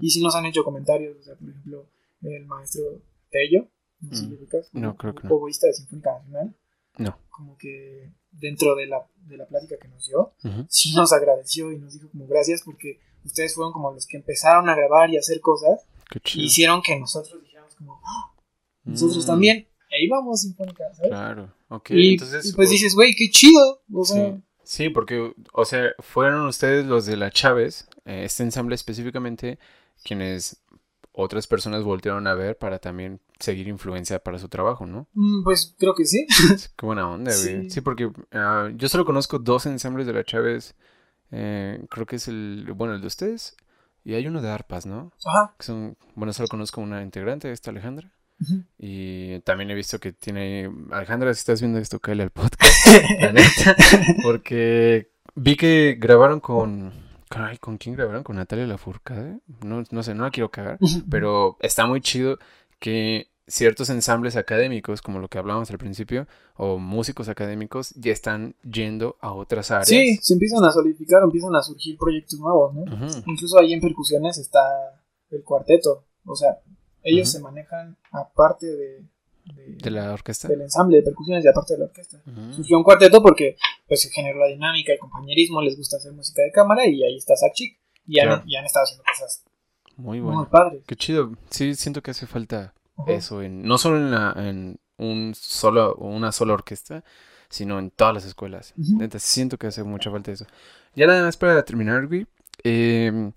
Y sí nos han hecho comentarios, o sea, por ejemplo, el maestro Tello, no sé si Mm. ubicas, No, creo que no. oboísta de Sinfónica Nacional, No. como que dentro de la, de la plática que nos dio, Ujú. sí nos agradeció y nos dijo como gracias porque ustedes fueron como los que empezaron a grabar y a hacer cosas Qué y chido. hicieron que nosotros dijéramos como "Ah, nosotros Mm, también, ahí vamos Sinfónica, ¿sabes? Claro. Ok, y, entonces. y pues o- dices, güey, qué chido, o sea, Sí, sí, porque, o sea, fueron ustedes los de la Chávez, eh, este ensamble específicamente, quienes otras personas voltearon a ver para también seguir influencia para su trabajo, ¿no? mm, pues creo que sí. Qué buena onda, güey. Sí. Sí, porque ah, yo solo conozco dos ensambles de la Chávez. eh, creo que es el, bueno, el de ustedes. Y hay uno de arpas, ¿no? Ajá. Que son, bueno, solo conozco una integrante, esta Alejandra. Y también he visto que tiene. Alejandra, si estás viendo esto, cállale al podcast. la neta. Porque vi que grabaron con. Caray, ¿con quién grabaron? ¿Con Natalia Lafourcade? No, no sé, no la quiero cagar. Pero está muy chido que ciertos ensambles académicos, como lo que hablábamos al principio, o músicos académicos, ya están yendo a otras áreas. Sí, se empiezan a solidificar, empiezan a surgir proyectos nuevos, ¿no? Incluso ahí en percusiones está el cuarteto. O sea, ellos se manejan aparte de, de- De la orquesta. del ensamble de percusiones y aparte de la orquesta. Surgió un cuarteto porque pues se generó la dinámica, el compañerismo, les gusta hacer música de cámara y ahí está Zach Chick. Y han, y han estado haciendo cosas Muy bueno. padres. Qué chido. Sí, siento que hace falta eso, en, no solo en, la- en un solo, una sola orquesta, sino en todas las escuelas. Neta, siento que hace mucha falta eso. Ya nada más para terminar, güey. eh,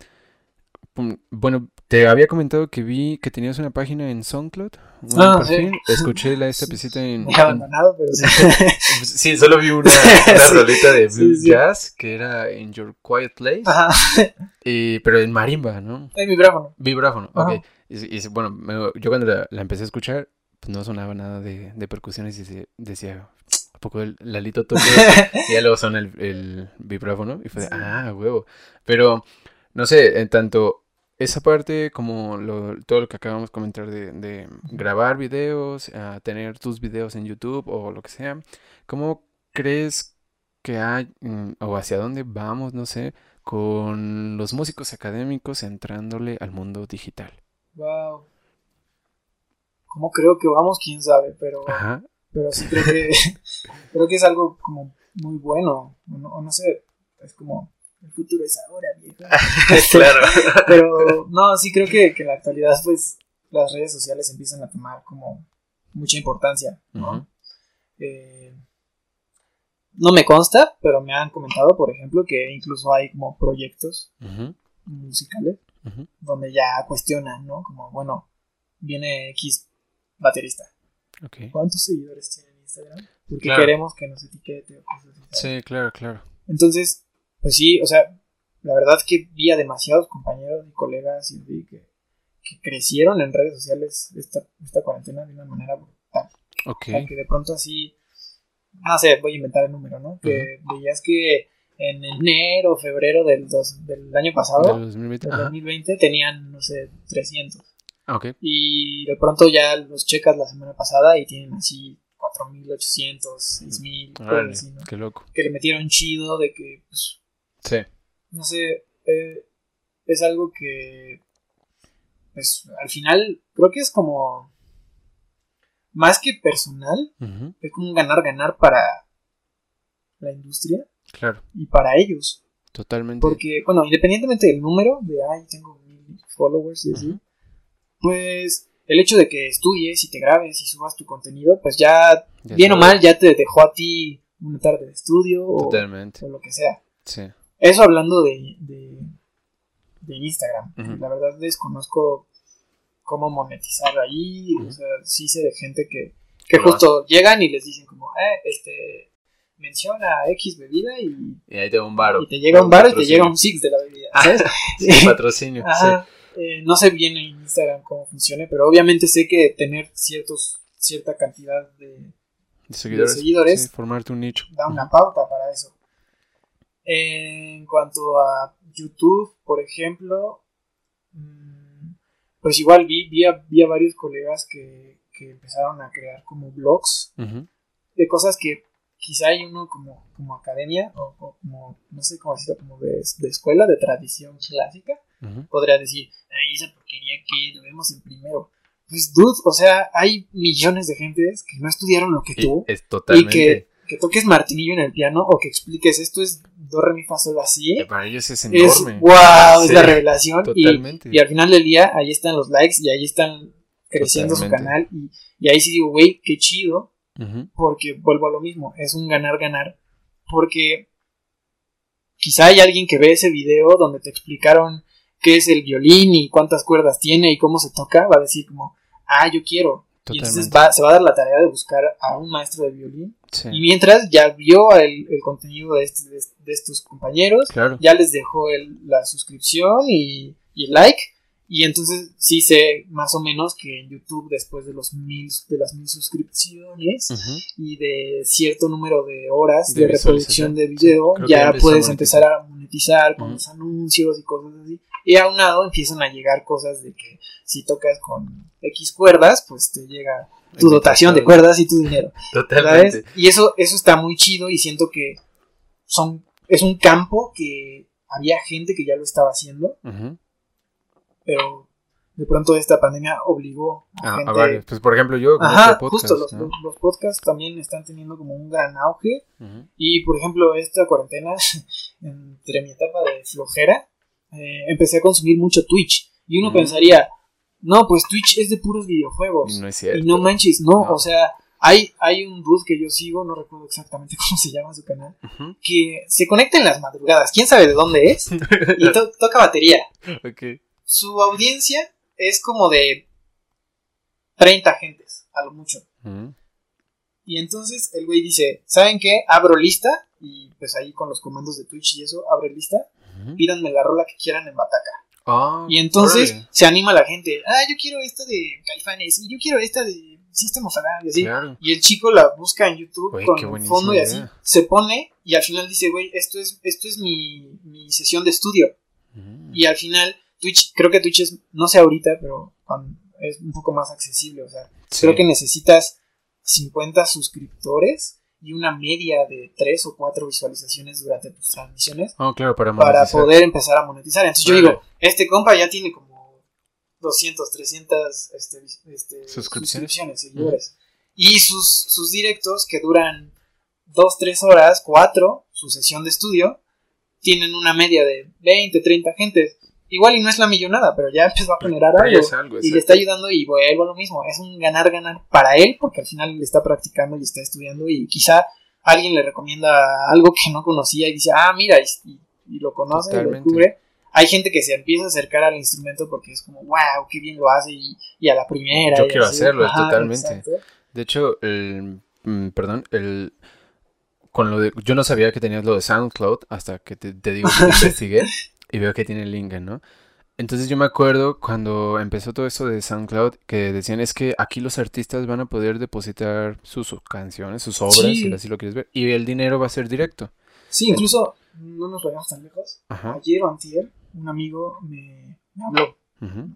bueno, te había comentado que vi que tenías una página en SoundCloud. un Ah, sí. Escuché la, esta piecita en... En- abandonado, pero sí. sí, solo vi una, una Sí. rolita de sí. jazz que era In Your Quiet Place, Ajá. y- pero en marimba, ¿no? Es mi micrófono. Vibráfono, Ajá. ok. Y, y, bueno, me- yo cuando la, la empecé a escuchar, pues no sonaba nada de, de percusiones y se- decía, ¿a poco el Lalito toca esto?" Y ya luego suena el, el vibráfono y fue de, Sí. ah, huevo. Pero, no sé, en tanto esa parte como lo- todo lo que acabamos de comentar de, de grabar videos, a tener tus videos en YouTube o lo que sea, ¿cómo crees que hay, mm, o hacia dónde vamos, no sé, con los músicos académicos entrándole al mundo digital? Wow. ¿Cómo creo que vamos? Quién sabe, pero, Ajá. pero sí creo que, creo que es algo como muy bueno. O no, o no sé, es como el futuro es ahora, viejo. claro. Pero no, sí creo que, que en la actualidad, pues, las redes sociales empiezan a tomar como mucha importancia, ¿no? Eh, no me consta, pero me han comentado, por ejemplo, que incluso hay como proyectos musicales donde ya cuestionan, ¿no? Como, bueno, viene X baterista. Ok. ¿Cuántos seguidores tiene en Instagram? Porque Claro. queremos que nos etiquete o cosas así. Sí, claro, claro. Entonces, pues sí, o sea, la verdad que vi a demasiados compañeros y colegas y vi que, que crecieron en redes sociales esta, esta cuarentena de una manera brutal. Ok. O sea, que de pronto así, no sé, voy a inventar el número, ¿no? Que veías que en enero o febrero del, dos, del año pasado, Del 2020. del Ajá. 2020, tenían, no sé, 300. Ah, Ok. Y de pronto ya los checas la semana pasada y tienen así 4.800, 6.000, cosas Órale, así, ¿no? qué loco. Que le metieron chido de que, pues, Sí. no sé, eh, es algo que, pues, al final creo que es como, más que personal, es como un ganar-ganar para la industria Claro, y para ellos. totalmente. Porque, bueno, independientemente del número, de, ay, tengo mil followers y así, pues el hecho de que estudies y te grabes y subas tu contenido, pues ya, ya bien o mal, ya te dejó a ti una tarde de estudio o, o lo que sea. Sí. Eso hablando de, de, de Instagram. La verdad desconozco cómo monetizar ahí. O sea, sí sé de gente que, que justo llegan y les dicen como, eh, este, menciona X bebida y, Y ahí te un baro. y te llega un bar y te llega un six de la bebida, ¿sabes? Sí, patrocinio. Ajá. Eh, no sé bien en Instagram cómo funcione, pero obviamente sé que tener ciertos cierta cantidad de sí. De seguidores. de seguidores. Sí, formarte un nicho. da una pauta para eso. En cuanto a YouTube, por ejemplo, mm, pues igual vi, vi, a, vi a varios colegas que, que empezaron a crear como blogs Ujú. de cosas que quizá hay uno como, como academia o, o como, no sé cómo decirlo, como de, de escuela, de tradición clásica, Ujú. podría decir, ay, esa porquería que lo vemos en primero. Pues, dude, o sea, hay millones de gentes que no estudiaron lo que Y tú es y totalmente. que, que toques martinillo en el piano o que expliques esto es do, re, mi, fa, sol, así. que para ellos es Es enorme. wow, es la revelación. Y, Totalmente. y al final del día, ahí están los likes y ahí están creciendo su canal. Y, y ahí sí digo, güey, qué chido. Porque vuelvo a lo mismo, es un ganar-ganar. Porque quizá hay alguien que ve ese video donde te explicaron qué es el violín y cuántas cuerdas tiene y cómo se toca. Va a decir como, ah, yo quiero. Y entonces va, se va a dar la tarea de buscar a un maestro de violín. Sí. Y mientras ya vio el, el contenido de, este- de, de estos compañeros, Claro. ya les dejó el- la suscripción y, y el like. Y entonces sí sé más o menos que en YouTube, después de los mil, de las mil suscripciones y de cierto número de horas De de, reproducción de video, ya puedes empezar a monetizar con los anuncios y cosas así. Y aunado empiezan a llegar cosas de que si tocas con X cuerdas, pues te llega tu dotación de cuerdas y tu dinero. Totalmente. ¿sabes? Y eso, eso está muy chido y siento que son, es un campo que había gente que ya lo estaba haciendo, pero de pronto esta pandemia obligó a Ah, gente... a varios. Pues por ejemplo, yo con Ajá, este podcast, justo, los, ¿no? los- podcasts también están teniendo como un gran auge y por ejemplo esta cuarentena, entre mi etapa de flojera, eh, empecé a consumir mucho Twitch y uno Mm. pensaría, no, pues Twitch es de puros videojuegos. Y no es cierto. Y no manches, no, No. o sea, hay, hay un dude que yo sigo, no recuerdo exactamente cómo se llama su canal, que se conecta en las madrugadas, quién sabe de dónde es, y to- toca batería. Ok. Su audiencia es como de 30 gentes, a lo mucho. Y entonces el güey dice, ¿saben qué? Abro lista, y pues ahí con los comandos de Twitch y eso, abre lista, Ujú. pídanme la rola que quieran en Bataca. Ah, Y entonces órale. se anima la gente, ah, yo quiero esta de Caifanes, y yo quiero esta de System of a Down", y así. Claro. Y el chico la busca en YouTube con fondo y así. idea. Se pone y al final dice, güey, esto es, esto es mi, mi sesión de estudio. Ujú. Y al final, Twitch, creo que Twitch es, no sé ahorita, pero es un poco más accesible. O sea, Sí. creo que necesitas 50 suscriptores y una media de 3 o 4 visualizaciones durante tus transmisiones Oh, claro, para para poder empezar a monetizar. Entonces yo digo, este compa ya tiene como 200, 300 este, este, Suscripciones. suscripciones, seguidores. Y sus, sus directos que duran 2, 3 horas, 4, su sesión de estudio, tienen una media de 20, 30 gentes. Igual y no es la millonada, pero ya empezó a generar algo. es algo, Y le está ayudando y vuelvo a lo mismo. Es un ganar-ganar para él, porque al final le está practicando y está estudiando y quizá alguien le recomienda algo que no conocía y dice, ah, mira, y, lo conoce, y lo Totalmente. descubre. Hay gente que se empieza a acercar al instrumento porque es como, wow, qué bien lo hace y, y a la primera. Yo quiero así. hacerlo, totalmente. exacto. De hecho, el, mm, perdón, el con lo de yo no sabía que tenías lo de SoundCloud hasta que te, te digo que investigué y veo que tiene link, ¿no? Entonces yo me acuerdo cuando empezó todo esto de SoundCloud que decían es que aquí los artistas van a poder depositar sus, canciones, sus obras, Sí. si así lo quieres ver, y el dinero va a ser directo. Sí, incluso no nos vayamos tan lejos. Ajá. Ayer o antier, un amigo me, me habló ujú,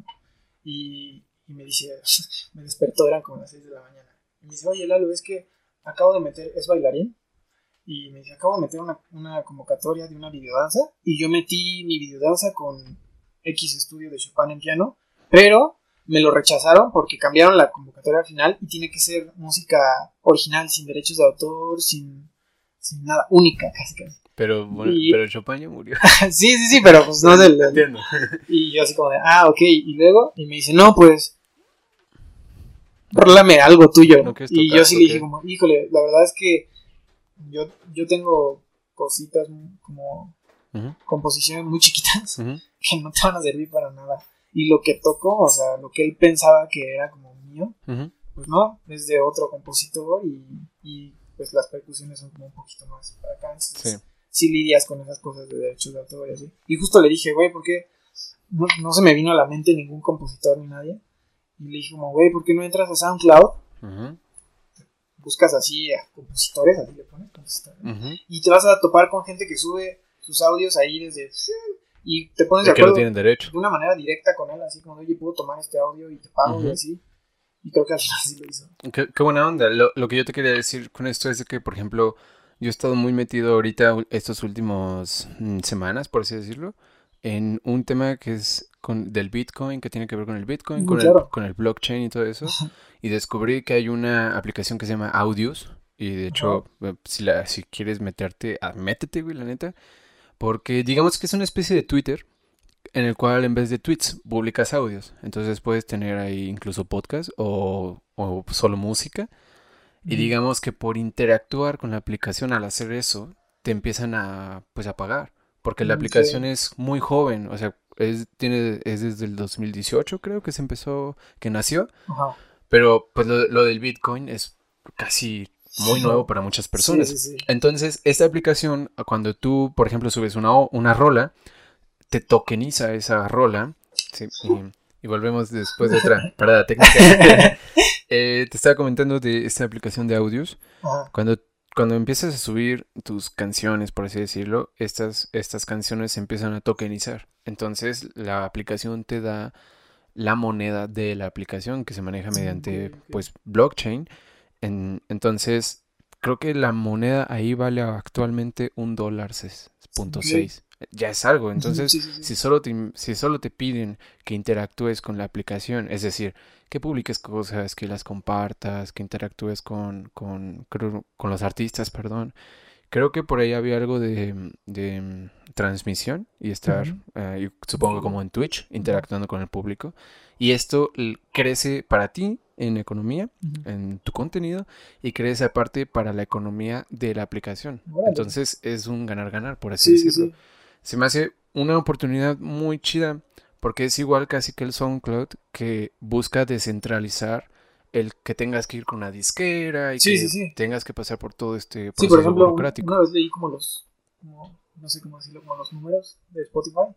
y, y me dice, me despertó, eran como las 6 de la mañana. Y me dice, oye Lalo, es que acabo de meter, es bailarín, y me dice, acabo de meter una, una convocatoria de una videodanza, y yo metí mi videodanza con X estudio de Chopin en piano, pero me lo rechazaron porque cambiaron la convocatoria al final y tiene que ser música original, sin derechos de autor, sin, sin nada, única casi casi. Pero bueno, Y- pero Chopin ya murió. sí, sí, sí, pero pues no del, del- Entiendo. y yo así como de, ah, ok, y luego, y me dice, no, pues, rólame algo tuyo. ¿No quieres y yo sí le dije como, híjole, la verdad es que yo, yo tengo cositas como composiciones muy chiquitas que no te van a servir para nada. Y lo que tocó, o sea, lo que él pensaba que era como mío, pues no, es de otro compositor y, y pues las percusiones son como un poquito más para acá. entonces, Sí. sí lidias con esas cosas de derechos de autor y así. Y justo le dije, güey, ¿por qué no, no se me vino a la mente ningún compositor ni nadie? Y le dije como, güey, ¿por qué no entras a SoundCloud? Buscas así a compositores, así le pones compositores. Y te vas a topar con gente que sube sus audios ahí desde... Y te pones de De que no acuerdo tienen derecho. de una manera directa con él, así como, oye, puedo tomar este audio y te pago y así. Y creo que al final sí lo hizo. Qué, qué buena onda. Lo, lo que yo te quería decir con esto es de que, por ejemplo, yo he estado muy metido ahorita, estos últimos mm, semanas, por así decirlo, en un tema que es con, del Bitcoin, que tiene que ver con el Bitcoin, con, claro. el, con el blockchain y todo eso. Y descubrí que hay una aplicación que se llama Audios. Y de hecho, eh, si, la, si quieres meterte, ah, métete, güey, la neta. Porque digamos que es una especie de Twitter en el cual en vez de tweets publicas audios. Entonces puedes tener ahí incluso podcast o, o solo música. Y digamos que por interactuar con la aplicación al hacer eso, te empiezan a, pues, a pagar. Porque la Mm, aplicación sí. es muy joven. O sea, es, tiene, es desde el 2018 creo que se empezó, que nació. Ajá. Pero pues lo, lo del Bitcoin es casi muy nuevo para muchas personas. Sí, sí, sí. Entonces, esta aplicación, cuando tú, por ejemplo, subes una, una rola, te tokeniza esa rola. Y, y volvemos después de otra parada técnica. Eh, te estaba comentando de esta aplicación de audios. Ajá. Cuando, cuando empiezas a subir tus canciones, por así decirlo, estas, estas canciones se empiezan a tokenizar. Entonces, la aplicación te da la moneda de la aplicación que se maneja mediante, pues, blockchain. En- entonces, creo que la moneda ahí vale actualmente un dólar punto seis. Ya es algo. Entonces, Sí, sí, sí. si solo te, si solo te piden que interactúes con la aplicación, es decir, que publiques cosas, que las compartas, que interactúes con, con, con los artistas, perdón. Creo que por ahí había algo de, de, mm, transmisión y estar, yo supongo como en Twitch, interactuando con el público. Y esto crece para ti en economía, en tu contenido, y crece aparte para la economía de la aplicación. Entonces es un ganar-ganar, por así Sí, sí, decirlo. sí. Se me hace una oportunidad muy chida porque es igual casi que el SoundCloud que busca descentralizar el que tengas que ir con una disquera y Sí, que sí, sí. tengas que pasar por todo este Sí, proceso por ejemplo, burocrático. una vez leí como los, como, no sé cómo decirlo, como los números de Spotify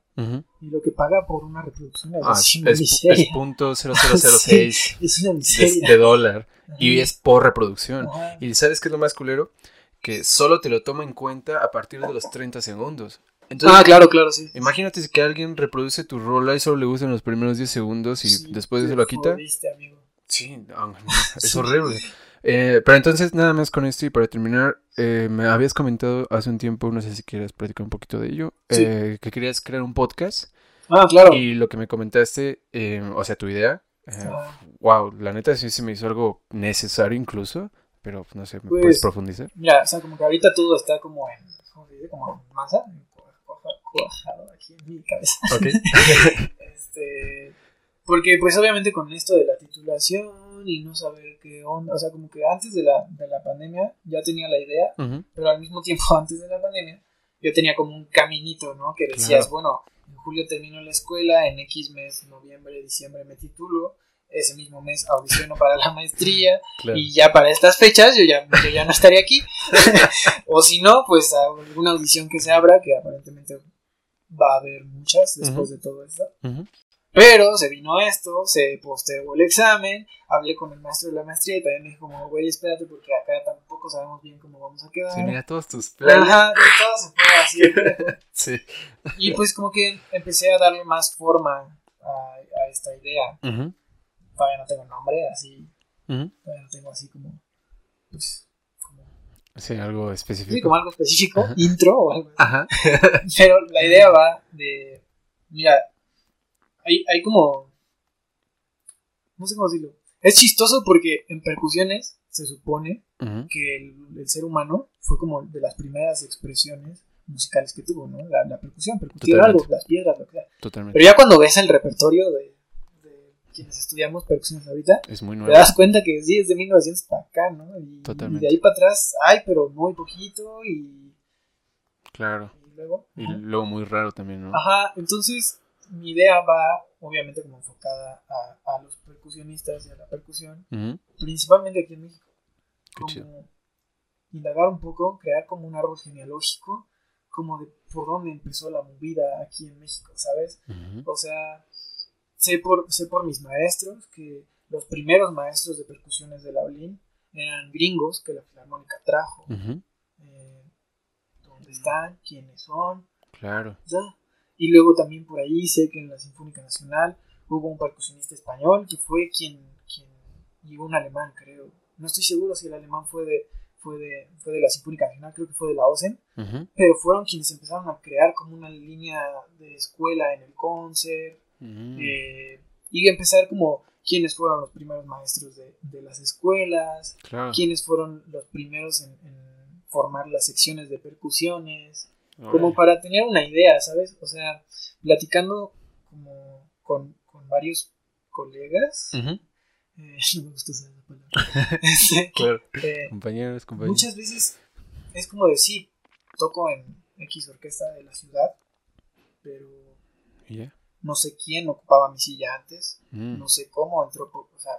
y lo que paga por una reproducción es Ah, es, una es- miseria. es punto 0006 Es una de, miseria. de dólar y es por reproducción. Ajá. Y ¿sabes qué es lo más culero? Que solo te lo toma en cuenta a partir de los 30 segundos. Entonces, Ah, claro, claro, sí. Imagínate que alguien reproduce tu rola y solo le gustan los primeros 10 segundos y después te se lo quita. jodiste, amigo. Sí, no, no, es Sí. horrible. Eh, pero entonces, nada más con esto y para terminar, eh, me habías comentado hace un tiempo, no sé si quieres platicar un poquito de ello, Sí. eh, que querías crear un podcast Ah, claro. y lo que me comentaste, eh, o sea, tu idea, wow, la neta sí se me hizo algo necesario incluso, pero no sé, ¿me Pues- puedes profundizar? Mira, o sea, como que ahorita todo está como en, ¿cómo se dice? Como en masa, cuajado aquí en mi cabeza. Ok. Este, porque pues obviamente con esto de la titulación y no saber qué onda, o sea, como que antes de la, de la pandemia ya tenía la idea, pero al mismo tiempo antes de la pandemia yo tenía como un caminito, ¿no? Que decías, Claro. bueno, en julio termino la escuela, en X mes, noviembre, diciembre me titulo, ese mismo mes audiciono para la maestría claro. y ya para estas fechas yo ya, yo ya no estaré aquí. o si no, pues alguna audición que se abra, que aparentemente va a haber muchas después de todo esto. Ujú, Pero se vino esto, se postergó el examen, hablé con el maestro de la maestría y también me dijo como, güey, espérate porque acá tampoco sabemos bien cómo vamos a quedar. Sí, mira todos tus planes. Ajá, y todo se fue así. Sí. y pues como que empecé a darle más forma a, a esta idea. Ujú, Todavía no tengo nombre, así, ujú. todavía no tengo así como, pues, como, Sí, algo específico. sí, como algo específico, Ajá. intro o algo así. Ajá. Pero la idea va de, mira, hay, hay como, no sé cómo decirlo. Es chistoso porque en percusiones se supone que el, el ser humano fue como de las primeras expresiones musicales que tuvo, ¿no? La, la percusión, percutir Totalmente. algo, las piedras, lo que sea. Totalmente. Pero ya cuando ves el repertorio de, de quienes estudiamos percusiones ahorita, Es muy te das cuenta que sí, es de 1900 para acá, ¿no? Y, Totalmente. y de ahí para atrás hay, pero muy poquito y, Claro. y luego... Y luego muy raro también, ¿no? Ajá, entonces mi idea va, obviamente, como enfocada a, a los percusionistas y a la percusión, principalmente aquí en México. Qué Como chido. indagar un poco, crear como un árbol genealógico, como de por dónde empezó la movida aquí en México, ¿sabes? O sea, sé por, sé por mis maestros que los primeros maestros de percusiones de la Olin eran gringos que la Filarmónica trajo. Eh, ¿Dónde están? ¿Quiénes son? Claro. Ya. Y luego también por ahí sé que en la Sinfónica Nacional hubo un percusionista español que fue quien, quien y un alemán, creo. No estoy seguro si el alemán fue de, fue de, fue de la Sinfónica Nacional, creo que fue de la OSEN, pero fueron quienes empezaron a crear como una línea de escuela en el concert Ujú. eh, y empezar como quiénes fueron los primeros maestros de, de las escuelas, Claro. quiénes fueron los primeros en, en formar las secciones de percusiones. Como para tener una idea, ¿sabes? O sea, platicando como con, con varios colegas, eh, no me gusta usar esa palabra, Este, Claro. eh, Compañeros, compañeros. muchas veces es como decir, toco en X orquesta de la ciudad, pero no sé quién ocupaba mi silla antes, Mm. no sé cómo entró, por, o sea,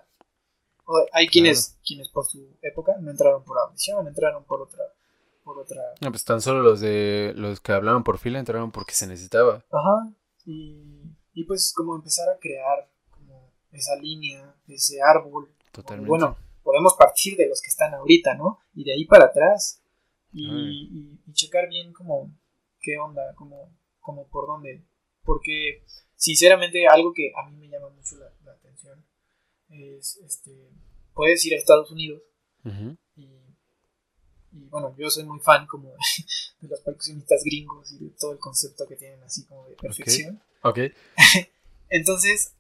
hay quienes, quienes por su época no entraron por audición, entraron por otra, por otra, No, pues tan solo los de los que hablaban por fila entraron porque se necesitaba. ajá, y, y pues como empezar a crear como esa línea, ese árbol, Totalmente. bueno, podemos partir de los que están ahorita, ¿no? Y de ahí para atrás, y, Ay. y- y checar bien como qué onda, como, como por dónde, porque sinceramente algo que a mí me llama mucho la, la atención es, este, puedes ir a Estados Unidos y, y, bueno, yo soy muy fan como de los percusionistas gringos y de todo el concepto que tienen así como de perfección. Ok. Entonces,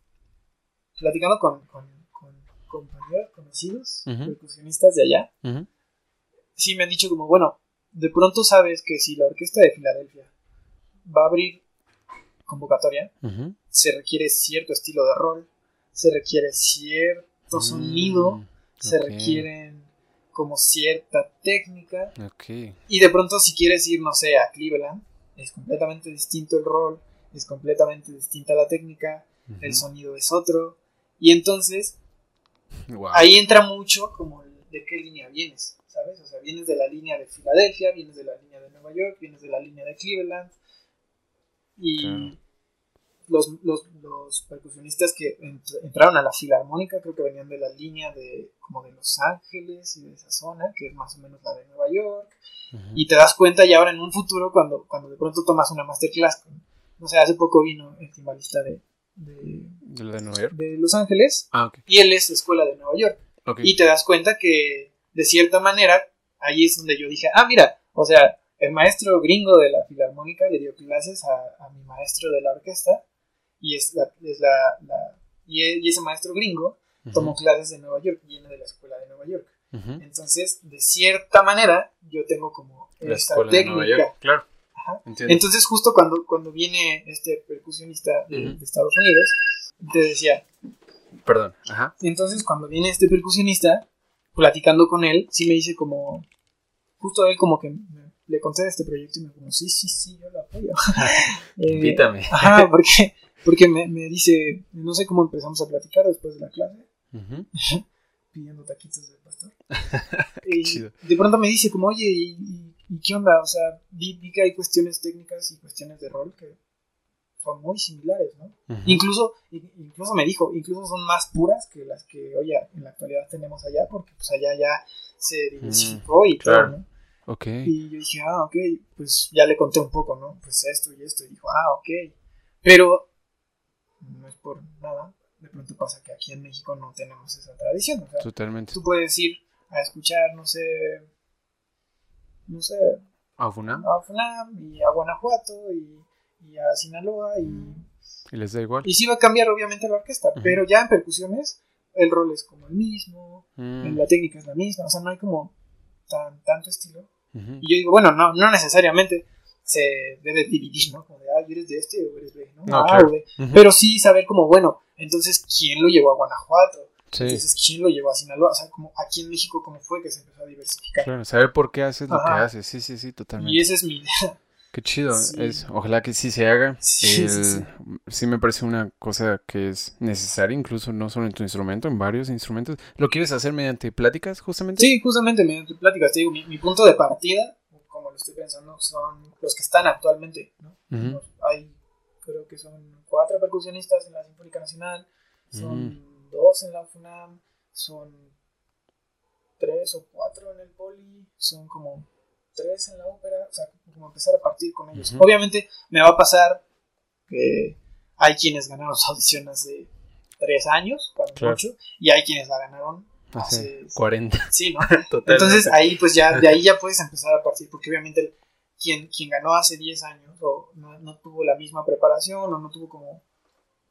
platicando con, con, con compañeros conocidos, Ujú. percusionistas de allá, sí me han dicho como, bueno, de pronto sabes que si la orquesta de Filadelfia va a abrir convocatoria, se requiere cierto estilo de rol, se requiere cierto sonido, Mm, se ok. requieren como cierta técnica, Ok. y de pronto si quieres ir, no sé, a Cleveland, es completamente distinto el rol, es completamente distinta la técnica, el sonido es otro, y entonces ahí entra mucho como de qué línea vienes, ¿sabes? O sea, vienes de la línea de Filadelfia, vienes de la línea de Nueva York, vienes de la línea de Cleveland. Y. los, los, los percusionistas que ent- entraron a la Filarmónica creo que venían de la línea de como de Los Ángeles y de esa zona, que es más o menos la de Nueva York. Y te das cuenta ya ahora en un futuro cuando, cuando de pronto tomas una masterclass. no sé, hace poco vino el timbalista de, de, ¿De la de Nueva York? de Los Ángeles Ah, y él es de escuela de Nueva York. Y te das cuenta que, de cierta manera, ahí es donde yo dije, ah, mira, o sea, el maestro gringo de la filarmónica le dio clases a, a mi maestro de la orquesta, y es la, es la, la- y, e- y ese maestro gringo Ujú. tomó clases de Nueva York, viene de la escuela de Nueva York. Ujú. Entonces, de cierta manera, yo tengo como La esta escuela de técnica. Nueva York. Claro. Entonces, justo cuando, cuando viene este percusionista de, Ujú. de Estados Unidos, te decía, Perdón. Ajá. entonces, cuando viene este percusionista, platicando con él, sí me dice como, justo él como que me- le conté de este proyecto y me como, sí, sí, sí, yo lo apoyo. Eh, Invítame. Ajá, porque, porque me, me dice, no sé cómo empezamos a platicar después de la clase, pidiendo taquitos del pastor. y chido. de pronto me dice como, oye, ¿y, qué onda? O sea, vi, vi que hay cuestiones técnicas y cuestiones de rol que son muy similares, ¿no? Incluso, in- incluso me dijo, incluso son más puras que las que hoy en la actualidad tenemos allá, porque pues allá ya se diversificó y Mm, claro. todo, ¿no? Ok. Y yo dije, ah, ok, pues ya le conté un poco, ¿no? Pues esto y esto, y dijo, ah, ok. Pero por nada, de pronto pasa que aquí en México no tenemos esa tradición, o sea, Totalmente. tú puedes ir a escuchar, no sé, no sé, ¿A Funam? a FUNAM y a Guanajuato y, y a Sinaloa y ¿Y les da igual? y sí va a cambiar obviamente la orquesta, pero ya en percusiones el rol es como el mismo, Mm. la técnica es la misma, o sea, no hay como tan, tanto estilo. Y yo digo, bueno, no, no necesariamente se debe dividir, ¿no? Como de, ah, eres de este o eres de, ¿no? No, Ah, claro. o de- Ujú. Pero sí saber como, bueno, entonces, ¿quién lo llevó a Guanajuato? Sí. Entonces, ¿quién lo llevó a Sinaloa? O sea, como aquí en México, ¿cómo fue que se empezó a diversificar? Claro, saber por qué haces lo que haces. Sí, sí, sí, totalmente. Y esa es mi idea. Qué chido. Sí. Es, ojalá que sí se haga. Sí, El- sí, sí. sí me parece una cosa que es necesaria, incluso no solo en tu instrumento, en varios instrumentos. ¿Lo quieres hacer mediante pláticas, justamente? Sí, justamente mediante pláticas, te digo, mi, mi punto de partida, como lo estoy pensando, son los que están actualmente, ¿no? Hay, creo que son cuatro percusionistas en la Sinfónica Nacional, son Mm. dos en la FUNAM, son tres o cuatro en el Poli, son como tres en la ópera, o sea, como empezar a partir con ellos. Obviamente me va a pasar que hay quienes ganaron las audiciones de tres años, cuando Claro. mucho, y hay quienes la ganaron Hace hace 40. Sí, ¿no? Totalmente. Entonces ahí pues ya, de ahí ya puedes empezar a partir, porque obviamente el- quien, quien ganó hace 10 años o no, no tuvo la misma preparación o no tuvo como,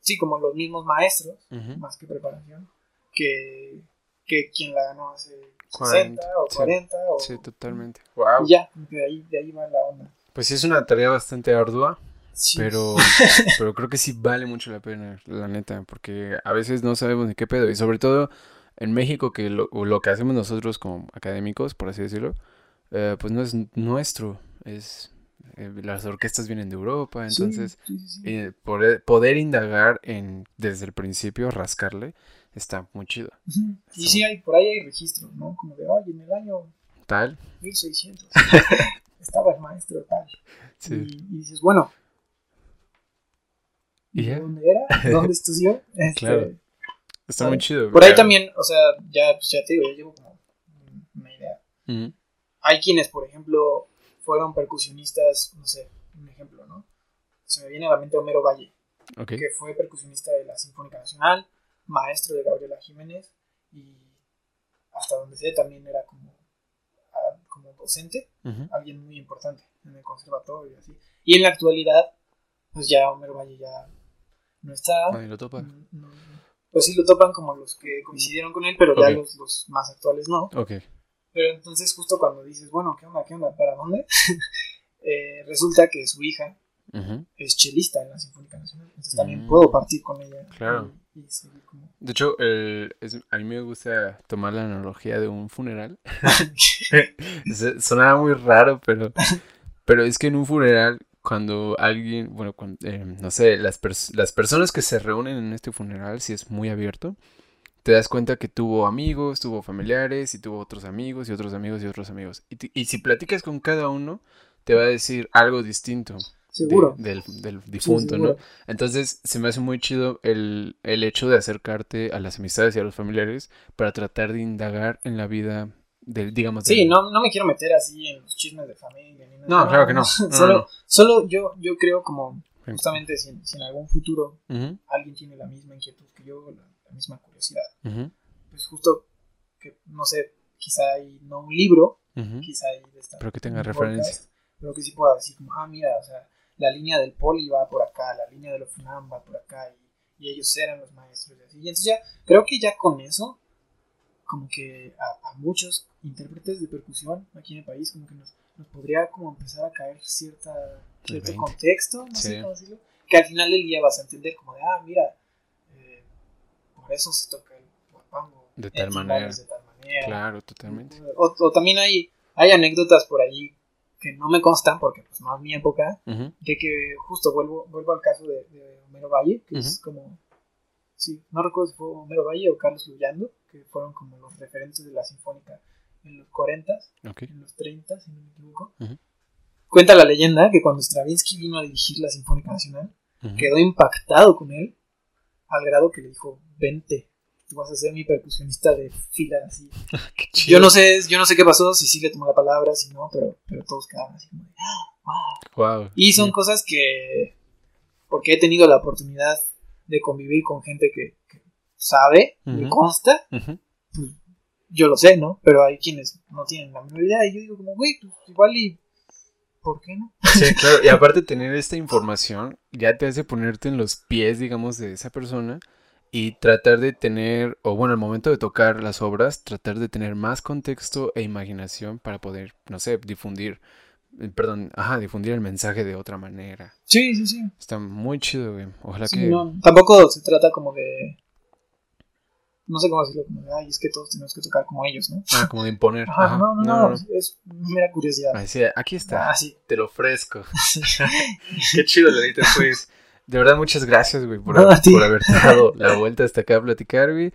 sí, como los mismos maestros, Ujú. más que preparación, que, que quien la ganó hace 40, 60 o sí. 40 o... Sí, totalmente. Wow. Y ya, de ahí, de ahí va la onda. Pues sí, es una tarea bastante ardua, Sí. pero, pero creo que sí vale mucho la pena, la neta, porque a veces no sabemos ni qué pedo. Y sobre todo en México, que lo, lo que hacemos nosotros como académicos, por así decirlo, eh, pues no es nuestro. Es, eh, las orquestas vienen de Europa, entonces sí, sí, sí. eh, poder, poder indagar en desde el principio, rascarle, está muy chido. Y sí, hay, por ahí hay registros, ¿no? Como de, oye, en el año Tal, 1600 estaba el maestro tal. sí. Y, y dices, bueno, ¿Y ¿de ya? dónde era? ¿Dónde estudió? Este, Claro. Está muy chido. Por ahí también, o sea, ya, pues ya te digo, ya llevo como una idea. Hay quienes, por ejemplo, fueron percusionistas, no sé, un ejemplo, ¿no? Se me viene a la mente Homero Valle, que fue percusionista de la Sinfónica Nacional, maestro de Gabriela Jiménez y hasta donde sé también era como, ah, como docente, alguien muy importante en el conservatorio y así. Y en la actualidad, pues ya Homero Valle ya no está. Nadie lo topa. No- no- pues sí lo topan como los que coincidieron con él, pero ya Ok. los, los más actuales no. Ok. Pero entonces justo cuando dices, bueno, ¿qué onda? ¿Qué onda? ¿Para dónde? Eh, resulta que su hija Ujú. es chelista en la Sinfónica Nacional. Entonces también Mm. puedo partir con ella. Claro. Y, como... De hecho, el- es- a mí me gusta tomar la analogía de un funeral. Sonaba muy raro, pero, pero es que en un funeral, cuando alguien, bueno, cuan- eh, no sé, las, pers- las personas que se reúnen en este funeral, si es muy abierto, te das cuenta que tuvo amigos, tuvo familiares, y tuvo otros amigos, y otros amigos, y otros amigos. Y, si platicas con cada uno, te va a decir algo distinto de- Seguro. del, del Sí, difunto, ¿no? Entonces se me hace muy chido el, el hecho de acercarte a las amistades y a los familiares para tratar de indagar en la vida del, digamos, Sí, del- no, no me quiero meter así en los chismes de familia ni nada. No, claro que no. No, solo no. solo yo, yo creo como justamente si, si en algún futuro Ujú, alguien tiene la misma inquietud que yo, la, la misma curiosidad, ujú, pues justo que, no sé, quizá hay no un libro, ujú. quizá hay de esta- Pero que tenga un referencia. podcast, pero que sí pueda decir como, ah, mira, o sea, la línea del poli va por acá, la línea de los FUNAM va por acá, y, y ellos eran los maestros y así. Y entonces ya, creo que ya con eso, como que a, a muchos intérpretes de percusión aquí en el país, como que nos, nos podría como empezar a caer cierta, cierto 20. contexto, no Sí. sé cómo decirlo, que al final del día vas a entender como de, ah, mira, eh, por eso se toca el guapango. De en tal manera. De tal manera. Claro, totalmente. O, o también hay, hay anécdotas por ahí que no me constan porque pues no es mi época, de que justo vuelvo, vuelvo al caso de, de Homero Valle, que es como, sí, no recuerdo si fue Homero Valle o Carlos Luyando, que fueron como los referentes de la sinfónica en los 40, ok. en los 30, si no me equivoco. Cuenta la leyenda que cuando Stravinsky vino a dirigir la Sinfónica Nacional, quedó impactado con él, al grado que le dijo, vente, tú vas a ser mi percusionista de fila así. Chido. Yo no sé, yo no sé qué pasó, si sí le tomó la palabra, si no, pero, pero todos quedaron así como "Ah, wow". Wow. Y son sí. cosas que, porque he tenido la oportunidad de convivir con gente que, que sabe, me consta, pues yo lo sé, ¿no? Pero hay quienes no tienen la menor idea y yo digo como, güey, pues igual y, ¿por qué no? Sí, claro. Y aparte tener esta información ya te hace ponerte en los pies, digamos, de esa persona y tratar de tener, o bueno, al momento de tocar las obras, tratar de tener más contexto e imaginación para poder, no sé, difundir, eh, perdón, ajá, difundir el mensaje de otra manera. Sí, sí, sí. Está muy chido, güey. Ojalá Sí, que... no, tampoco se trata como de no sé cómo decirlo, como, ay, es que todos tenemos que tocar como ellos, ¿no? Ah, como de imponer. Ajá, Ajá. no, no, no, es mera curiosidad. Ay, sí, aquí está. Ah, sí. Te lo ofrezco. sí. Qué chido, Lalita, pues. De verdad, muchas gracias, güey, por, No, por haberte dado la vuelta hasta acá a platicar, güey.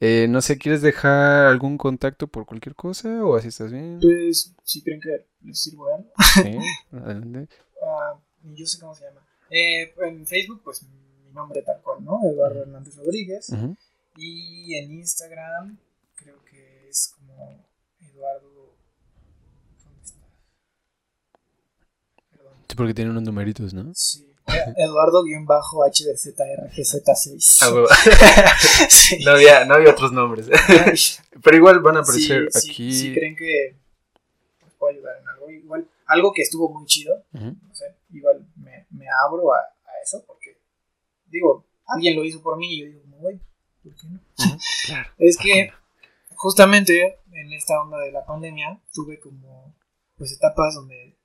Eh, no sé, ¿quieres dejar algún contacto por cualquier cosa o así estás bien? Pues, si creen que les sirvo de algo, Sí, adelante. ah, yo sé cómo se llama. Eh, en Facebook, pues mi nombre tal cual, ¿no? Eduardo Hernández Rodríguez. Y en Instagram, creo que es como Eduardo. ¿Dónde está? Perdón. Sí, porque tiene unos numeritos, ¿no? Sí. Eduardo-HDZRGZ6. Ah, huevo. sí. no, había, no había otros nombres. Pero igual van a aparecer Sí, sí, aquí. Si creen que os puedo ayudar en algo, igual, algo que estuvo muy chido, no sé, igual me, me abro a, a eso porque, digo, alguien lo hizo por mí y yo digo, como, güey, ¿por qué no? Ujú, Claro. Es que justamente en esta onda de la pandemia tuve como, pues, etapas donde,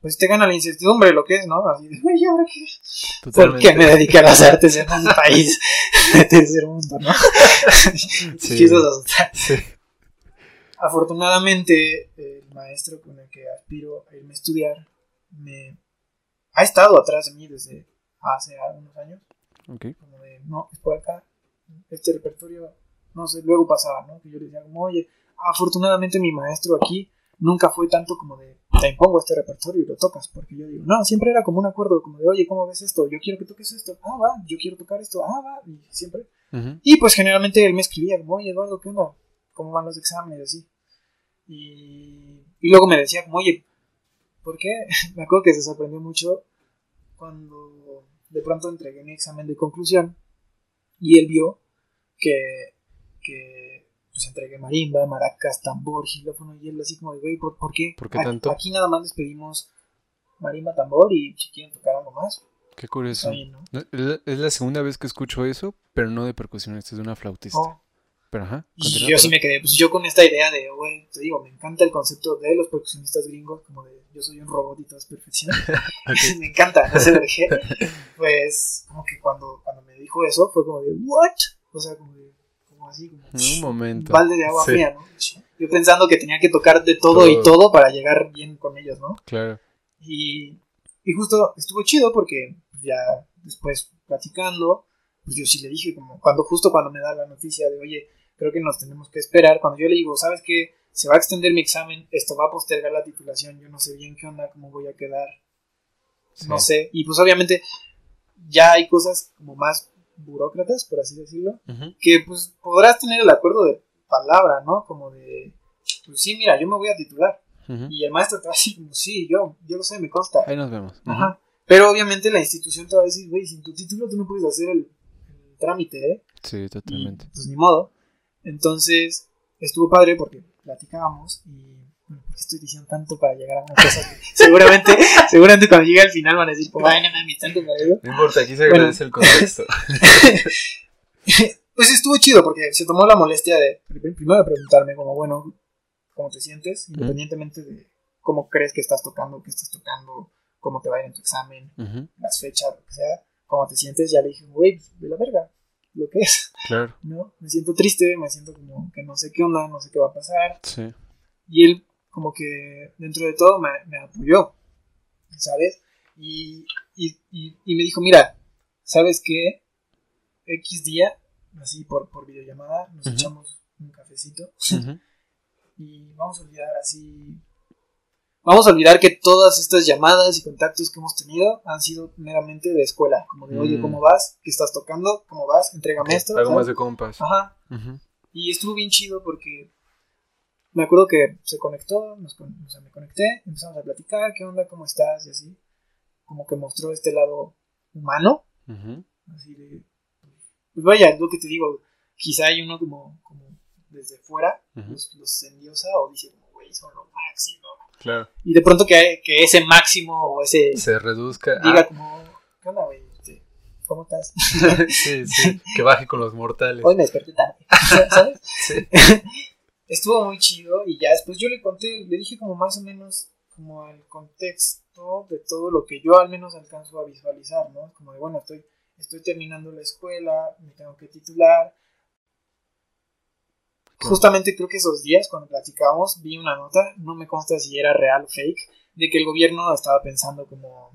pues, te gana la incertidumbre lo que es, ¿no? Así de, güey, ¿ahora qué? ¿Por qué me dediqué a las artes en un país de tercer mundo, no? Sí, Chistoso. Sí. Afortunadamente, el maestro con el que aspiro a irme a estudiar me ha estado atrás de mí desde hace algunos años. Ok. Como de, no, es por acá, este repertorio, no sé, luego pasaba, ¿no? Que yo le decía, como, oye, afortunadamente mi maestro aquí nunca fue tanto como de, te impongo este repertorio y lo tocas, porque yo digo, no, siempre era como un acuerdo, como de, oye, ¿cómo ves esto? Yo quiero que toques esto, ah, va, yo quiero tocar esto, ah, va, y siempre. Ujú. Y pues generalmente él me escribía, como, oye, Eduardo, ¿qué onda? ¿Cómo van los exámenes? Así. Y, y luego me decía, como, oye, ¿por qué? me acuerdo que se sorprendió mucho cuando de pronto entregué mi examen de conclusión y él vio que, que pues entregué marimba, maracas, tambor, gilófono y él así como de, güey, ¿por, por qué? ¿Por qué Aquí- tanto? Aquí nada más les pedimos marimba, tambor y si quieren tocar algo más, Qué curioso. bien, ¿no? No, Es la- es la segunda vez que escucho eso, pero no de percusionista, es de una flautista. Oh, Pero ajá. Y yo sí me quedé, pues yo con esta idea de, güey, te digo, me encanta el concepto de los percusionistas gringos, como de yo soy un robot y todo es perfección. Me encanta, no sé. Pues, como que cuando, cuando me dijo eso, fue como de, ¿what? O sea, como de, como así, como Un momento. balde de agua Sí, fría, ¿no? Yo pensando que tenía que tocar de todo, y Todo. todo para llegar bien con ellos, ¿no? Claro. Y, y justo estuvo chido porque ya después platicando, pues yo sí le dije, como cuando justo cuando me da la noticia de, oye, creo que nos tenemos que esperar, cuando yo le digo, ¿sabes qué? Se va a extender mi examen, esto va a postergar la titulación, yo no sé bien qué onda, cómo voy a quedar, Sí. no sé. Y pues obviamente ya hay cosas como más burócratas, por así decirlo, que pues podrás tener el acuerdo de palabra, ¿no? Como de, pues sí, mira, yo me voy a titular. Y el maestro te va a decir, como, sí, yo, yo lo sé, me consta. Ahí nos vemos. Ujú. Ajá. Pero obviamente la institución te va a decir, güey, sin tu título tú no puedes hacer el, el trámite, ¿eh? Sí, Y, totalmente. pues ni modo. Entonces, estuvo padre porque platicábamos y, bueno, ¿por qué estoy diciendo tanto para llegar a una cosa que seguramente, seguramente cuando llegue al final van a decir, ay, no mames, tanto para eso. No importa, aquí se Bueno. agradece el contexto. Pues estuvo chido porque se tomó la molestia de pr- primero de preguntarme como, bueno, ¿cómo te sientes? Independientemente de cómo crees que estás tocando, qué estás tocando, cómo te va a ir en tu examen, Ujú, las fechas, lo que sea, cómo te sientes, ya le dije, güey, pues, de la verga, lo que es, Claro. ¿no? Me siento triste, me siento como que no sé qué onda, no sé qué va a pasar. Sí. Y él, como que dentro de todo, me, me apoyó, ¿sabes? Y, y, y, y me dijo, mira, ¿sabes qué? X día, así por, por videollamada, nos echamos un cafecito Ujú. y vamos a olvidar así. Vamos a olvidar que todas estas llamadas y contactos que hemos tenido han sido meramente de escuela. Como de, oye, Mm. ¿cómo vas? ¿Qué estás tocando? ¿Cómo vas? Entrégame esto. Algo más de compas. Ajá. Y estuvo bien chido porque me acuerdo que se conectó, nos con- o sea, me conecté, empezamos a platicar, ¿qué onda? ¿Cómo estás? Y así. Como que mostró este lado humano. Así de. Pues vaya, es lo que te digo. Quizá hay uno como, como desde fuera, los, los endiosa o dice, como, güey, son lo máximo. Claro. Y de pronto que, que ese máximo o ese. Se reduzca. diga Ah, como, ¿qué onda, güey? Este, ¿Cómo estás? sí, sí. Que baje con los mortales. Hoy me desperté tarde. ¿Sabes? Sí. estuvo muy chido y ya después yo le conté, le dije como más o menos como el contexto de todo lo que yo al menos alcanzo a visualizar, ¿no? Como de, bueno, estoy, estoy terminando la escuela, me tengo que titular, Justamente creo que esos días, cuando platicábamos, vi una nota, no me consta si era real o fake, de que el gobierno estaba pensando como,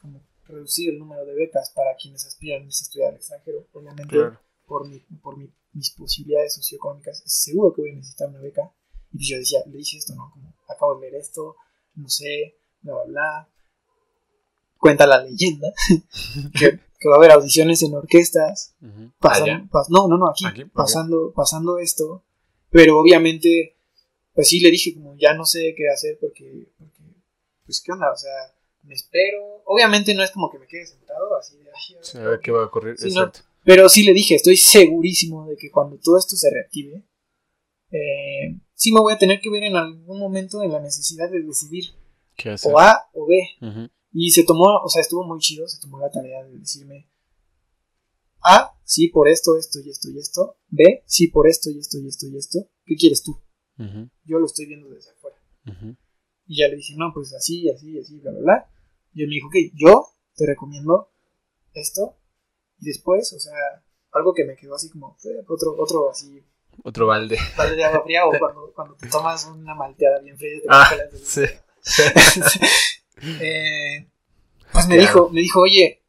como reducir el número de becas para quienes aspiran a estudiar al extranjero. Obviamente, Claro. por, mi, por mi- mis posibilidades socioeconómicas, seguro que voy a necesitar una beca. Y pues yo decía, le dije esto, ¿no? Como, acabo de leer esto, no sé, bla, bla, bla. Cuenta la leyenda que, que va a haber audiciones en orquestas, Ujú. pasan- Allá. pas- no, no, no, aquí, Aquí, pasando, pasando esto, pero obviamente, pues sí le dije como ya no sé qué hacer porque, porque, pues qué onda, o sea, me espero, obviamente no es como que me quede sentado así de, ay, Sí, a ver qué va a ocurrir. Exacto. pero sí le dije, estoy segurísimo de que cuando todo esto se reactive, eh, sí me voy a tener que ver en algún momento en la necesidad de decidir ¿Qué hacer? o A o B. Y se tomó, o sea, estuvo muy chido, se tomó la tarea de decirme A, sí por esto, esto y esto y esto. B, sí por esto y esto y esto y esto. ¿Qué quieres tú? Yo lo estoy viendo desde afuera. Y ya le dije, no, pues así, así, así, bla, bla, bla. Y él me dijo, ok, yo te recomiendo esto. Y después, o sea, algo que me quedó así como, eh, otro, otro así, Otro balde. balde de agua fría, o cuando, cuando te tomas una malteada bien fría y te Ah, el- sí. Eh, pues me dijo, me dijo, oye,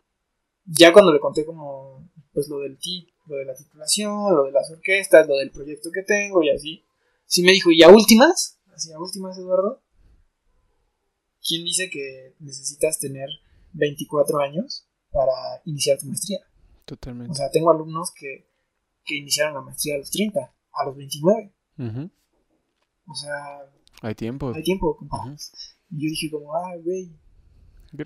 ya cuando le conté como, pues lo del ti, lo de la titulación, lo de las orquestas, lo del proyecto que tengo y así, sí me dijo, y a últimas, así a últimas, Eduardo, ¿quién dice que necesitas tener 24 años para iniciar tu maestría? O Totalmente. sea, tengo alumnos que, que iniciaron la maestría a los 30, a los 29, Ujú. o sea, Hay tiempo. hay tiempo. Y yo dije como, ah, güey.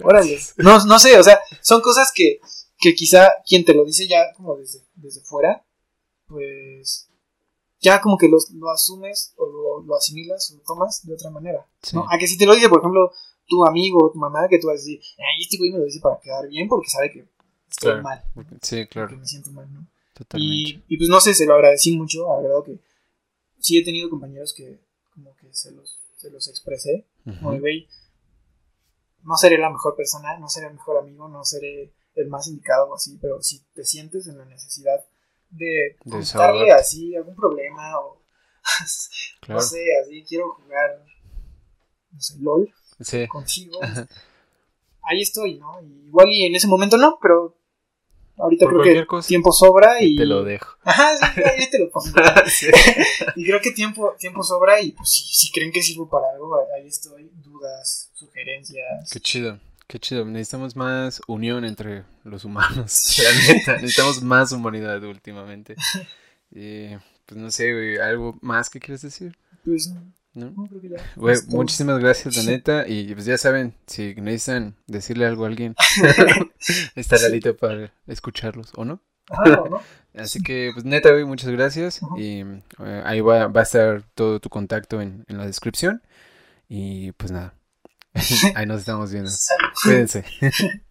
Órale. No, no sé, o sea, son cosas que, que quizá quien te lo dice ya como desde, desde fuera, pues ya como que los- lo asumes o lo, lo asimilas o lo tomas de otra manera. Sí. ¿no? A que si te lo dice, por ejemplo, tu amigo o tu mamá, que tú vas a decir, ay, este güey me lo dice para quedar bien porque sabe que estoy Claro. mal, Sí, que claro. me siento mal, ¿no? Totalmente. Y, y pues no sé, se lo agradecí mucho, la verdad que sí he tenido compañeros que como que se los, se los expresé, de, Ujú. güey, no seré la mejor persona, no seré el mejor amigo, no seré el más indicado o así, pero si te sientes en la necesidad de contarle así algún problema o Claro. no sé, así quiero jugar, no sé, LOL Sí. contigo, ahí estoy, ¿no? Y igual y en ese momento no, pero ahorita Por creo que cosa. tiempo sobra y... Te lo dejo. Ajá, sí, ahí te lo pongo. Sí. Y creo que tiempo, tiempo sobra y pues si, si creen que sirvo para algo, ahí estoy. Dudas, sugerencias. Qué chido. Qué chido. Necesitamos más unión entre los humanos. Neta. Necesitamos más humanidad últimamente. Y pues no sé, güey. ¿Algo más que quieres decir? Pues ¿No? no, creo que ya. Güey, es todo. muchísimas gracias, la neta. Y pues ya saben, si necesitan decirle algo a alguien, estará listo para escucharlos, ¿o no? Ajá, no. Así que, pues neta, güey, muchas gracias. Y eh, ahí va, va a estar todo tu contacto en, en la descripción. Y pues nada, ahí nos estamos viendo. Cuídense.